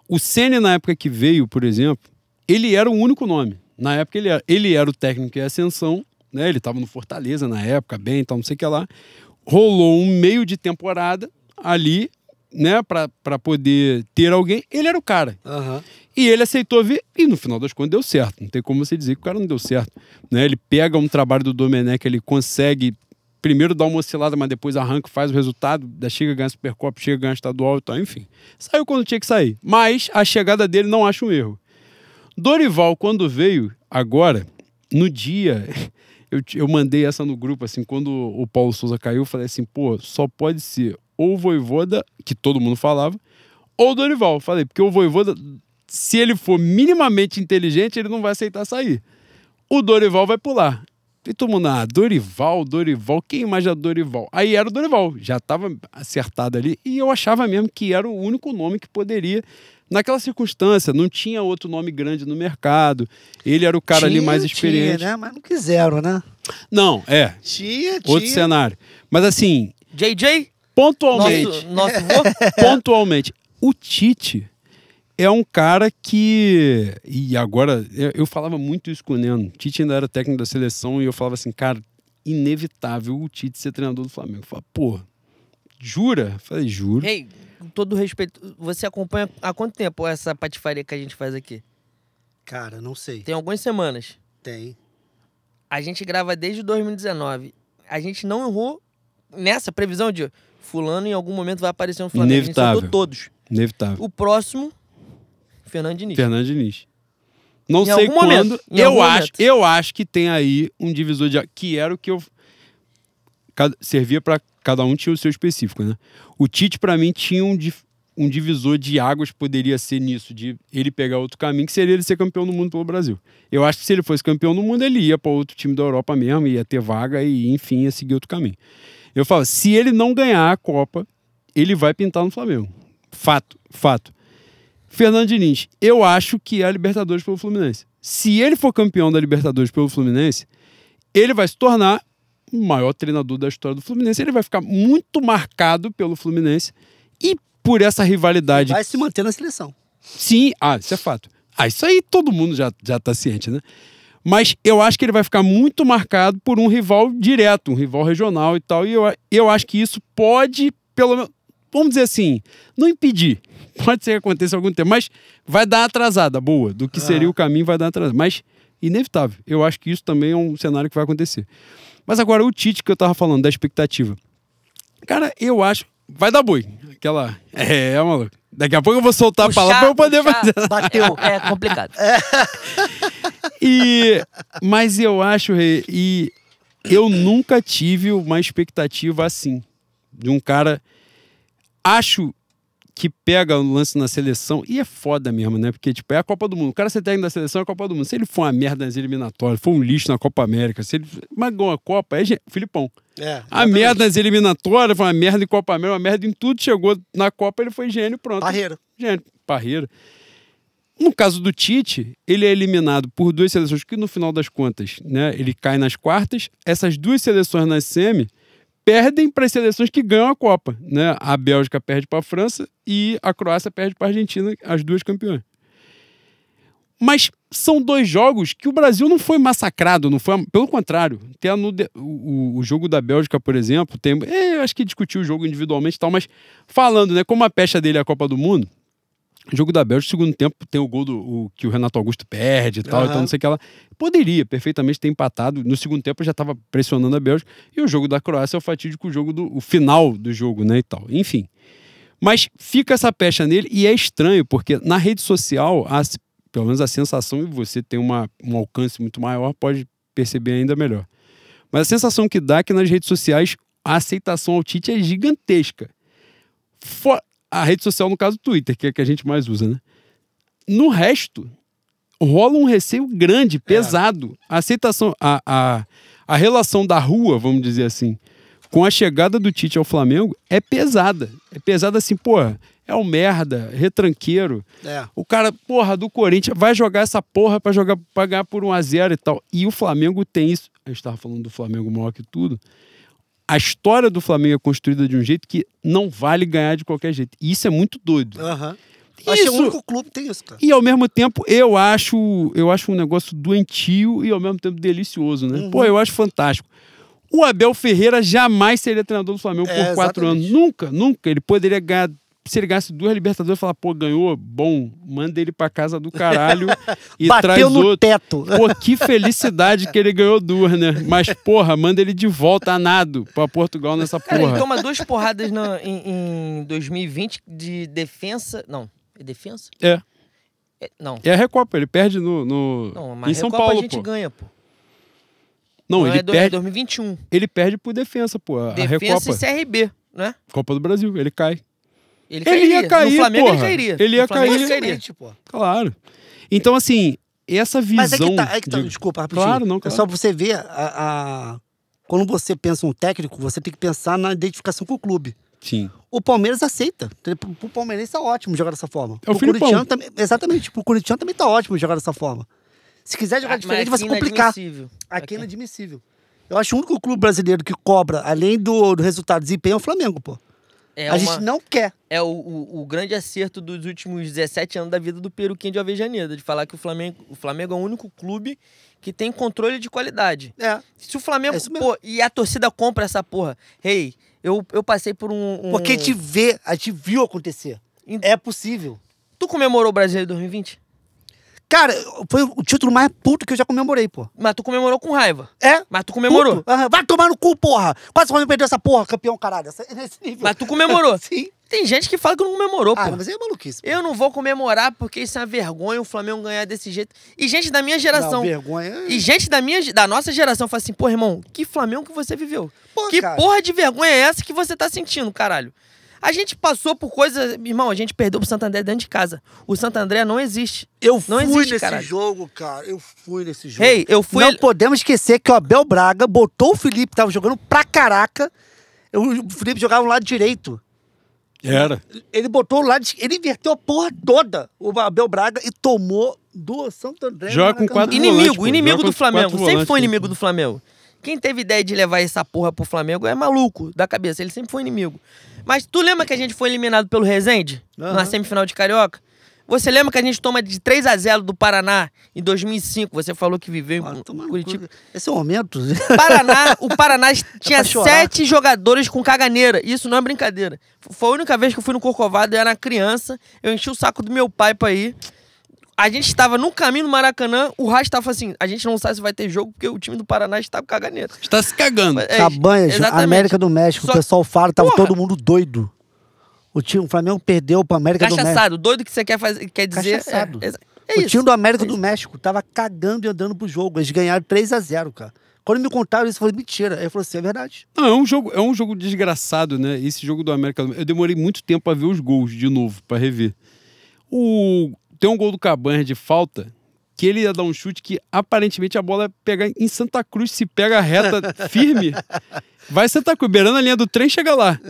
O Senna, na época que veio, por exemplo, ele era o único nome. Na época ele era, ele era o técnico em ascensão, né? Ele estava no Fortaleza na época, bem, então não sei o que lá. Rolou um meio de temporada ali, né, para poder ter alguém. Ele era o cara. E ele aceitou vir, e no final das contas deu certo. Não tem como você dizer que o cara não deu certo. Né? Ele pega um trabalho do Domenech, ele consegue primeiro dá uma oscilada, mas depois arranca, faz o resultado, da chega a ganhar Supercopa, chega a ganhar estadual e tal, enfim. Saiu quando tinha que sair. Mas a chegada dele não acho um erro. Dorival, quando veio, agora, no dia, eu, eu mandei essa no grupo, assim, quando o Paulo Souza caiu, eu falei assim, pô, só pode ser ou Voivoda, que todo mundo falava, ou Dorival. Falei, porque o Voivoda, se ele for minimamente inteligente, ele não vai aceitar sair. O Dorival vai pular. E todo mundo, ah, Dorival, Dorival, quem imagina Dorival? Aí era o Dorival, já estava acertado ali, e eu achava mesmo que era o único nome que poderia naquela circunstância, não tinha outro nome grande no mercado. Ele era o cara Tinha, ali mais experiente. Tinha, né? Mas não quiseram, né? Não, é, Tinha, tinha. outro cenário. Mas assim, JJ? pontualmente, Nosso, nosso pontualmente, o Tite é um cara que e agora eu, eu falava muito isso com o Neno. O Tite ainda era técnico da seleção e eu falava assim, cara, inevitável o Tite ser treinador do Flamengo. Eu falava, pô, jura? Eu falei, juro. Ei, com todo respeito, você acompanha há quanto tempo essa patifaria que a gente faz aqui? Cara, não sei. Tem algumas semanas. Tem. A gente grava desde 2019. A gente não errou nessa previsão de fulano em algum momento vai aparecer no Flamengo. A Inevitável. todos. Inevitável. O próximo, Fernando Diniz. Fernando Diniz. Não Em sei algum quando. momento, em eu algum acho, momento. eu acho que tem aí um divisor de que era o que eu servia para cada um tinha o seu específico, né? O Tite para mim tinha um, um divisor de águas poderia ser nisso de ele pegar outro caminho que seria ele ser campeão do mundo pelo Brasil. Eu acho que se ele fosse campeão do mundo ele ia para outro time da Europa mesmo, ia ter vaga e enfim ia seguir outro caminho. Eu falo, se ele não ganhar a Copa, ele vai pintar no Flamengo. Fato, fato. Fernando Diniz, eu acho que é a Libertadores pelo Fluminense. Se ele for campeão da Libertadores pelo Fluminense, ele vai se tornar o maior treinador da história do Fluminense. Ele vai ficar muito marcado pelo Fluminense e por essa rivalidade. Vai se manter na seleção. Sim, ah, isso é fato. Ah, isso aí todo mundo já, já tá ciente, né? Mas eu acho que ele vai ficar muito marcado por um rival direto, um rival regional e tal. E eu, eu acho que isso pode, pelo menos, vamos dizer assim, não impedir. Pode ser que aconteça algum tempo, mas vai dar atrasada boa. Do que seria o caminho, vai dar atrasada. Mas inevitável. Eu acho que isso também é um cenário que vai acontecer. Mas agora, o Tite que eu tava falando, da expectativa. Cara, eu acho. Vai dar boi. Aquela. É, maluco. Daqui a pouco eu vou soltar a palavra pra eu poder puxar, fazer. Bateu. É, é complicado. E, mas eu acho, Rê, e eu nunca tive uma expectativa assim. De um cara. Acho que pega o lance na seleção, e é foda mesmo, né? Porque, tipo, é a Copa do Mundo. O cara ser técnico da seleção é a Copa do Mundo. Se ele for uma merda nas eliminatórias, for um lixo na Copa América, se ele. Mas ganhou a Copa, é Filipão. É, A merda nas eliminatórias, foi uma merda em Copa América, uma merda em tudo. Chegou na Copa, ele foi gênio, pronto. Barreiro. Gênio, Parreira. No caso do Tite, ele é eliminado por duas seleções que, no final das contas, né, ele cai nas quartas. Essas duas seleções na semi perdem para as seleções que ganham a Copa. Né? A Bélgica perde para a França e a Croácia perde para a Argentina, as duas campeãs. Mas são dois jogos que o Brasil não foi massacrado, não foi, pelo contrário. Tem a no o, o jogo da Bélgica, por exemplo, tem, é, eu acho que discutiu o jogo individualmente e tal, mas falando, né, como a pecha dele é a Copa do Mundo, jogo da Bélgica, segundo tempo, tem o gol do, o- que o Renato Augusto perde e tal, Aham. então não sei o que ela. Poderia perfeitamente ter empatado. No segundo tempo já estava pressionando a Bélgica. E o jogo da Croácia é o fatídico jogo do o final do jogo, né? E tal. Enfim. Mas fica essa pecha nele e é estranho, porque na rede social, a, pelo menos a sensação, e você tem uma, um alcance muito maior, pode perceber ainda melhor. Mas a sensação que dá é que nas redes sociais a aceitação ao Tite é gigantesca. Fo- a rede social, no caso, o Twitter, que é a que a gente mais usa, né? No resto, rola um receio grande, pesado. A aceitação, a, a, a relação da rua, vamos dizer assim, com a chegada do Tite ao Flamengo é pesada. É pesada assim, porra, é um merda, retranqueiro. É. O cara, porra, do Corinthians, vai jogar essa porra pra, jogar, pra ganhar por 1x0 e tal. E o Flamengo tem isso. A gente tava falando do Flamengo maior que tudo. A história do Flamengo é construída de um jeito que não vale ganhar de qualquer jeito. E isso é muito doido. Aham. Acho que é o Isso- único clube que tem isso, cara. E ao mesmo tempo, eu acho, eu acho um negócio doentio e ao mesmo tempo delicioso, né? Uhum. Pô, eu acho fantástico. O Abel Ferreira jamais seria treinador do Flamengo É, por quatro exatamente. anos. Nunca, nunca. Ele poderia ganhar se ele ganhasse duas Libertadores, falar, pô, ganhou, bom, manda ele pra casa do caralho e Bateu traz no outro. teto. Pô, que felicidade que ele ganhou duas, né? Mas, porra, manda ele de volta a nado pra Portugal nessa Cara, ele porra. toma duas porradas na- em, em 2020 de defensa. Não, é defensa? É. É, não. É a Recopa, ele perde no, no Não, mas em São Recopa Paulo, a gente pô. ganha, pô. Não, ele é do- perde, 2021. ele perde por defesa, pô. A Defensa Recopa, e CRB, né? Copa do Brasil, ele cai. Ele, Ele ia cair, No Flamengo porra. ele cairia. Ele ia cair. ele cairia. Pô. Claro. Então, assim, essa visão... Mas é que tá, é que tá de- desculpa, rapidinho. Claro, não, É claro. só pra você ver, a, a- quando você pensa um técnico, você tem que pensar na identificação com o clube. Sim. O Palmeiras aceita. Pro Palmeirense tá ótimo jogar dessa forma. É o Pro Filipão. Corinthians também, exatamente. Pro Corinthians também tá ótimo jogar dessa forma. Se quiser jogar Ah, diferente, vai se aqui complicar. inadmissível. Aqui é inadmissível. Eu acho que o único clube brasileiro que cobra, além do, do resultado de desempenho, é o Flamengo, pô. É, a uma- gente não quer. é o, o, o grande acerto dos últimos 17 anos da vida do Peruquinho de Avejaneda, de falar que o Flamengo, o Flamengo é o único clube que tem controle de qualidade. É. Se o Flamengo. É pô, e a torcida compra essa porra. Rei, eu, eu passei por um. um- Porque a gente vê, a gente viu acontecer. É possível. Tu comemorou o Brasileiro 2020? Cara, foi o título mais puto que eu já comemorei, pô. Mas tu comemorou com raiva. É? Mas tu comemorou. Aham. Vai tomar no cu, porra! Quase o Flamengo perdeu essa porra, campeão, caralho. Nesse nível. Mas tu comemorou. Sim. Tem gente que fala que não comemorou, Ah, pô. mas é maluquice. pô. Eu não vou comemorar porque isso é uma vergonha o Flamengo ganhar desse jeito. E gente da minha geração. Não, vergonha. E gente da minha da nossa geração fala assim, pô, irmão, que Flamengo que você viveu? Pô, que cara. porra de vergonha é essa que você tá sentindo, caralho? A gente passou por coisas, irmão, a gente perdeu pro Santo André dentro de casa. O Santo André não existe. Eu Não fui existe, nesse caralho. jogo, cara. Eu fui nesse jogo. Rei, eu fui Não podemos esquecer que o Abel Braga botou o Felipe, tava jogando pra caraca. Eu- O Felipe jogava no lado direito. Era. Ele botou o lado. Ele inverteu a porra toda, o Abel Braga, e tomou do Santo André. Joga com quatro inimigo, volante, pô. inimigo do Flamengo. Sempre volantes, foi inimigo do Flamengo. Quem teve ideia de levar essa porra pro Flamengo é maluco da cabeça. Ele sempre foi inimigo. Mas tu lembra que a gente foi eliminado pelo Rezende na Aham. semifinal de Carioca? Você lembra que a gente toma de 3 a 0 do Paraná em 2005? Você falou que viveu Ah, em Curitiba. cu. Esse é o momento. Paraná, o Paraná tinha chorar. sete jogadores com caganeira. Isso não é brincadeira. Foi a única vez que eu fui no Corcovado, eu era criança, eu enchi o saco do meu pai pra ir. A gente estava no caminho do Maracanã, o Rasta tava assim, a gente não sabe se vai ter jogo porque o time do Paraná está com caganeira. Está se cagando. É, Cabanhas, exatamente. América do México, Só- o pessoal fala, tava Porra. todo mundo doido. O time, o Flamengo perdeu pro América do México. Cachaçado, doido que você quer, fazer, quer dizer. Cachaçado. É, é, é o isso. time do América é do. México tava cagando e andando pro jogo. Eles ganharam 3 a 0 cara. Quando me contaram isso, eu falei, mentira. Aí ele falou assim, é verdade. Não, é um jogo, é um jogo desgraçado, né? Esse jogo do América. Eu demorei muito tempo pra ver os gols de novo, pra rever. O tem um gol do Cabanhas de falta que ele ia dar um chute que aparentemente a bola ia pegar em Santa Cruz, se pega reta firme, vai Santa Cruz, beirando a linha do trem, chega lá.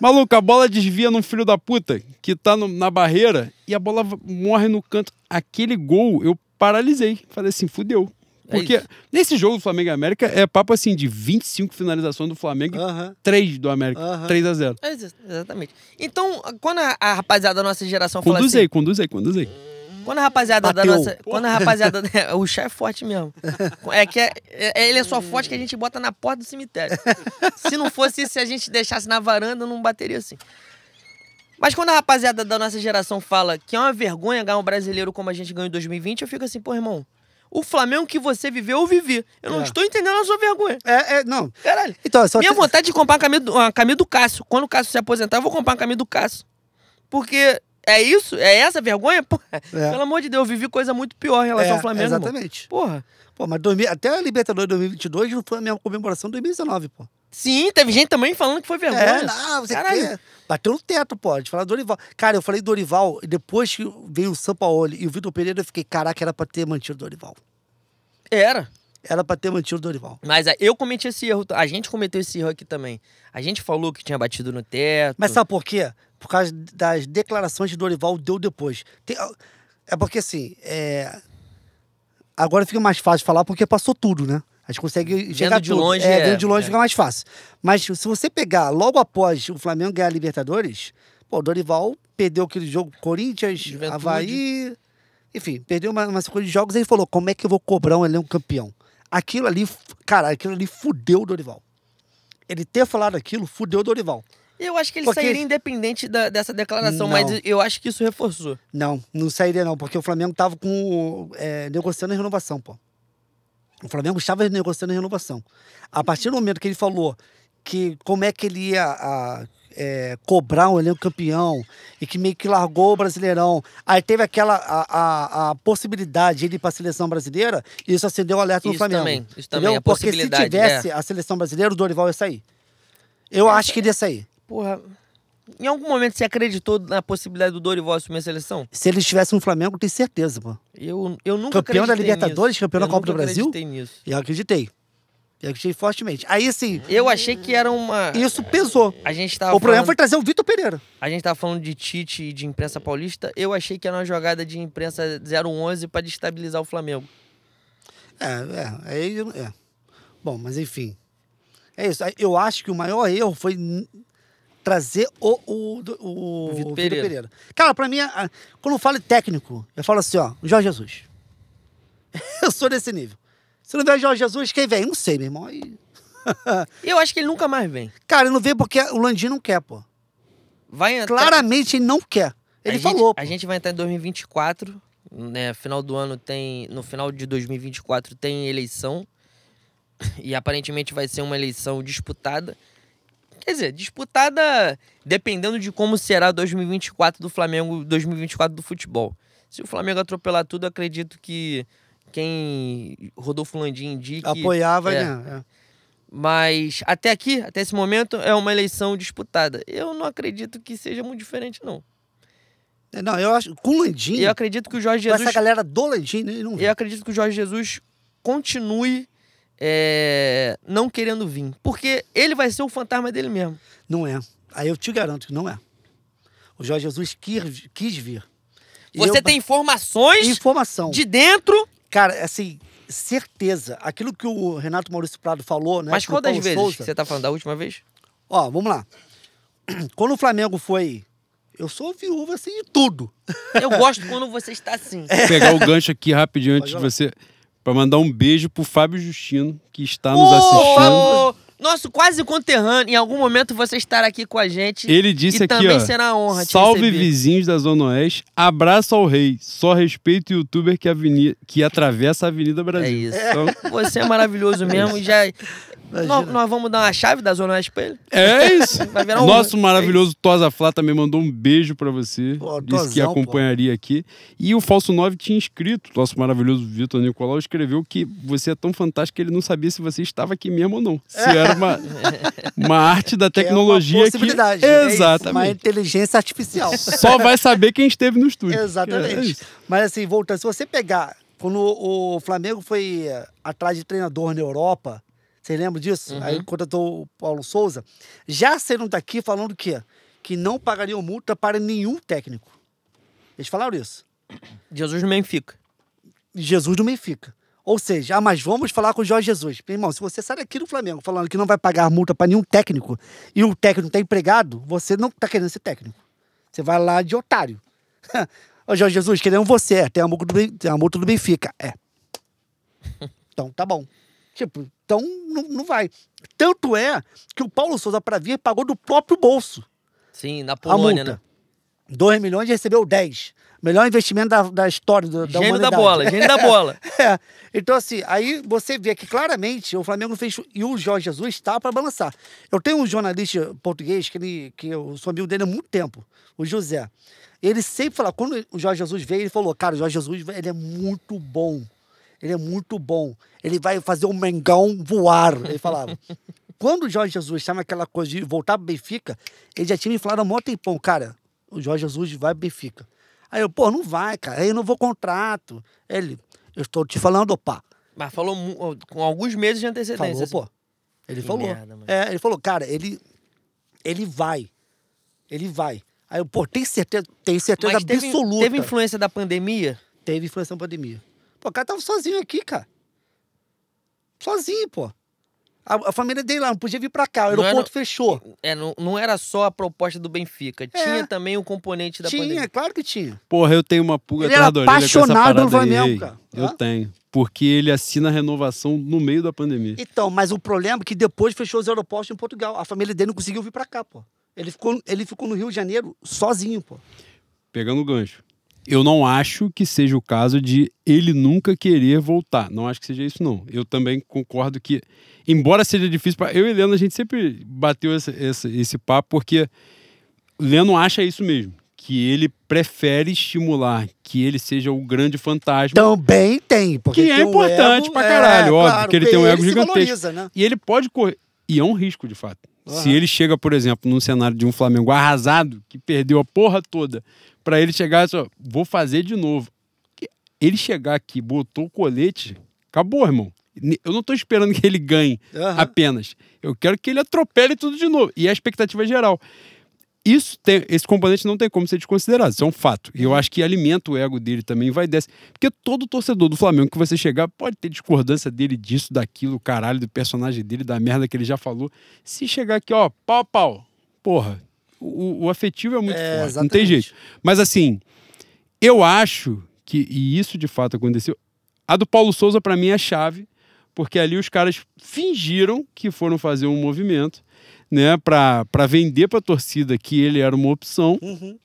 Maluco, a bola desvia num filho da puta que tá no- na barreira e a bola morre no canto. Aquele gol eu paralisei. Falei assim, fudeu. É Porque isso. nesse jogo do Flamengo e América é papo assim de 25 finalizações do Flamengo e Aham. 3 do América. Aham. 3 a 0 É isso, exatamente. Então, quando a, a rapaziada da nossa geração fala Conduz assim, aí, conduz aí, conduz aí. Quando a rapaziada Bateu. da nossa. Quando a rapaziada. o chá é forte mesmo. É que é, é- ele é só forte que a gente bota na porta do cemitério. Se não fosse isso, se a gente deixasse na varanda, não bateria assim. Mas quando a rapaziada da nossa geração fala que é uma vergonha ganhar um brasileiro como a gente ganhou em 2020, eu fico assim, pô, irmão, o Flamengo que você viveu, eu vivi. Eu não É. estou entendendo a sua vergonha. É, é, não. Caralho. Então, só Minha te- vontade de comprar uma camisa, do, uma camisa do Cássio. Quando o Cássio se aposentar, eu vou comprar uma camisa do Cássio. Porque é isso? É essa vergonha? Pô, Pelo amor de Deus, eu vivi coisa muito pior em relação é, ao Flamengo. irmão. Exatamente. Porra. Pô, mas 2000 até a Libertadores 2022 não foi a mesma comemoração de 2019, pô. Sim, teve gente também falando que foi vergonha. É, não, você Caralho. quer. Bateu no teto, pode falar do Dorival. Cara, eu falei do Dorival, e depois que veio o Sampaoli e o Vitor Pereira, eu fiquei, caraca, era pra ter mantido Dorival. Era. Era pra ter mantido o Dorival. Mas ah, eu cometi esse erro. A gente cometeu esse erro aqui também. A gente falou que tinha batido no teto. Mas sabe por quê? Por causa das declarações de Dorival deu depois. Tem- é porque assim, é, agora fica mais fácil de falar porque passou tudo, né? A gente consegue chegar de tudo. longe, é, é, vendo de longe é. fica mais fácil. Mas se você pegar logo após o Flamengo ganhar a Libertadores, pô, o Dorival perdeu aquele jogo Corinthians, Juventude. Havaí, enfim, perdeu uma, uma sequência de jogos e ele falou: como é que eu vou cobrar um elenco campeão? Aquilo ali, cara, aquilo ali fudeu o Dorival. Ele ter falado aquilo fudeu o Dorival. Eu acho que ele Porque- sairia independente da- dessa declaração, Não. mas eu acho que isso reforçou. Não, não sairia não, porque o Flamengo tava com é, negociando a renovação, pô. O Flamengo estava negociando a renovação. A partir do momento que ele falou que como é que ele ia a, é, cobrar um elenco campeão e que meio que largou o Brasileirão, aí teve aquela a, a, a possibilidade de ele ir para a seleção brasileira, e isso acendeu o alerta no Isso Flamengo. também, isso entendeu? também, a Porque se tivesse a seleção brasileira, o Dorival ia sair. Eu acho que ele ia sair. Porra, em algum momento você acreditou na possibilidade do Dorival assumir a seleção? Se ele estivesse no Flamengo, eu tenho certeza, pô. Eu, eu nunca Campeão da Libertadores, nisso. campeão da Eu Copa do Brasil? acreditei nisso. Eu acreditei. Eu acreditei fortemente. Aí, assim, Eu achei que era uma... isso pesou. A gente tava O problema falando... foi trazer o Vitor Pereira. A gente tava falando de Tite e de imprensa paulista. Eu achei que era uma jogada de imprensa 011 pra destabilizar o Flamengo. É, é, aí, é. Bom, mas enfim. É isso. Eu acho que o maior erro foi trazer o, o, o, O Vitor Pereira. Pereira. Cara, pra mim, quando eu falo técnico, eu falo assim, ó, Jorge Jesus. eu sou desse nível. Se não vier Jorge Jesus, quem vem? Não sei, meu irmão. Aí... Eu acho que ele nunca mais vem. Cara, ele não vem porque o Landim não quer, pô. Vai entrar... Claramente ele não quer. Ele a falou. Gente, pô. a gente vai entrar em 2024, né? Final do ano tem. No final de 2024 tem eleição. E aparentemente vai ser uma eleição disputada. Quer dizer, disputada dependendo de como será 2024 do Flamengo, 2024 do futebol. Se o Flamengo atropelar tudo, acredito que quem Rodolfo Landim indique. Apoiava, é. né? É. Mas até aqui, até esse momento, é uma eleição disputada. Eu não acredito que seja muito diferente, não. É, Não, eu acho. Com o Landim, eu acredito que o Jorge com Jesus. essa galera do Landim, não. Eu acredito que o Jorge Jesus continue é, não querendo vir. Porque ele vai ser o fantasma dele mesmo. Não é. Aí eu te garanto que não é. O Jorge Jesus quis, quis vir. E Você eu- tem informações informação. de dentro. Cara, assim, certeza. Aquilo que o Renato Maurício Prado falou, né? mas quantas vezes Souza- que você tá falando da última vez? Ó, vamos lá. Quando o Flamengo foi. Eu sou viúva assim de tudo. Eu gosto quando você está assim. É. pegar o gancho aqui rapidinho antes de você. Pra mandar um beijo pro Fábio Justino, que está nos Ô, assistindo. Nosso quase conterrâneo, em algum momento você estará aqui com a gente. Ele disse e aqui, também ó. será uma honra Salve receber. vizinhos da Zona Oeste. Abraço ao rei. Só respeito o youtuber que, aveni- que atravessa a Avenida Brasil. É isso. Então, Você é maravilhoso mesmo e já. Imagina. Nós, nós vamos dar uma chave da Zona Oeste pra ele? é isso. Vai virar um- Nosso maravilhoso Tosa Flá também mandou um beijo pra você. Pô, disse que Tozão, acompanharia aqui. E o Falso 9 tinha escrito, nosso maravilhoso Vitor Nicolau escreveu que você é tão fantástico que ele não sabia se você estava aqui mesmo ou não. Se era uma, uma arte da Que é uma tecnologia que... possibilidade. É isso, Exatamente. Uma inteligência artificial. Só vai saber quem esteve no estúdio. É Exatamente. isso. Mas assim, voltando, se você pegar, quando o Flamengo foi atrás de treinador na Europa, vocês lembram disso? Uhum. Aí contratou o Paulo Souza, já saíram daqui falando o quê? Que não pagariam multa para nenhum técnico. Eles falaram isso. Jesus no Benfica. Jesus do Benfica. Ou seja, ah, mas vamos falar com o Jorge Jesus. Meu irmão, se você sai daqui do Flamengo falando que não vai pagar multa para nenhum técnico e o técnico está empregado, você não está querendo ser técnico. Você vai lá de otário. Ô Jorge Jesus, queremos você. É, Tem a multa do, tem a multa do Benfica. É. Então, tá bom. Tipo, então não, não vai. Tanto é que o Paulo Souza, para vir, pagou do próprio bolso Sim, na a Polônia, multa. né? 2 milhões e recebeu 10. Melhor investimento da, da história do, da Gênio da humanidade. bola, gênio da bola. É. Então, assim, aí você vê que claramente o Flamengo fez. E o Jorge Jesus está para balançar. Eu tenho um jornalista português que, ele, que eu sou amigo dele há muito tempo, o José. Ele sempre fala, quando o Jorge Jesus veio, ele falou: Cara, o Jorge Jesus ele é muito bom. Ele é muito bom. Ele vai fazer o Mengão voar. Ele falava. quando o Jorge Jesus estava naquela coisa de voltar para Benfica, ele já tinha me falado há mó tempão, cara, o Jorge Jesus vai para Benfica. Aí eu, pô, não vai, cara. Aí eu não vou contrato. Ele, eu estou te falando, pá. Mas falou com alguns meses de antecedência. Falou, pô. Ele Que falou. merda, é, ele falou, cara, ele, ele vai. Ele vai. Aí eu, pô, tem certeza, tem certeza Mas teve, absoluta. teve influência da pandemia? Teve influência na pandemia. Pô, o cara tava sozinho aqui, cara. Sozinho, pô. A, a família dele lá não podia vir pra cá, o Não aeroporto era- fechou. É, não, não era só a proposta do Benfica. Tinha também o componente da É. Tinha, pandemia. claro que tinha. Porra, eu tenho uma pulga Ele atrás da orelha apaixonado pelo Flamengo, aí, cara. Eu Hã? tenho. Porque ele assina a renovação no meio da pandemia. Então, mas o problema é que depois fechou os aeroportos em Portugal. A família dele não conseguiu vir pra cá, pô. Ele ficou, ele ficou no Rio de Janeiro sozinho, pô. Pegando o gancho. Eu não acho que seja o caso de ele nunca querer voltar. Não acho que seja isso, não. Eu também concordo que, embora seja difícil, pra... eu e Leno, a gente sempre bateu esse, esse, esse papo, porque Leno acha isso mesmo. Que ele prefere estimular que ele seja o grande fantasma. Também tem, porque Que é importante ego- pra caralho, óbvio, claro, que ele tem um ego gigantesco. valoriza, né? E ele pode correr. E é um risco, de fato. Aham. Se ele chega, por exemplo, num cenário de um Flamengo arrasado, que perdeu a porra toda, pra ele chegar só, vou fazer de novo. Ele chegar aqui, botou o colete, acabou, irmão. Eu não tô esperando que ele ganhe Aham. apenas. Eu quero que ele atropele tudo de novo. E a expectativa é geral. Isso tem, esse componente não tem como ser desconsiderado, isso é um fato. E eu acho que alimenta o ego dele também, vai desce. Porque todo torcedor do Flamengo que você chegar pode ter discordância dele disso, daquilo, caralho, do personagem dele, da merda que ele já falou. Se chegar aqui, ó, pau pau, porra, o, o afetivo é muito É, forte, não tem exatamente. jeito. Mas assim, eu acho que, e isso de fato aconteceu, a do Paulo Souza pra mim é a chave, porque ali os caras fingiram que foram fazer um movimento, né, pra vender pra torcida que ele era uma opção, Uhum.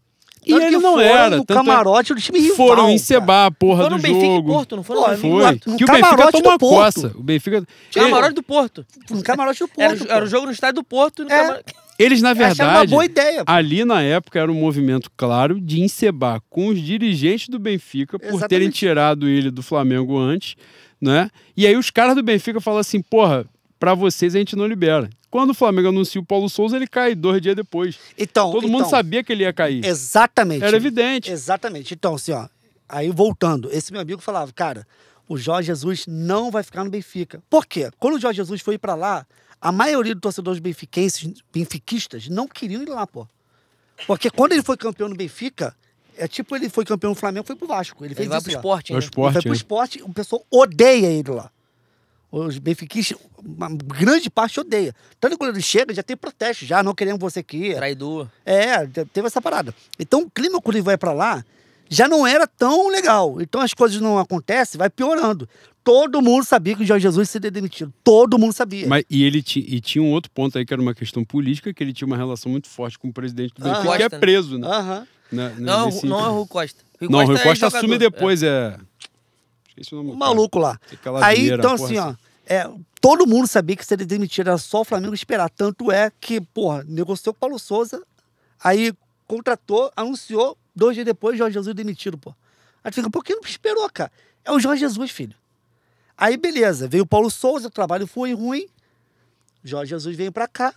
E Tanto ele que não foram era. no é- camarote do time rival. foram encebar a porra Foi no do Benfica jogo. e Porto, não foi? Pô, no Foi. No que o Benfica tomou Porto. coça. O Benfica. Camarote do Porto. No camarote do Era, Porto. era o jogo no estádio do Porto. No É. camarote- Eles, na Acharam uma verdade, boa ideia. pô. ali na época era um movimento claro de encebar com os dirigentes do Benfica por Exatamente. terem tirado ele do Flamengo antes, né? E aí os caras do Benfica falam assim, porra, pra vocês a gente não libera. Quando o Flamengo anuncia o Paulo Souza, ele cai dois dias depois. Então, Todo então, mundo sabia que ele ia cair. Exatamente. Era evidente. Exatamente. Então, assim, ó. Aí voltando, esse meu amigo falava, cara, o Jorge Jesus não vai ficar no Benfica. Por quê? Quando o Jorge Jesus foi pra lá, a maioria dos torcedores benfiquenses, benfiquistas não queriam ir lá, pô. Porque quando ele foi campeão no Benfica, é tipo ele foi campeão no Flamengo, foi pro Vasco. Ele fez Ele vai isso pro esporte, É o né? esporte, ele vai pro né? esporte, o pessoal odeia ele lá. Os benfiquistas, uma grande parte odeia. Tanto que quando ele chega, já tem protesto, já não queremos você aqui. Traidor. É, te- teve essa parada. Então o clima quando ele vai pra lá já não era tão legal. Então as coisas não acontecem, vai piorando. Todo mundo sabia que o Jorge Jesus seria demitido. Todo mundo sabia. Mas, e ele ti- e tinha um outro ponto aí que era uma questão política, que ele tinha uma relação muito forte com o presidente do Ah, Benfica, que é Costa, né? preso, né? Aham. né, né, Não, nesse- não é o Rui Costa. Rui Não, o Rui é Costa jogador. assume depois, é. Esqueci o nome O cara. maluco lá. Aí, vieira, então, porra, assim, ó. É, todo mundo sabia que seria demitido, era só o Flamengo esperar. Tanto é que, porra, negociou com o Paulo Souza, aí contratou, anunciou, dois dias depois, Jorge Jesus demitido, pô. Aí tu fica, por que não esperou, cara? É o Jorge Jesus, filho. Aí, beleza, veio o Paulo Souza, o trabalho foi ruim, Jorge Jesus veio pra cá,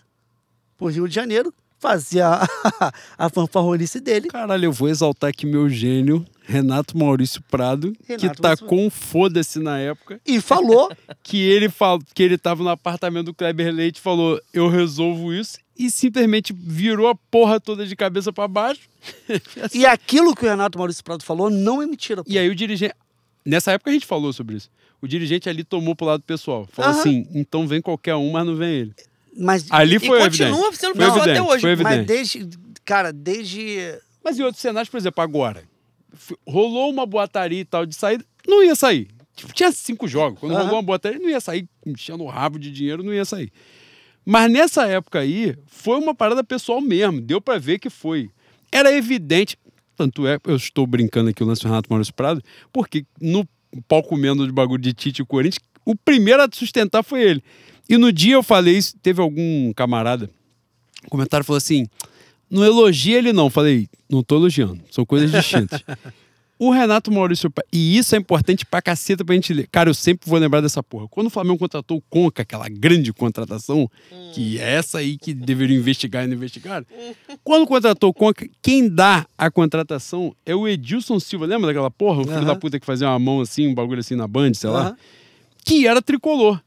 pro Rio de Janeiro, fazia a, a fanfarronice dele. Caralho, eu vou exaltar aqui meu gênio, Renato Maurício Prado, que Renato tacou um foda-se na época, E falou, que ele fal... que ele tava no apartamento do Kleber Leite e falou: eu resolvo isso, e simplesmente virou a porra toda de cabeça pra baixo. e aquilo que o Renato Maurício Prado falou não é mentira, pô. E aí o dirigente. Nessa época a gente falou sobre isso. O dirigente ali tomou pro lado pessoal. Falou Aham. assim: então vem qualquer um, mas não vem ele. Mas Ali E foi continua evidente. sendo Foi pessoal até hoje. foi Mas evidente. desde. Cara, desde. Mas em outros cenários, por exemplo, agora, rolou uma boataria e tal de saída, não ia sair. Tipo, tinha cinco jogos. Quando Aham. rolou uma boataria, não ia sair enchendo o rabo de dinheiro, não ia sair. Mas nessa época aí, foi uma parada pessoal mesmo. Deu pra ver que foi. Era evidente. Tanto é, eu estou brincando aqui o lance do Renato Maurício Prado, porque no palco comendo de bagulho de Tite e Corinthians, o primeiro a sustentar foi ele. E no dia eu falei isso, teve algum camarada, um comentário falou assim: não elogia ele, não. Falei, não tô elogiando, são coisas distintas. o Renato Maurício, e isso é importante pra caceta pra gente ler. Cara, eu sempre vou lembrar dessa porra. Quando o Flamengo contratou o Conca, aquela grande contratação, que é essa aí que deveriam investigar e não investigaram. Quando contratou o Conca, quem dá a contratação é o Edilson Silva. Lembra daquela porra? O filho Aham. da puta que fazia uma mão assim, um bagulho assim na Band, sei lá Aham. que era tricolor.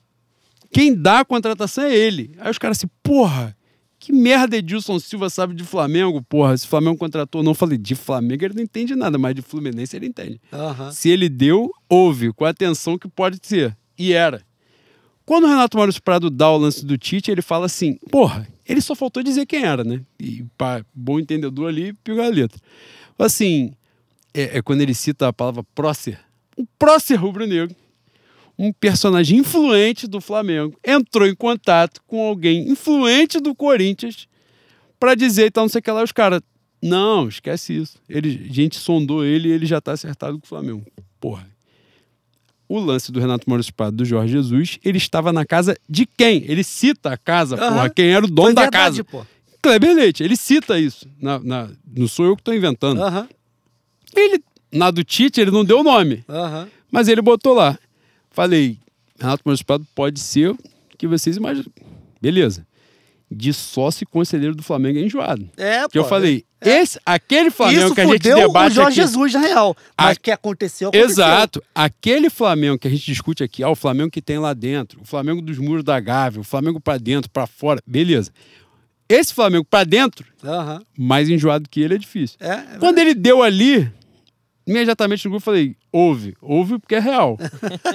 Quem dá a contratação é ele. Aí os caras assim, porra, que merda Edilson Silva sabe de Flamengo, porra. Se o Flamengo contratou, não falei, de Flamengo ele não entende nada, mas de Fluminense ele entende. Aham. Se ele deu, houve, com a atenção que pode ser. E era. Quando o Renato Maurício Prado dá o lance do Tite, ele fala assim, porra, ele só faltou dizer quem era, né? E para bom entendedor ali, pegou a letra. Assim, é, é quando ele cita a palavra prócer. Um prócer rubro-negro um personagem influente do Flamengo entrou em contato com alguém influente do Corinthians pra dizer e tal, não sei o que lá. Os caras, não, esquece isso. Ele, a gente sondou ele e ele já tá acertado com o Flamengo. Porra. O lance do Renato Maurício Prado do Jorge Jesus, ele estava na casa de quem? Ele cita a casa, Aham. porra. Quem era o dono Foi da verdade, casa? pô. Kleber Leite, ele cita isso. Na, na- não sou eu que tô inventando. Aham, Ele, na do Tite, ele não deu o nome, aham. mas ele botou lá. Falei, Renato Maurício Prado pode ser que vocês imaginam. Beleza. De sócio e conselheiro do Flamengo é enjoado. É, Que eu falei, esse, aquele Flamengo Isso que a gente debate o Jorge aqui. Jesus, na real. Mas o que aconteceu, aconteceu. Exato. Aquele Flamengo que a gente discute aqui, ah, o Flamengo que tem lá dentro, o Flamengo dos muros da Gávea, o Flamengo pra dentro, pra fora, beleza. Esse Flamengo pra dentro, Aham. mais enjoado que ele é difícil. É, é Quando ele deu ali, imediatamente no grupo eu falei, ouve, ouve porque é real.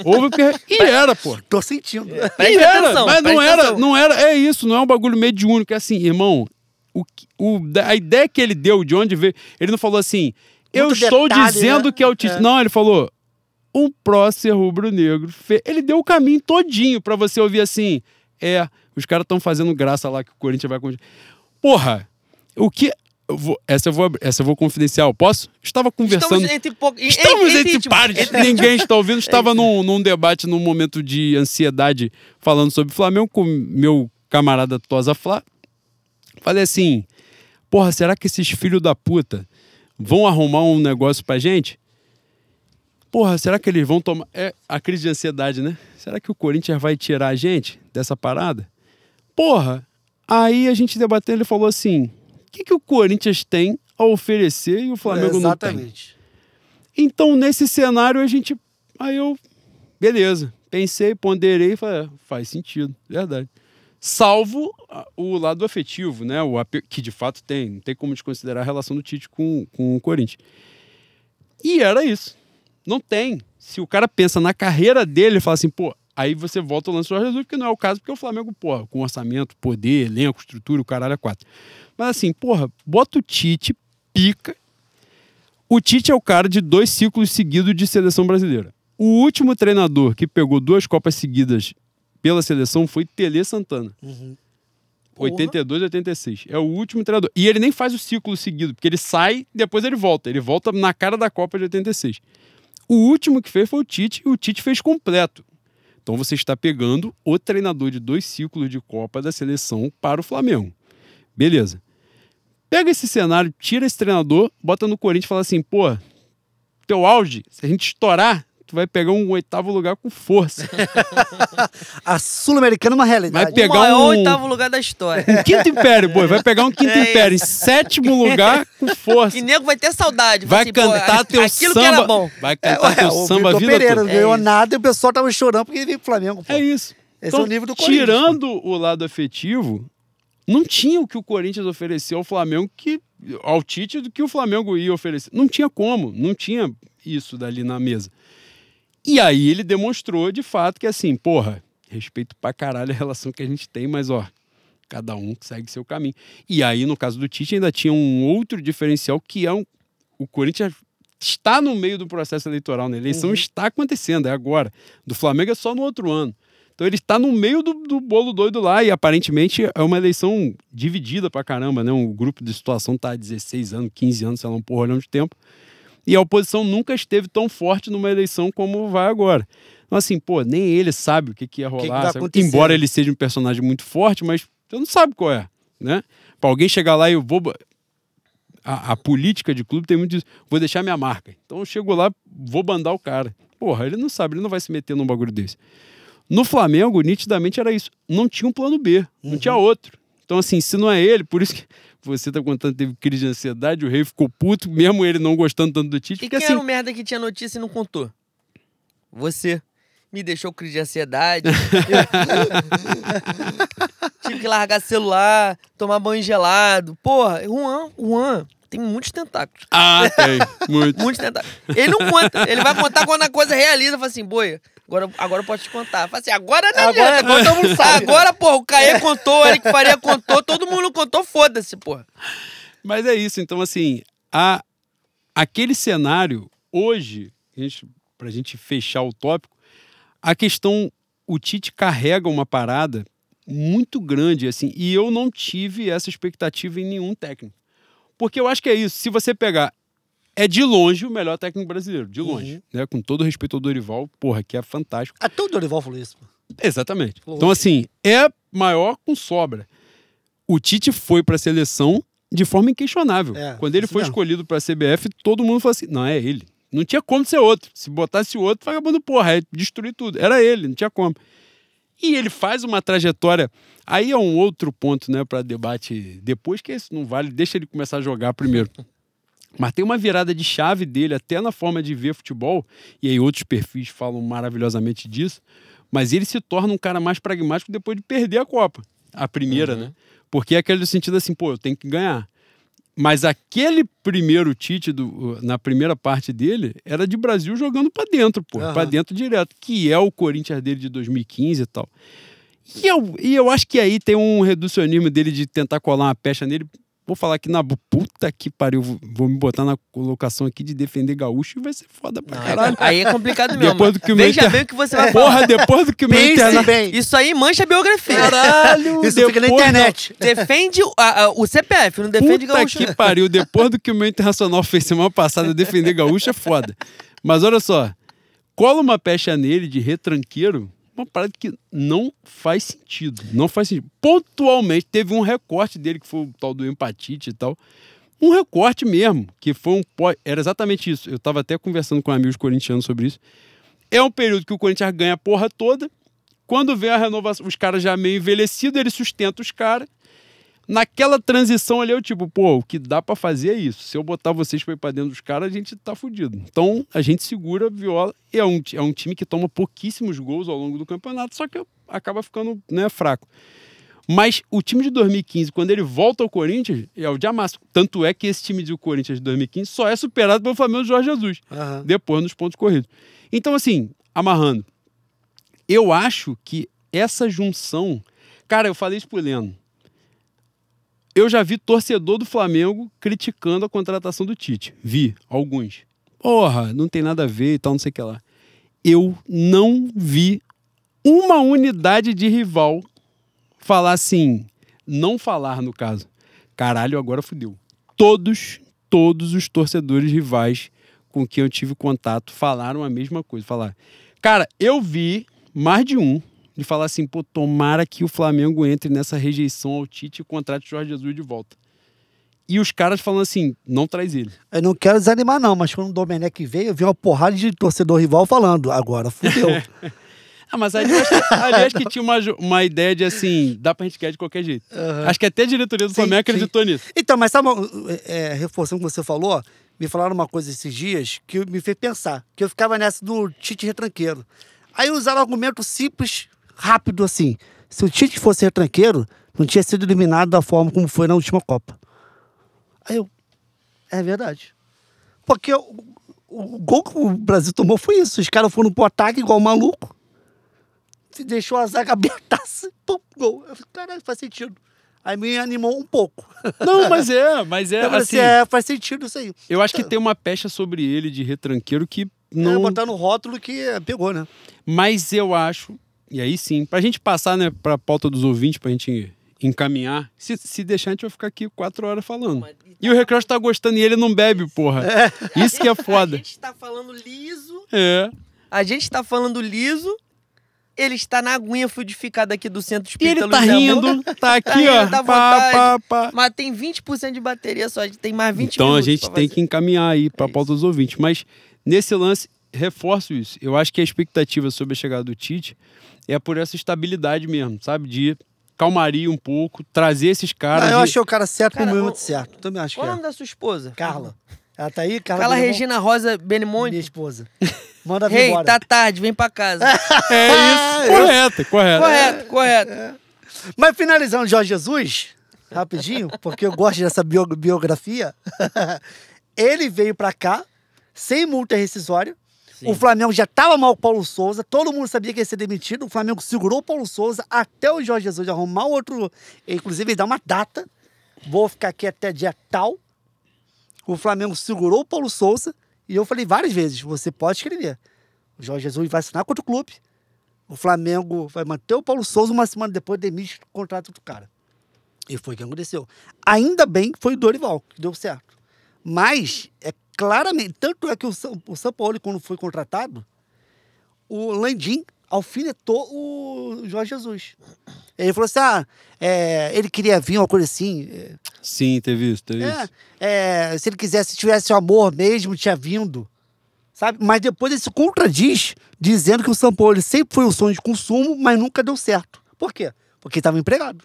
ouve porque é... E era, pô. Tô sentindo. E Presta era, atenção, mas não era, atenção. não era, é isso, não é um bagulho mediúnico, é assim, irmão, o, o, a ideia que ele deu de onde veio, ele não falou assim, eu Muito estou detalhe, dizendo né? que é o Tite. É. Não, ele falou, um prócer rubro-negro, ele deu o caminho todinho pra você ouvir assim, é, os caras estão fazendo graça lá que o Corinthians vai... continuar. Porra, o que... eu vou- essa, eu vou, essa eu vou confidencial, posso? Estava conversando... Estamos entre pouco. Estamos entre, íntimos. pares. Entre- Ninguém está ouvindo. Estava num, num debate, num momento de ansiedade, falando sobre Flamengo com meu camarada Tosa Flá. Falei assim: porra, será que esses filhos da puta vão arrumar um negócio pra gente? Porra, será que eles vão tomar. É a crise de ansiedade, né? Será que o Corinthians vai tirar a gente dessa parada? Porra, aí a gente debatendo, ele falou assim: que, que o Corinthians tem a oferecer e o Flamengo não tem? Exatamente. Então, nesse cenário, a gente. Aí eu. Beleza. Pensei, ponderei e falei, é, faz sentido, verdade. Salvo ah, o lado afetivo, né? O que de fato tem. Não tem como desconsiderar a relação do Tite com, com o Corinthians. E era isso. Não tem. Se o cara pensa na carreira dele, ele fala assim, pô, aí você volta ao lance do Jesus, porque não é o caso, porque o Flamengo, porra, com orçamento, poder, elenco, estrutura, o caralho é quatro. Mas assim, porra, bota o Tite, pica, o Tite é o cara de dois ciclos seguidos de seleção brasileira. O último treinador que pegou duas Copas seguidas pela seleção foi Tele Santana. Porra. 82 e 86. É o último treinador. E ele nem faz o ciclo seguido, porque ele sai depois ele volta. Ele volta na cara da Copa de 86. O último que fez foi o Tite e o Tite fez completo. Então você está pegando o treinador de dois ciclos de Copa da seleção para o Flamengo. Beleza. Pega esse cenário, tira esse treinador, bota no Corinthians e fala assim, pô, teu auge, se a gente estourar, tu vai pegar um oitavo lugar com força. A Sul-Americana é uma realidade. Vai pegar o maior um- oitavo lugar da história. Um quinto império, pô, vai pegar um quinto É império em sétimo lugar com força. E nego vai ter saudade. Vai assim, pô, cantar teu aquilo samba. que era bom. Vai É, cantar ué, teu o samba a Vitor vida Pereira toda. não ganhou É nada e o pessoal tava chorando porque ele veio pro Flamengo. Pô. É isso. Esse é o nível do Corinthians, Tirando o lado afetivo, não tinha o que o Corinthians ofereceu ao Flamengo que ao Tite do que o Flamengo ia oferecer. Não tinha como, não tinha isso dali na mesa. E aí ele demonstrou de fato que assim, porra, respeito pra caralho a relação que a gente tem, mas ó, cada um segue seu caminho. E aí no caso do Tite ainda tinha um outro diferencial que é um, o Corinthians está no meio do processo eleitoral, né? A eleição está acontecendo, é agora. Do Flamengo é só no outro ano. Então ele está no meio do, do bolo doido lá e aparentemente é uma eleição dividida pra caramba, né? Um grupo de situação tá há 16 anos, 15 anos, sei lá, um porrolhão de tempo. E a oposição nunca esteve tão forte numa eleição como vai agora. Então, assim, pô, nem ele sabe o que, que ia que rolar. tá sabe? acontecendo. Embora ele seja um personagem muito forte, mas você não sabe qual é, né? Pra alguém chegar lá e eu vou. A, a política de clube tem muito disso. Vou deixar minha marca. Então eu chego lá, vou bandar o cara. Porra, ele não sabe, ele não vai se meter num bagulho desse. No Flamengo, nitidamente era isso. Não tinha um plano B, não tinha outro. Então, assim, se não é ele, por isso que você tá contando que teve crise de ansiedade, o rei ficou puto, mesmo ele não gostando tanto do Tite, E quem assim. era o merda que tinha notícia e não contou? Você. Me deixou crise de ansiedade. Tive que largar celular, tomar banho gelado. Porra, Juan, Juan tem muitos tentáculos. Ah, tem. Muito. Muitos tentáculos. Ele não conta. Ele vai contar quando a coisa realiza. Fala assim, boia, agora, agora eu posso te contar. Fala assim, agora não Agora- agora todo mundo sabe. Agora, porra, o Caê contou, o Eric Faria contou, todo mundo contou, foda-se, porra. Mas é isso. Então, assim, a, aquele cenário, hoje, a gente, pra gente fechar o tópico, a questão, o Tite carrega uma parada muito grande, assim, e eu não tive essa expectativa em nenhum técnico. Porque eu acho que é isso. Se você pegar. É de longe o melhor técnico brasileiro, de longe. Uhum. Né? Com todo respeito ao Dorival, porra, que é fantástico. Até o Dorival falou isso. Exatamente. Lógico. Então, assim, é maior com sobra. O Tite foi para a seleção de forma inquestionável. É, Quando ele foi mesmo. escolhido para a CBF, todo mundo falou assim: não, é ele. Não tinha como ser outro. Se botasse outro, vagabundo, porra, é destruir tudo. Era ele, não tinha como. E ele faz uma trajetória. Aí é um outro ponto, né, para debate depois, que isso não vale, deixa ele começar a jogar primeiro. Mas tem uma virada de chave dele, até na forma de ver futebol, e aí outros perfis falam maravilhosamente disso. Mas ele se torna um cara mais pragmático depois de perder a Copa. A primeira, né? Porque é aquele sentido assim, pô, eu tenho que ganhar. Mas aquele primeiro Tite, do, na primeira parte dele, era de Brasil jogando pra dentro, pô. Aham. Pra dentro direto. Que é o Corinthians dele de 2015 e tal. E eu, e eu acho que aí tem um reducionismo dele de tentar colar uma pecha nele. Vou falar aqui na puta que pariu. vou- me botar na colocação aqui de defender gaúcho e vai ser foda pra Não, caralho. aí é complicado mesmo. Depois do que o Veja Inter- bem o que você vai falar. Porra, depois do que o meu interna... bem. Isso aí mancha a biografia. Caralho! Isso fica na internet. Defende o, a- a- o CPF, não defende Puta gaúcho. que pariu. Depois do que o meu internacional fez semana passada, defender gaúcho é foda. Mas olha só. Cola uma pecha nele de retranqueiro, uma parada que não faz sentido. Não faz sentido. Pontualmente, teve um recorte dele, que foi o tal do empatite e tal. Um recorte mesmo, que foi um. Era exatamente isso. Eu tava até conversando com amigos corintianos sobre isso. É um período que o Corinthians ganha a porra toda. Quando vem a renovação, os caras já meio envelhecidos, ele sustenta os caras. Naquela transição ali, eu tipo, pô, o que dá pra fazer é isso. Se eu botar vocês pra ir pra dentro dos caras, a gente tá fudido. Então, a gente segura, viola. É um, é um time que toma pouquíssimos gols ao longo do campeonato, só que acaba ficando né, fraco. Mas o time de 2015, quando ele volta ao Corinthians, é o de amasso. Tanto é que esse time do Corinthians de 2015 só é superado pelo Flamengo do Jorge Jesus Aham. depois nos pontos corridos. Então, assim, amarrando, eu acho que essa junção. Cara, eu falei isso pro Leno. Eu já vi torcedor do Flamengo criticando a contratação do Tite. Vi, alguns. Porra, não tem nada a ver e tal, não sei o que lá. Eu não vi uma unidade de rival falar assim, não falar no caso. Caralho, agora fudeu. Todos, todos os torcedores rivais com quem eu tive contato falaram a mesma coisa. Falar, cara, eu vi mais de um de falar assim, pô, tomara que o Flamengo entre nessa rejeição ao Tite e contrate o Jorge Jesus de volta. E os caras falando assim, não traz ele. Eu não quero desanimar, não, mas quando o Domenech veio, eu vi uma porrada de torcedor rival falando, agora fudeu. Ah, mas ali acho que, ali acho que tinha uma, uma ideia de assim, dá pra gente ganhar de qualquer jeito. Acho que até a diretoria do Sim, Flamengo sim. acreditou nisso. Então, mas sabe, é, reforçando o que você falou, me falaram uma coisa esses dias que me fez pensar, que eu ficava nessa do Tite retranqueiro. Aí usaram um argumento simples, rápido assim. Se o Tite fosse retranqueiro, não tinha sido eliminado da forma como foi na última Copa. Aí eu, é verdade. Porque o, o gol que o Brasil tomou foi isso. Os caras foram pro ataque igual maluco. Se deixou a zaga abertaça, pum, gol. Eu falei, caralho, faz sentido. Aí me animou um pouco. Não, mas é, mas é Eu falei assim. assim, é, faz sentido isso aí. Eu acho que tem uma pecha sobre ele de retranqueiro que Não... não. botar no rótulo que é, pegou, né? Mas eu acho, e aí sim, pra gente passar, né, pra pauta dos ouvintes, pra gente encaminhar, se, se deixar, a gente vai ficar aqui quatro horas falando. E o Recross tá gostando e ele não bebe, porra. Isso que é A foda. gente tá falando liso. É. A gente tá falando liso. Ele está na aguinha fluidificada aqui do centro E ele espírita tá Luiz rindo, tá aqui, rindo, ó. tá à pá, pá, pá. Mas tem 20% de bateria só. A gente tem mais 20 Então a gente tem fazer. que encaminhar aí pra É pauta dos ouvintes. Mas nesse lance, reforço isso. Eu acho que a expectativa sobre a chegada do Tite é por essa estabilidade mesmo, sabe? De calmaria um pouco, trazer esses caras. Ah, eu de- achei o cara certo Cara, no momento o- certo. Também acho que Qual o é. nome da sua esposa? Carla. Ela tá aí? Carla, Carla Benimon? Regina Rosa Minha Benimonte. esposa. Manda vir Rei, embora. tá tarde, vem pra casa. É isso, correto, correto. correto, correto. Mas finalizando Jorge Jesus, rapidinho, porque eu gosto dessa bio- biografia. ele veio pra cá sem multa rescisória. O Flamengo já estava mal com o Paulo Souza, todo mundo sabia que ia ser demitido. O Flamengo segurou o Paulo Souza até o Jorge Jesus arrumar outro. Inclusive, ele dá uma data. Vou ficar aqui até dia tal. O Flamengo segurou o Paulo Souza. E eu falei várias vezes: você pode escrever. O Jorge Jesus vai assinar com outro clube. o Flamengo vai manter o Paulo Souza uma semana depois demite o contrato do cara. E foi o que aconteceu. Ainda bem que foi o Dorival, que deu certo. Mas, é claramente, tanto é que o, São- o São Paulo, quando foi contratado, o Landim alfinetou o Jorge Jesus. Ele falou assim: ah, é, ele queria vir, uma coisa assim. é, Sim, teve isso, teve é, isso. é, se ele quisesse, se tivesse o amor mesmo, tinha vindo. Sabe? Mas depois ele se contradiz, dizendo que o São Paulo sempre foi um sonho de consumo, mas nunca deu certo. Por quê? Porque estava empregado.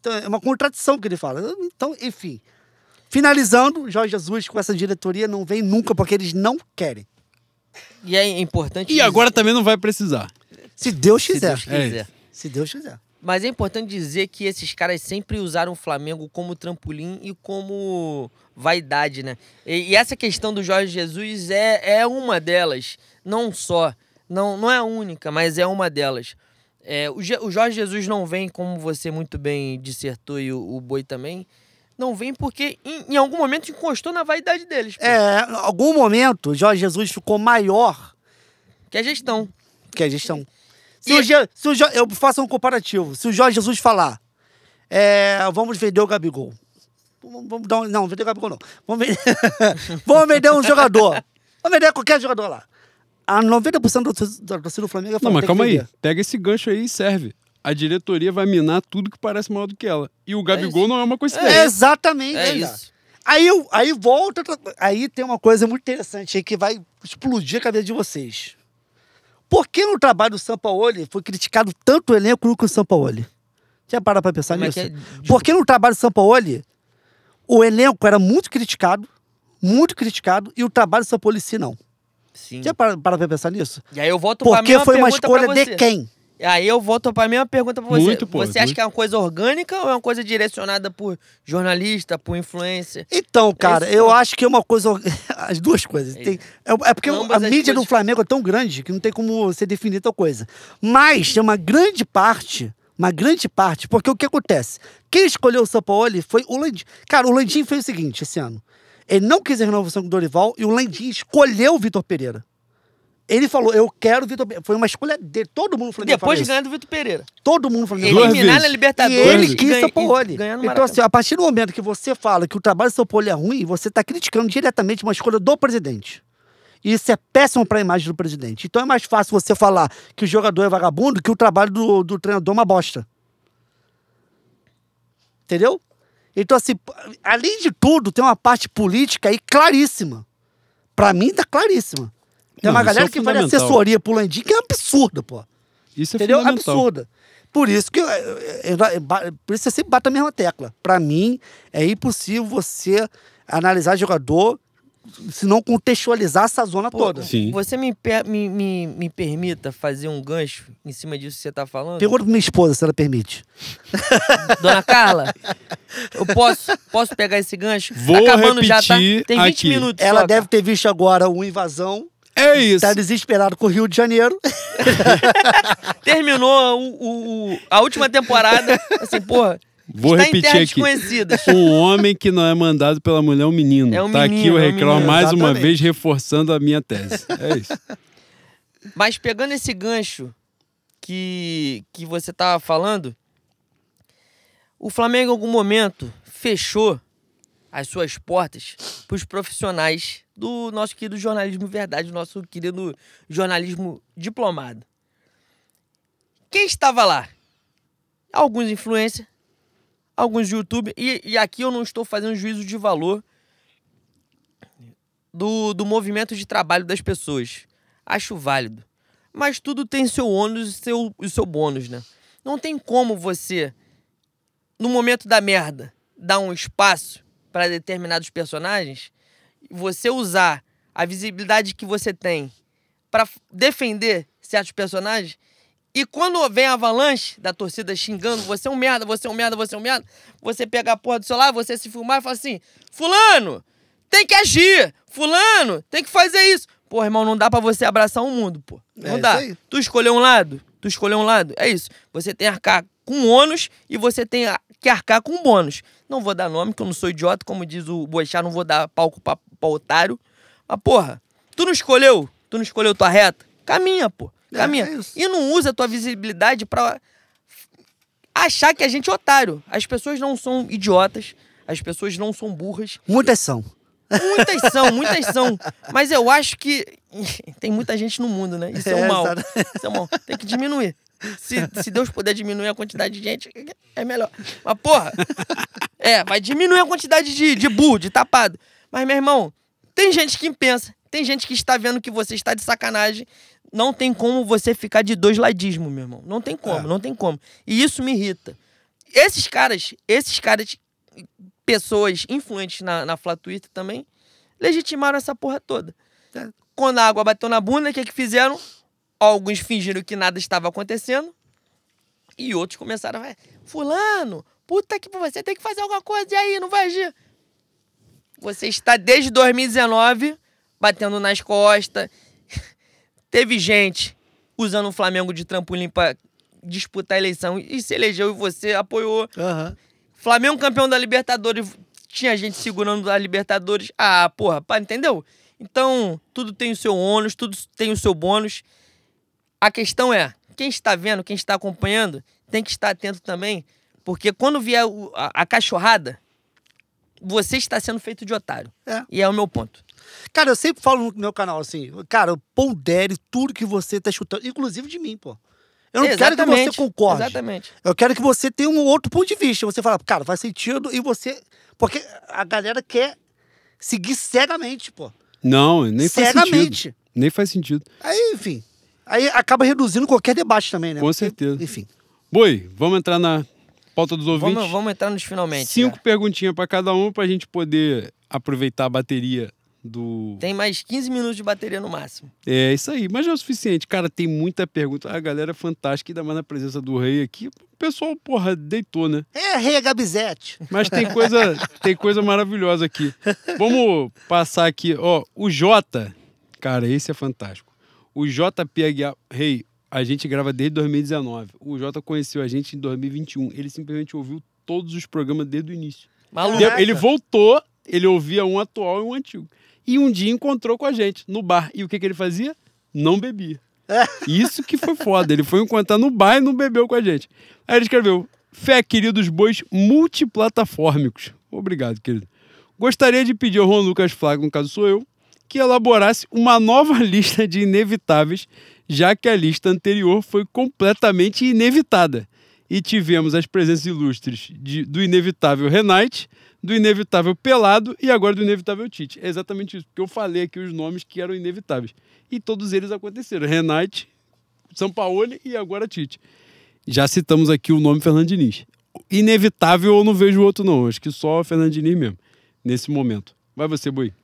Então é uma contradição que ele fala. Então, enfim. Finalizando, Jorge Jesus com essa diretoria não vem nunca porque eles não querem. E é importante. E dizer- agora também não vai precisar. Se Deus se quiser. Deus quiser. É Se Deus quiser. Mas é importante dizer que esses caras sempre usaram o Flamengo como trampolim e como vaidade, né? E, e essa questão do Jorge Jesus é, é uma delas. Não só. Não, não é a única, mas é uma delas. É, o, o Jorge Jesus não vem, como você muito bem dissertou e o, o Boi também, não vem porque em, em algum momento encostou na vaidade deles. pô. É, em algum momento, Jorge Jesus ficou maior Que é a gestão. que a gestão. Se E- o, Je- se o Jo- eu faço um comparativo. Se o Jorge Jesus falar, é, vamos vender o Gabigol. Vamos, vamos dar um, não, vender o Gabigol não. Vamos vender, vamos vender um jogador. Vamos vender qualquer jogador lá. A 90% da torcida- da torcida do Flamengo é Não, mas calma aí. Pega esse gancho aí e serve. A diretoria vai minar tudo que parece maior do que ela. E o Gabigol isso. não é uma É, coincidência. exatamente. É cara. isso. Aí, eu- aí volta. Aí tem uma coisa muito interessante aí que vai explodir a cabeça de vocês. Por que no trabalho do Sampaoli foi criticado tanto o elenco no que o Sampaoli? Já para pra pensar Como é nisso? que é? Por que no trabalho do Sampaoli o elenco era muito criticado, muito criticado, e o trabalho do Sampaoli si não? Sim. Já para, para pra pensar nisso? E aí eu volto pra Porque foi uma escolha de quem? Aí eu volto pra mesma pergunta pra você. Muito, pô, você acha muito. que é uma coisa orgânica ou é uma coisa direcionada por jornalista, por influência? Então, cara, Esse eu acho que é uma coisa. As duas coisas. Tem- é, é porque Ambas a mídia do coisas. Flamengo é tão grande que não tem como você definir tal coisa. Mas tem uma grande parte, uma grande parte, porque o que acontece? Quem escolheu o Sampaoli foi o Landim. Cara, o Landim fez o seguinte esse ano. Ele não quis a renovação com o Dorival e o Landim escolheu o Vitor Pereira. Ele falou, eu quero o Vitor Pereira. Foi uma escolha dele. Todo mundo Flamengo Depois de ganhar do Vitor Pereira. Todo mundo isso. Eliminar na E Libertadores. ele e quis ganha- Sampaoli. Então, assim, a partir do momento que você fala que o trabalho do Sampaoli é ruim, você está criticando diretamente uma escolha do presidente. E isso é péssimo para a imagem do presidente. Então é mais fácil você falar que o jogador é vagabundo que o trabalho do, do treinador é uma bosta. Entendeu? Então, assim, além de tudo, tem uma parte política aí claríssima. Para mim, tá claríssima. Tem Não, uma galera é que faz assessoria pro Landim que é absurda, pô. Isso é Entendeu? fundamental. Absurda. Por isso que eu, eu- eu- por isso eu sempre bato a mesma tecla. Pra mim, é impossível você analisar jogador se não contextualizar essa zona Pô, toda. Sim. Você me, me, me, me permita fazer um gancho em cima disso que você tá falando? Pergunta pra minha esposa se ela permite. Dona Carla, eu posso, posso pegar esse gancho? Vou Acabando já, tá? repetir Tem 20 aqui. minutos Ela só, deve cara. ter visto agora o Invasão. É isso. Tá desesperado com o Rio de Janeiro. Terminou o, o- o- a última temporada, assim, porra, Vou está repetir aqui. Um homem que não é mandado pela mulher é um menino. É um tá aqui menino, o é um reclamo menino, mais uma vez reforçando a minha tese. É isso. Mas pegando esse gancho que, que você tava falando, o Flamengo em algum momento fechou as suas portas para os profissionais do nosso querido jornalismo verdade, nosso querido jornalismo diplomado. Quem estava lá? Alguns influencers, alguns youtubers, e, e aqui eu não estou fazendo juízo de valor do, do movimento de trabalho das pessoas. Acho válido. Mas tudo tem seu ônus e seu, e seu bônus, né? Não tem como você, no momento da merda, dar um espaço para determinados personagens, você usar a visibilidade que você tem para defender certos personagens e quando vem a avalanche da torcida xingando, você é um merda, você é um merda, você é um merda, você pega a porra do celular, você se filmar e fala assim: Fulano, tem que agir! Fulano, tem que fazer isso! Pô, irmão, não dá pra você abraçar o mundo, pô. Não É dá. Tu escolheu um lado, tu escolheu um lado, é isso. Você tem que arcar com ônus e você tem a- que arcar com bônus. Não vou dar nome, que eu não sou idiota, como diz o Boixá, não vou dar palco pra, pra otário. Mas, porra, tu não escolheu? Tu não escolheu tua reta? Caminha, pô. Caminha. é isso. e não usa a tua visibilidade pra achar que a gente é otário. As pessoas não são idiotas, as pessoas não são burras. Muitas são. Muitas são, muitas são. Mas eu acho que tem muita gente no mundo, né? Isso é, um É, mal. Isso é um mal. Tem que diminuir. Se, se Deus puder diminuir a quantidade de gente, é melhor. Mas, porra, é, vai diminuir a quantidade de, de burro, de tapado. Mas, meu irmão, tem gente que pensa, tem gente que está vendo que você está de sacanagem. Não tem como você ficar de dois ladismo, meu irmão. Não tem como, É. não tem como. E isso me irrita. Esses caras, esses caras, pessoas influentes na, na Flá Twitter também, legitimaram essa porra toda. É. Quando a água bateu na bunda, o que, que fizeram? Alguns fingiram que nada estava acontecendo. E outros começaram a falar, fulano, puta que você tem que fazer alguma coisa e aí, não vai agir. Você está desde 2019 batendo nas costas. Teve gente usando o Flamengo de trampolim para disputar a eleição e se elegeu e você apoiou. Aham. Flamengo campeão da Libertadores, tinha gente segurando a Libertadores. Ah, porra, pá, entendeu? Então, tudo tem o seu ônus, tudo tem o seu bônus. A questão é, quem está vendo, quem está acompanhando, tem que estar atento também, porque quando vier o- a, a cachorrada, você está sendo feito de otário. É. E é o meu ponto. Cara, eu sempre falo no meu canal assim, cara, pondere tudo que você tá escutando, inclusive de mim, pô. Eu não quero que você Exatamente, concorde. Exatamente. Eu quero que você tenha um outro ponto de vista. Você fala, cara, faz sentido e você. Porque a galera quer seguir cegamente, pô. Não, nem faz sentido. cegamente. Nem faz sentido. Aí, enfim. Aí acaba reduzindo qualquer debate também, né? Com Porque, certeza. Enfim. Boi, vamos entrar na pauta dos ouvintes? Vamos, vamos entrar nos finalmente. Cinco já. perguntinhas pra cada um pra gente poder aproveitar a bateria do. Tem mais 15 minutos de bateria no máximo. É isso aí, mas já é o suficiente. Cara, tem muita pergunta. A galera é fantástica, ainda mais na presença do rei aqui. O pessoal, porra, deitou, né? É, Rei Gabizete. Mas tem coisa, tem coisa maravilhosa aqui. Vamos passar aqui, ó, o Jota. Cara, esse é fantástico. O JP Aguiar, rei, a gente grava desde 2019. O Jota conheceu a gente em 2021. Ele simplesmente ouviu todos os programas desde o início. Maluco. Ele voltou, ele ouvia um atual e um antigo. E um dia encontrou com a gente no bar. E o que, que ele fazia? Não bebia. Isso que foi foda. Ele foi encontrar no bar e não bebeu com a gente. Aí ele escreveu: Fé, queridos bois multiplataformicos. Obrigado, querido. Gostaria de pedir ao Juan Lucas Flávio, no caso sou eu, que elaborasse uma nova lista de inevitáveis, já que a lista anterior foi completamente inevitada. E tivemos as presenças ilustres de- do inevitável Renate, do inevitável Pelado e agora do inevitável Tite. É exatamente isso, porque eu falei aqui os nomes que eram inevitáveis. E todos eles aconteceram. Renate, São Paulo e agora Tite. Já citamos aqui o nome Fernando Diniz. Inevitável eu não vejo outro não, acho que só Fernando Diniz mesmo, nesse momento. Vai você, Boi.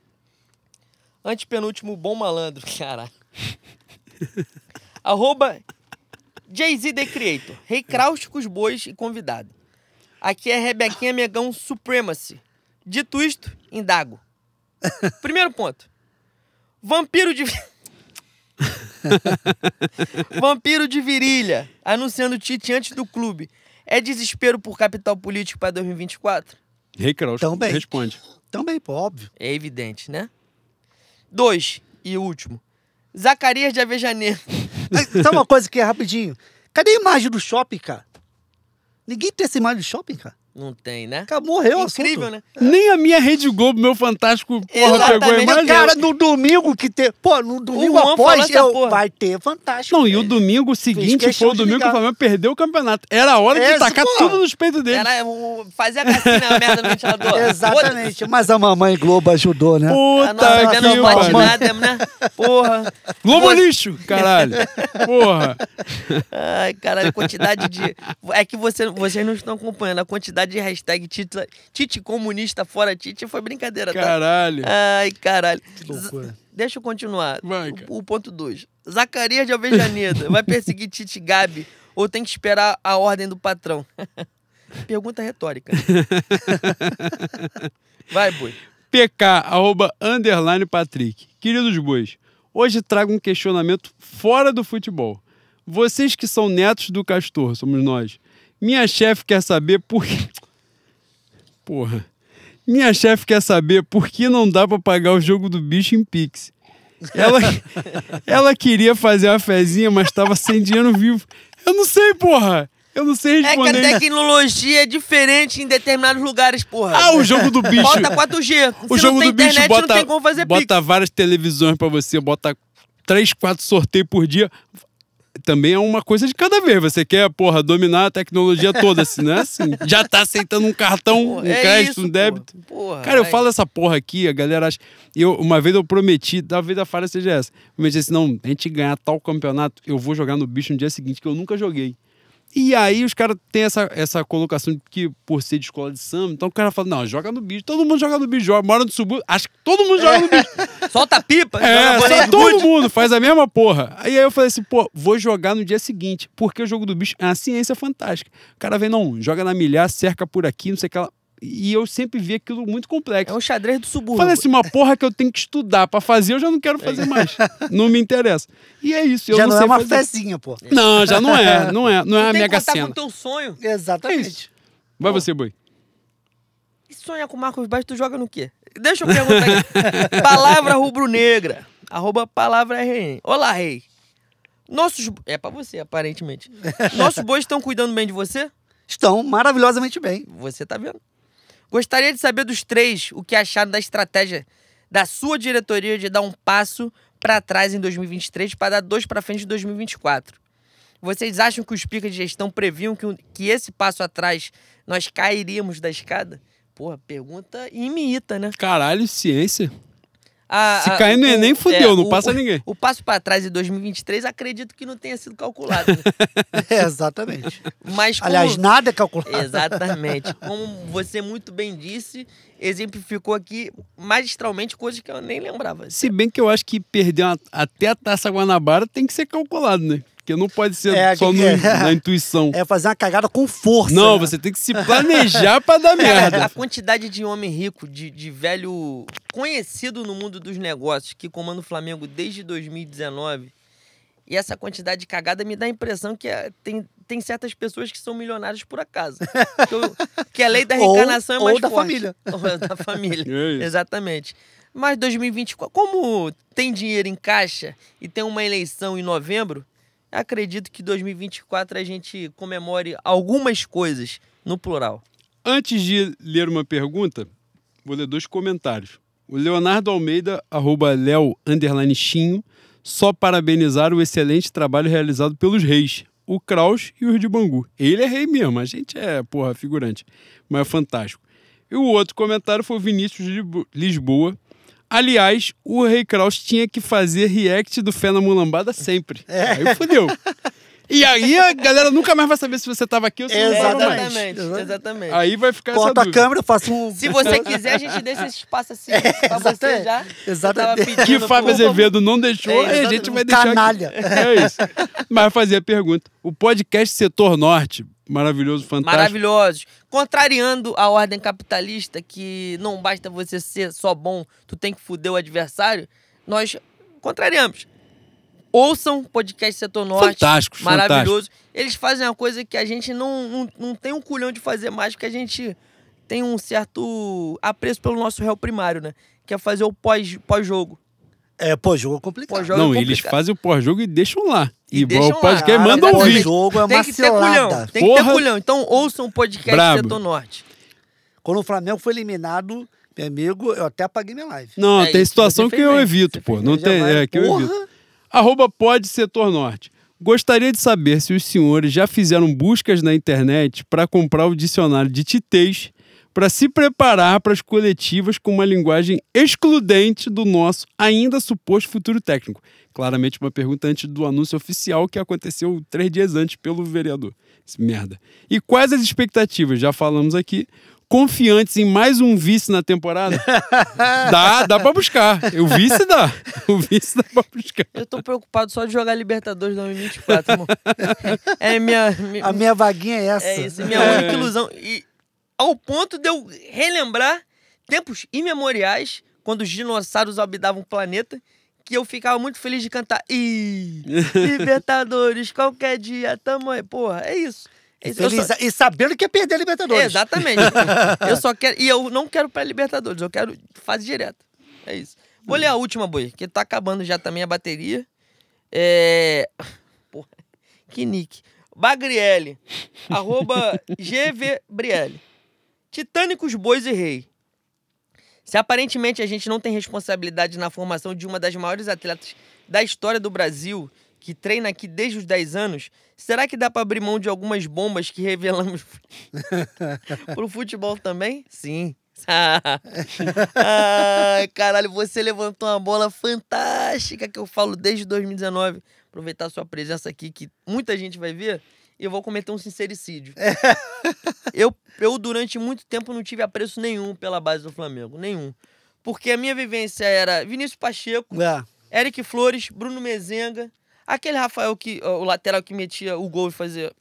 Antepenúltimo bom malandro, caralho. Arroba Jay-Z The Creator. Rei Cáusticos, bois e convidado. Aqui é Rebequinha Megão Supremacy. Dito isto, indago. Primeiro ponto. Vampiro de... Vampiro de virilha. Anunciando Tite antes do clube. É desespero por capital político para 2024? Rei Kraus, Também. responde. Também, pô, óbvio. É evidente, né? Dois, e último. Zacarias de Avejaneiro. Sabe uma coisa que é rapidinho? Cadê a imagem do shopping, cara? Ninguém tem essa imagem do shopping, cara. Não tem, né? Cara, morreu o Incrível, assunto. né? Nem a minha Rede Globo, meu fantástico, porra, Exatamente. pegou a imagem. Cara, no domingo que tem. Pô, no domingo falou após, eu, vai ter fantástico. Não, e o domingo seguinte foi o de domingo que o. Flamengo perdeu o campeonato. Era a hora de Esse, tacar pô. tudo nos peitos dele. Era o, fazer a cassina a merda no ventilador. Exatamente. Mas a mamãe Globo ajudou, né? Puta A que nossa não bate nada, né? Porra. Globo Você- lixo, caralho. Porra. Ai, caralho, a quantidade de. É que você, vocês não estão acompanhando. A quantidade de hashtag Tite, Tite comunista fora Tite foi brincadeira, tá? Caralho. Ai, caralho. loucura. Z- Deixa eu continuar. Vai, O- o, ponto 2. Zacarias de Alvejaneda vai perseguir Tite Gabi ou tem que esperar a ordem do patrão? Pergunta retórica. Vai, boi. PK, arroba, underline Patrick. Queridos bois, hoje trago um questionamento fora do futebol. Vocês que são netos do Castor, somos nós. Minha chefe quer saber por que... Porra. Minha chefe quer saber por que não dá pra pagar o jogo do bicho em Pix. Ela, ela queria fazer uma fezinha, mas tava sem dinheiro vivo. Eu não sei, porra. Eu não sei É que a responder. tecnologia é diferente em determinados lugares, porra. Ah, o jogo do bicho. Bota 4G. O Se jogo não tem do bicho internet, bota, não tem como fazer bota pix. várias televisões pra você, bota três, quatro sorteios por dia. Também é uma coisa de cada vez. Você quer, porra, dominar a tecnologia toda, assim, não é assim? Já tá aceitando um cartão, um Porra, é crédito, isso, um débito. Porra. Porra, Cara, eu falo essa porra aqui, a galera acha. Eu, uma vez eu prometi, talvez a falha seja essa. Eu prometi assim: não, a gente ganhar tal campeonato, eu vou jogar no bicho no dia seguinte, que eu nunca joguei. E aí os caras têm essa, essa colocação de que por ser de escola de samba, então o cara fala: não, joga no bicho, todo mundo joga no bicho, joga, mora no subúrbio, acho que todo mundo joga no bicho. Solta a pipa. É, joga todo mundo faz a mesma porra. Aí eu falei assim, pô, vou jogar no dia seguinte, porque o jogo do bicho é uma ciência fantástica. O cara vem, não, joga na milhar, cerca por aqui, não sei o que lá. E eu sempre vi aquilo muito complexo. É um xadrez do subúrbio. Falei assim, uma porra que eu tenho que estudar pra fazer, eu já não quero fazer mais. Não me interessa. E é isso, eu Já não, não, sei é uma fazer. fezinha, pô. Não, já não é, não é, não é a tem que mega contar cena. com o teu sonho. Exatamente. Vai você, boi. E sonhar com o Marcos Baixo, tu joga no quê? Deixa eu perguntar aqui. palavra rubro-negra. Arroba palavra rei. Olá, rei. Nossos... É pra você, aparentemente. Nossos bois estão cuidando bem de você? Estão maravilhosamente bem. Você tá vendo? Gostaria de saber dos três o que acharam da estratégia da sua diretoria de dar um passo pra trás em 2023 para dar dois pra frente em 2024. Vocês acham que os picas de gestão previam que, que esse passo atrás nós cairíamos da escada? Porra, pergunta imita, né? Caralho, ciência. A- Se a- cair no o- Enem, fudeu, não o- passa o- ninguém. O passo pra trás em 2023 acredito que não tenha sido calculado. É, exatamente. Mas como... Aliás, nada é calculado. Exatamente. Como você muito bem disse, exemplificou aqui magistralmente coisas que eu nem lembrava. Se bem que eu acho que perder uma- até a taça Guanabara tem que ser calculado, né? Porque não pode ser É, só no- é. na intuição. É fazer uma cagada com força. Não, né? você tem que se planejar pra dar Cara, merda. a quantidade de homem rico, de, de velho conhecido no mundo dos negócios, que comanda o Flamengo desde 2019, e essa quantidade de cagada me dá a impressão que é- tem, tem certas pessoas que são milionárias por acaso. que, que a lei da Ou- reencarnação é ou mais da forte. família. Ou da família. É. Exatamente. Mas 2024, como tem dinheiro em caixa e tem uma eleição em novembro, acredito que 2024 a gente comemore algumas coisas no plural. Antes de ler uma pergunta, vou ler dois comentários. O Leonardo Almeida, arroba Léo underline Chinho, só parabenizar o excelente trabalho realizado pelos reis, o Kraus e o de Bangu. Ele é rei mesmo, a gente é, porra, figurante. Mas é fantástico. E o outro comentário foi o Vinícius de Bo- Lisboa. Aliás, o Rei Kraus tinha que fazer react do Fé na Mulambada sempre. Aí fodeu. E aí a galera nunca mais vai saber se você tava aqui ou se não tava mais. Exatamente. Exatamente. Aí vai ficar essa Corta a dúvida. câmera, faço um. Se você quiser, a gente deixa esse espaço assim pra você exatamente. já. Exatamente. Que Fábio. Azevedo não deixou, É, aí a gente vai deixar. aqui. Canalha. É isso. Mas fazer a pergunta. O podcast Setor Norte, maravilhoso, fantástico. Maravilhosos. Contrariando a ordem capitalista que não basta você ser só bom, tu tem que fuder o adversário, nós contrariamos. Ouçam podcast Setor Norte. Fantásticos, Maravilhoso. Eles fazem uma coisa que a gente não, não, não tem um culhão de fazer mais, porque a gente tem um certo apreço pelo nosso réu primário, né? Que é fazer o pós- pós-jogo. É, pô, jogo é complicado. Pós-jogo Não, é eles complicado. fazem o pós-jogo e deixam lá. E E, deixam o podcast lá. manda Cara, ouvir. Pós-jogo é Tem que ter culhão. Tem que ter culhão. Então ouçam o podcast Brabo. Setor Norte. Quando o Flamengo foi eliminado, meu amigo, eu até apaguei minha live. Não, É tem isso, situação que eu evito, pô. Não tem, é, que eu porra. evito. Arroba pode Setor Norte. Gostaria de saber se os senhores já fizeram buscas na internet para comprar o dicionário de titês para se preparar para as coletivas com uma linguagem excludente do nosso ainda suposto futuro técnico. Claramente uma pergunta antes do anúncio oficial que aconteceu três dias antes pelo vereador. Merda. E quais as expectativas? Já falamos aqui. Confiantes em mais um vice na temporada? dá, dá pra buscar. O vice dá. O vice dá pra buscar. Eu tô preocupado só de jogar Libertadores 2024, irmão. É minha. mi- A minha vaguinha é essa. É isso, minha única ilusão. E ao ponto de eu relembrar tempos imemoriais, quando os dinossauros habitavam o planeta, que eu ficava muito feliz de cantar. Ih, Libertadores, qualquer dia, tamo aí. Porra, é isso. Feliz- só- E sabendo que ia perder a Libertadores. Exatamente. eu só quero. E eu não quero pra Libertadores, eu quero fase direta. É isso. Vou ler a última, boi, que tá acabando já também a bateria. É. Porra, que nick. Bagriele. arroba GVBriele. Titânicos, bois e rei. Se aparentemente a gente não tem responsabilidade na formação de uma das maiores atletas da história do Brasil, que treina aqui desde os 10 anos, será que dá para abrir mão de algumas bombas que revelamos pro futebol também? Sim. Caralho, você levantou uma bola fantástica que eu falo desde 2019. Aproveitar sua presença aqui, que muita gente vai ver, e eu vou cometer um sincericídio. eu, eu, durante muito tempo, não tive apreço nenhum pela base do Flamengo. Nenhum. Porque a minha vivência era Vinícius Pacheco, É. Eric Flores, Bruno Mezenga, aquele Rafael que. O lateral que metia o gol e fazia.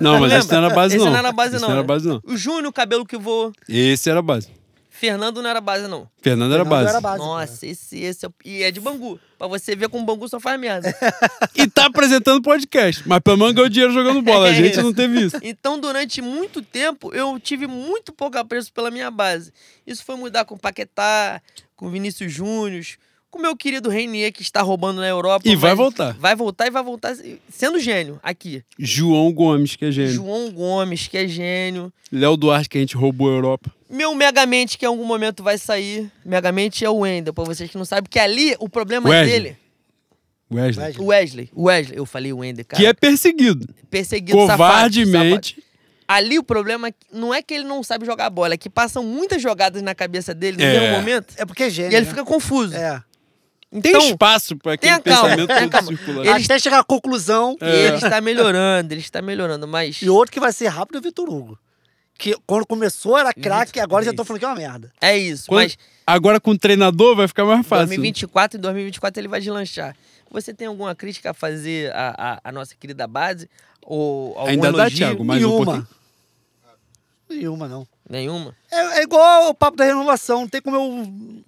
Não, mas esse não era base, Esse não. não era base, Esse não, não era né? base, não. O Júnior, cabelo que voa. Esse era base. Fernando não era base, não. Fernando era Fernando base. era base. Nossa, esse, esse é. E é de Bangu. Pra você ver como Bangu só faz merda. E tá apresentando podcast. Mas pelo menos ganhou dinheiro jogando bola. A É gente não teve isso. Então, durante muito tempo, eu tive muito pouco apreço pela minha base. Isso foi mudar com o Paquetá, com o Vinícius Júnior, com o meu querido Reinier, que está roubando na Europa. E vai voltar. Vai voltar e vai voltar sendo gênio aqui. João Gomes, que é gênio. João Gomes, que é gênio. Léo Duarte, que a gente roubou a Europa. Meu Megamente, que em algum momento vai sair. Megamente é o Wendel, pra vocês que não sabem. Porque ali, o problema Wesley. dele... Wesley. Wesley. O Wesley. O Wesley. Eu falei Wendel, cara. Que é perseguido. perseguido, safado, Covardemente. safado. Ali o problema é que- não é que ele não sabe jogar bola, é que passam muitas jogadas na cabeça dele no É. mesmo momento É porque é gênio. e ele né? fica confuso. É. Tem Então, espaço pra aquele tenha calma, pensamento tenha todo calma. circular. Ele- Até chegar à conclusão. É. ele está melhorando, ele está melhorando, mas E outro que vai ser rápido é o Vitor Hugo. Que quando começou era craque, agora já tô falando que é uma merda. é isso. Quando- Mas Agora com o treinador vai ficar mais em fácil. 2024 e 2024 ele vai deslanchar. Você tem alguma crítica a fazer à, à- à nossa querida base? Ou algum Ainda dá, elogio? Thiago, mais um Nenhuma. pouquinho. Nenhuma, não. Nenhuma? É, é igual o papo da renovação. Não tem como eu.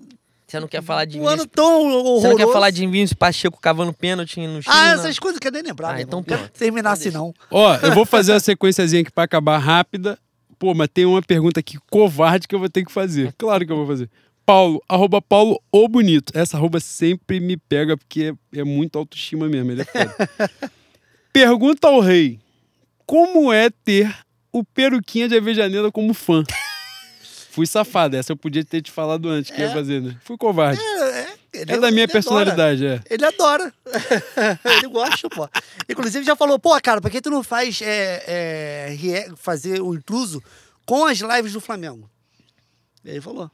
Você não quer falar de Um ano tão horroroso. Você não quer falar de Vinícius Pacheco cavando pênalti no Chile? Ah, essas coisas que eu nem lembrar. Ah, então pronto. terminar Então assim, não. Ó, eu vou fazer uma sequenciazinha aqui pra acabar rápida. Pô, mas tem uma pergunta aqui covarde que eu vou ter que fazer. Claro que eu vou fazer. Paulo, arroba Paulo o Bonito. Essa arroba sempre me pega porque é, é muito autoestima mesmo, ele é foda. Pergunta ao rei: Como é ter o Peruquinha de Avejaneira como fã? Fui safado, essa eu podia ter te falado antes que ia fazer, né? Fui covarde. É, ele- É da minha personalidade, é. Adora. Ele adora. ele gosta, pô. Inclusive já falou, pô, cara, por que tu não faz é, é, fazer o intruso com as lives do Flamengo? E ele falou.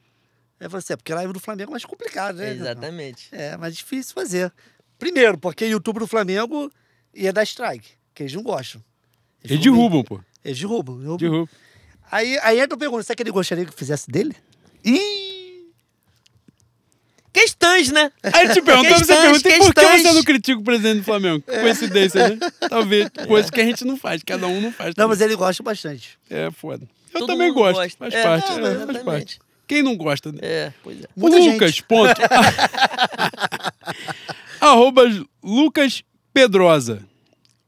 Aí falou assim, é porque live do Flamengo é mais complicado, né? Exatamente. É, mais difícil fazer. Primeiro, porque o YouTube do Flamengo ia dar strike, que eles não gostam. Eles ficam derrubam, pô. Eles derrubam. derrubam. Derrubam. Aí, aí entra pergunta, será que ele gostaria que fizesse dele? Ih! Questões, né? Aí te perguntando, você Questões, pergunta, e por que questões. você não critica o presidente do Flamengo? Coincidência, né? Talvez. Coisa que a gente não faz, cada um não faz. Não, também. mas ele gosta bastante. É foda. Eu Todo também gosto, gosta. faz É, parte, é, é, faz exatamente. parte. Quem não gosta, né? É, pois é. Muita Lucas, gente. ponto. Arroba Lucas Pedrosa.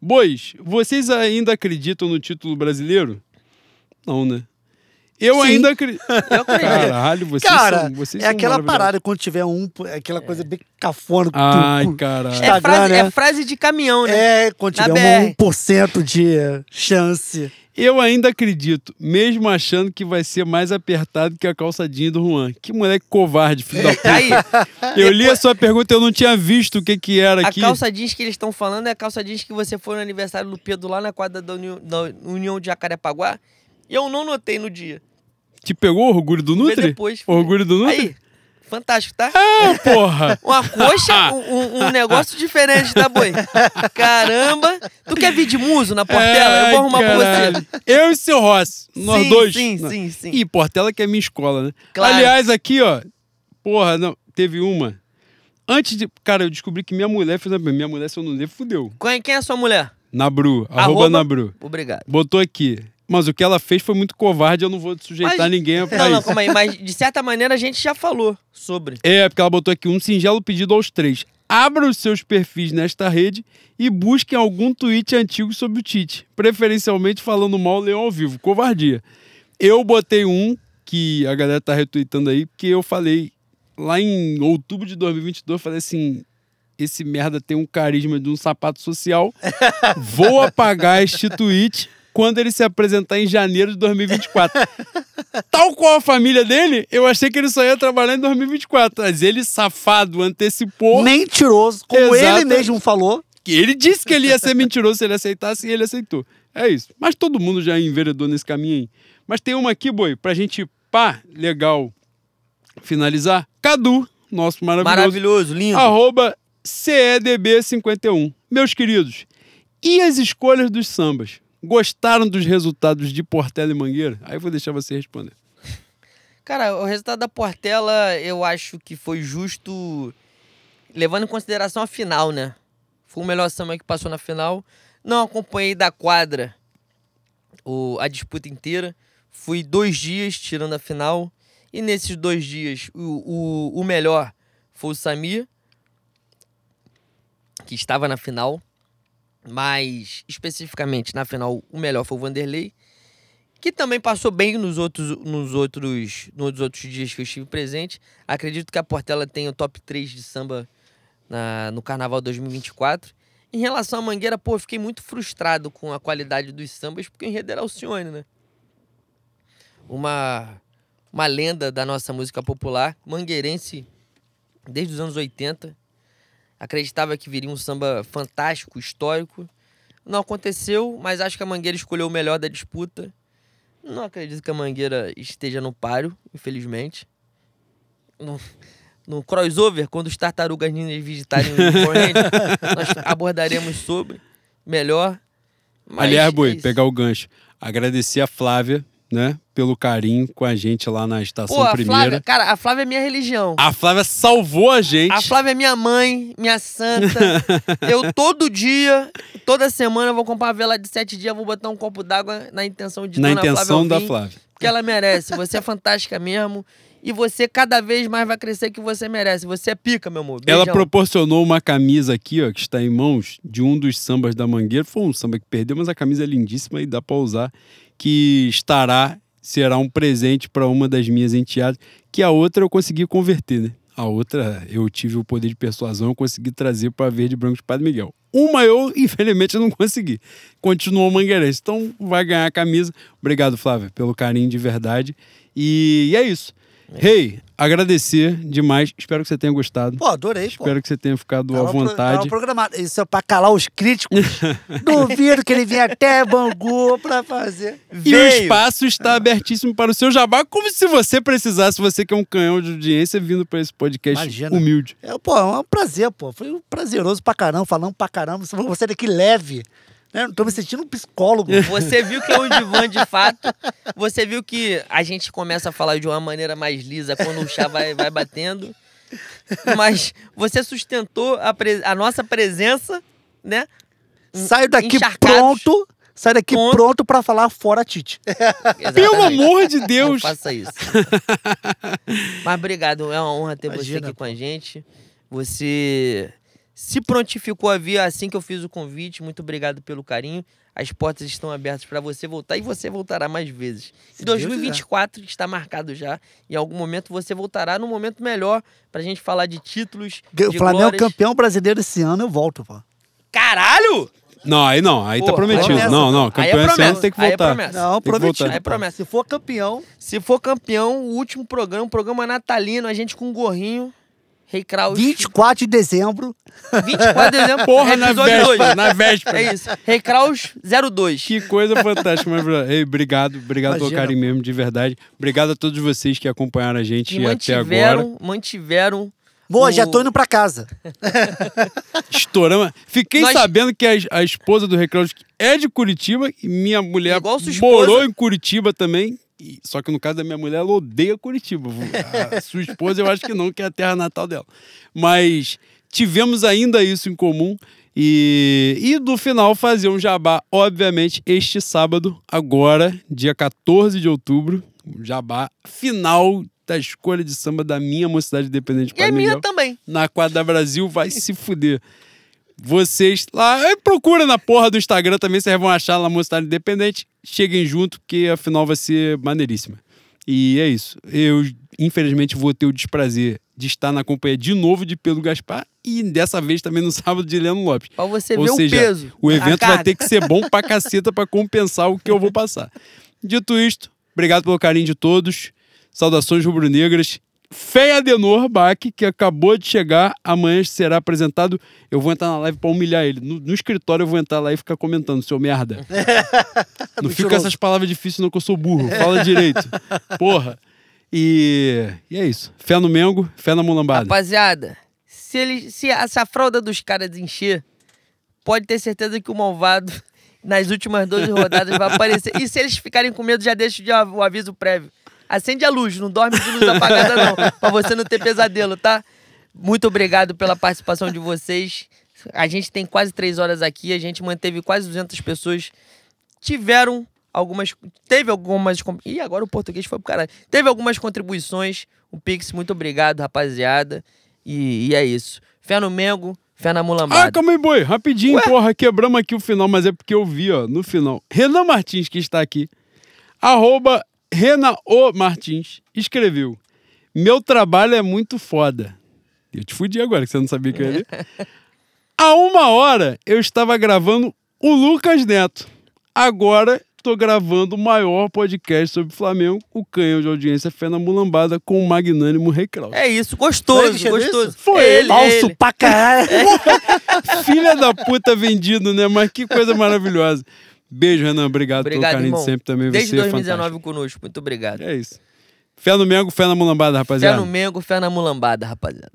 Bois, vocês ainda acreditam no título brasileiro? Não, né? Eu Sim. ainda acredito. Eu acredito. Caralho, vocês Cara, são, vocês é são aquela parada quando tiver um, aquela coisa bem cafona. com- Ai, caralho. É frase, né? é frase de caminhão, né? É, quando tiver um BR. 1% de chance. Eu ainda acredito, mesmo achando que vai ser mais apertado que a calçadinha do Juan. Que moleque covarde, filho da puta. Aí, Eu li a sua pergunta, eu não tinha visto o que que era a aqui. calça jeans que eles estão falando é a calça jeans que você foi no aniversário do Pedro lá na quadra da União, da União de Jacarepaguá. E eu não notei no dia. Te pegou o orgulho do Nutri? depois. O orgulho do Nutri? Aí, fantástico, tá? Ah, porra! Uma coxa, um, um- negócio diferente, tá, boi? Caramba! Tu quer vir de muso na Portela? eu vou arrumar pra caralho. você. Eu e seu Rossi, nós Sim, dois. sim, sim, sim. E Portela que é minha escola, né? Claro. Aliás, aqui, ó. Porra, não, teve uma. Antes de. Cara, eu descobri que minha mulher fez a. Minha mulher, se eu não ler, fudeu. Quem quem é a sua mulher? Nabru, arroba, Arroba- Nabru. Obrigado. Botou aqui. Mas o que ela fez foi muito covarde, eu não vou sujeitar Mas- ninguém pra Não, não, calma aí. Mas, de certa maneira, a gente já falou sobre. É, porque ela botou aqui um singelo pedido aos três. Abra os seus perfis nesta rede e busquem algum tweet antigo sobre o Tite. Preferencialmente falando mal Leão ao vivo. Covardia. Eu botei um que a galera tá retweetando aí, porque eu falei lá em outubro de 2022, eu falei assim: esse merda tem um carisma de um sapato social. Vou apagar este tweet quando ele se apresentar em janeiro de 2024. Tal qual a família dele, eu achei que ele só ia trabalhar em 2024. Mas ele, safado, antecipou. Mentiroso, como Exato. ele mesmo falou. que Ele disse que ele ia ser mentiroso se ele aceitasse e ele aceitou. É isso. Mas todo mundo já enveredou nesse caminho aí. Mas tem uma aqui, boi, pra gente, pá, legal, finalizar. Cadu, nosso maravilhoso. Maravilhoso, lindo. Arroba CEDB51. Meus queridos, e as escolhas dos sambas? Gostaram dos resultados de Portela e Mangueira? Aí eu vou deixar você responder. Cara, o resultado da Portela eu acho que foi justo, levando em consideração a final, né? Foi o melhor samba que passou na final. Não acompanhei da quadra o, a disputa inteira. Fui dois dias tirando a final. E nesses dois dias, o, o, o melhor foi o Samir, que estava na final. Mas, especificamente, na final, o melhor foi o Vanderlei que também passou bem nos outros, nos outros, nos outros dias que eu estive presente. Acredito que a Portela tem o top 3 de samba na, no Carnaval 2024. Em relação à Mangueira, pô, fiquei muito frustrado com a qualidade dos sambas, porque o enredo era Alcione, né? Uma, uma lenda da nossa música popular, mangueirense desde os anos 80. Acreditava que viria um samba fantástico, histórico. Não aconteceu, mas acho que a Mangueira escolheu o melhor da disputa. Não acredito que a Mangueira esteja no páreo, infelizmente. No, no crossover, quando os tartarugas ninjas visitarem o corrente, nós abordaremos sobre melhor. Mas Aliás, é boi, pegar o gancho. Agradecer a Flávia, né, pelo carinho com a gente lá na estação Pô, a primeira. Flávia, cara, a Flávia é minha religião. A Flávia salvou a gente. A Flávia é minha mãe, minha santa. eu todo dia, toda semana, vou comprar uma vela de sete dias, vou botar um copo d'água na intenção de na Dona intenção Flávia da ouvir, Flávia. Porque ela merece. Você é fantástica mesmo. E você cada vez mais vai crescer que você merece. Você é pica, meu amor. Ela Beijão. proporcionou uma camisa aqui, ó, que está em mãos, de um dos sambas da Mangueira. Foi um samba que perdeu, mas a camisa é lindíssima e dá para usar. Que estará, será um presente para uma das minhas enteadas. Que a outra eu consegui converter, né? A outra eu tive o poder de persuasão, eu consegui trazer para Verde Branco de Padre Miguel. Uma eu, infelizmente, não consegui. Continuou mangueirense. Então vai ganhar a camisa. Obrigado, Flávia, pelo carinho de verdade. E, e é isso. Rei, agradecer demais. Espero que você tenha gostado. Pô, adorei, pô. Espero que você tenha ficado à Tava pro- vontade. tava programado. Isso é pra calar os críticos. Duvido que ele venha até Bangu pra fazer. E o espaço está abertíssimo para o seu jabá, como se você precisasse, você que é um canhão de audiência, vindo para esse podcast Imagina. humilde. É, pô, é um prazer, pô. Foi um prazeroso pra caramba, falando pra caramba. Você daqui leve. Né? Tô me sentindo um psicólogo. Você viu que é um divã de fato. Você viu que a gente começa a falar de uma maneira mais lisa quando o chá vai, vai batendo. Mas você sustentou a, pre- a nossa presença, né? Saio daqui Encharcados. pronto. Saio daqui Pronto. pronto pra falar fora Tite. Pelo amor de Não Deus! faça isso. Mas obrigado, é uma honra ter você Imagina, aqui com a gente. Você se prontificou a vir assim que eu fiz o convite. Muito obrigado pelo carinho. As portas estão abertas para você voltar e você voltará mais vezes. Se Em Deus 2024 está marcado já. Em algum momento você voltará num momento melhor pra gente falar de títulos. O de Flamengo glórias. campeão brasileiro esse ano, eu volto, pô. Caralho! Não, aí não, aí tá Pô, prometido. promessa. Não, não, Aí é campeão esse ano promessa, tem que aí é voltar. promessa. Não, prometido. voltar. É promessa. Se for campeão, Se for campeão, o último programa, um programa natalino, a gente com um gorrinho. Rei Kraus. 24 de dezembro. 24 de dezembro. Porra, na véspera, dois. na véspera. É isso. Rei Kraus 02. Que coisa fantástica, mas Ei, obrigado, obrigado pelo Imagina, carinho mesmo, de verdade. Obrigado a todos vocês que acompanharam a gente que até agora. mantiveram, mantiveram. Boa, o- já tô indo pra casa. Estouramos. Fiquei Nós- sabendo que a, a esposa do Reclaus é de Curitiba e minha mulher morou em Curitiba também. E- só que no caso da minha mulher, ela odeia Curitiba. A sua esposa, eu acho que não, que é a terra natal dela. Mas tivemos ainda isso em comum. E, e do final fazer um jabá, obviamente, este sábado, agora, dia 14 de outubro, o jabá final da escolha de samba da minha mocidade independente. E a minha também. na quadra Brasil vai se fuder. Vocês lá, eh, procura na porra do Instagram também, vocês vão achar lá Mocidade Independente. Cheguem junto, porque a final vai ser maneiríssima. E é isso. Eu, infelizmente, vou ter o desprazer de estar na companhia de novo de Pedro Gaspar e dessa vez também no sábado de Leandro Lopes. Pra você Ou ver seja, o peso. O evento vai ter que ser bom pra caceta pra compensar o que eu vou passar. Dito isto, obrigado pelo carinho de todos. Saudações rubro-negras. Fé Adenor Bach, que acabou de chegar, amanhã será apresentado. Eu vou entrar na live pra humilhar ele. No, no escritório eu vou entrar lá e ficar comentando, seu merda. não fica essas palavras difíceis, não, que eu sou burro. Fala direito. Porra. E, e é isso. Fé no Mengo, fé na mulambada. Rapaziada, se, ele, se essa fralda dos caras encher, pode ter certeza que o malvado nas últimas 12 rodadas vai aparecer. E se eles ficarem com medo, já deixa o aviso prévio. Acende a luz, não dorme de luz apagada não, pra você não ter pesadelo, tá? Muito obrigado pela participação de vocês. A gente tem quase três horas aqui, a gente manteve quase 200 pessoas. Tiveram algumas. Teve algumas. Ih, agora o português foi pro caralho. Teve algumas contribuições. O Pix, muito obrigado, rapaziada. E, e é isso. Fé no Mengo, fé na Ah, mulambada. calma aí, boi. Rapidinho, porra. Quebramos aqui o final, mas é porque eu vi, ó, no final. Renan Martins, que está aqui. Arroba Renan O Martins. Escreveu. Meu trabalho é muito foda. Eu te fudi agora, que você não sabia que eu ia ler. Há uma hora eu estava gravando o Lucas Neto. Agora tô gravando o maior podcast sobre o Flamengo, o canhão de audiência Fé na Mulambada, com o magnânimo Rei Kraus. É isso, gostoso, escreveu gostoso. isso? Foi ele, Falso ele. pra caralho. Filha da puta vendido, né? Mas que coisa maravilhosa. Beijo, Renan. Obrigado, pelo Obrigado, carinho irmão. de sempre também. Desde Você é 2019 fantástico. conosco. Muito obrigado. É isso. Fé no Mengo, fé na mulambada, Fé rapaziada. no Mengo, fé na mulambada, rapaziada.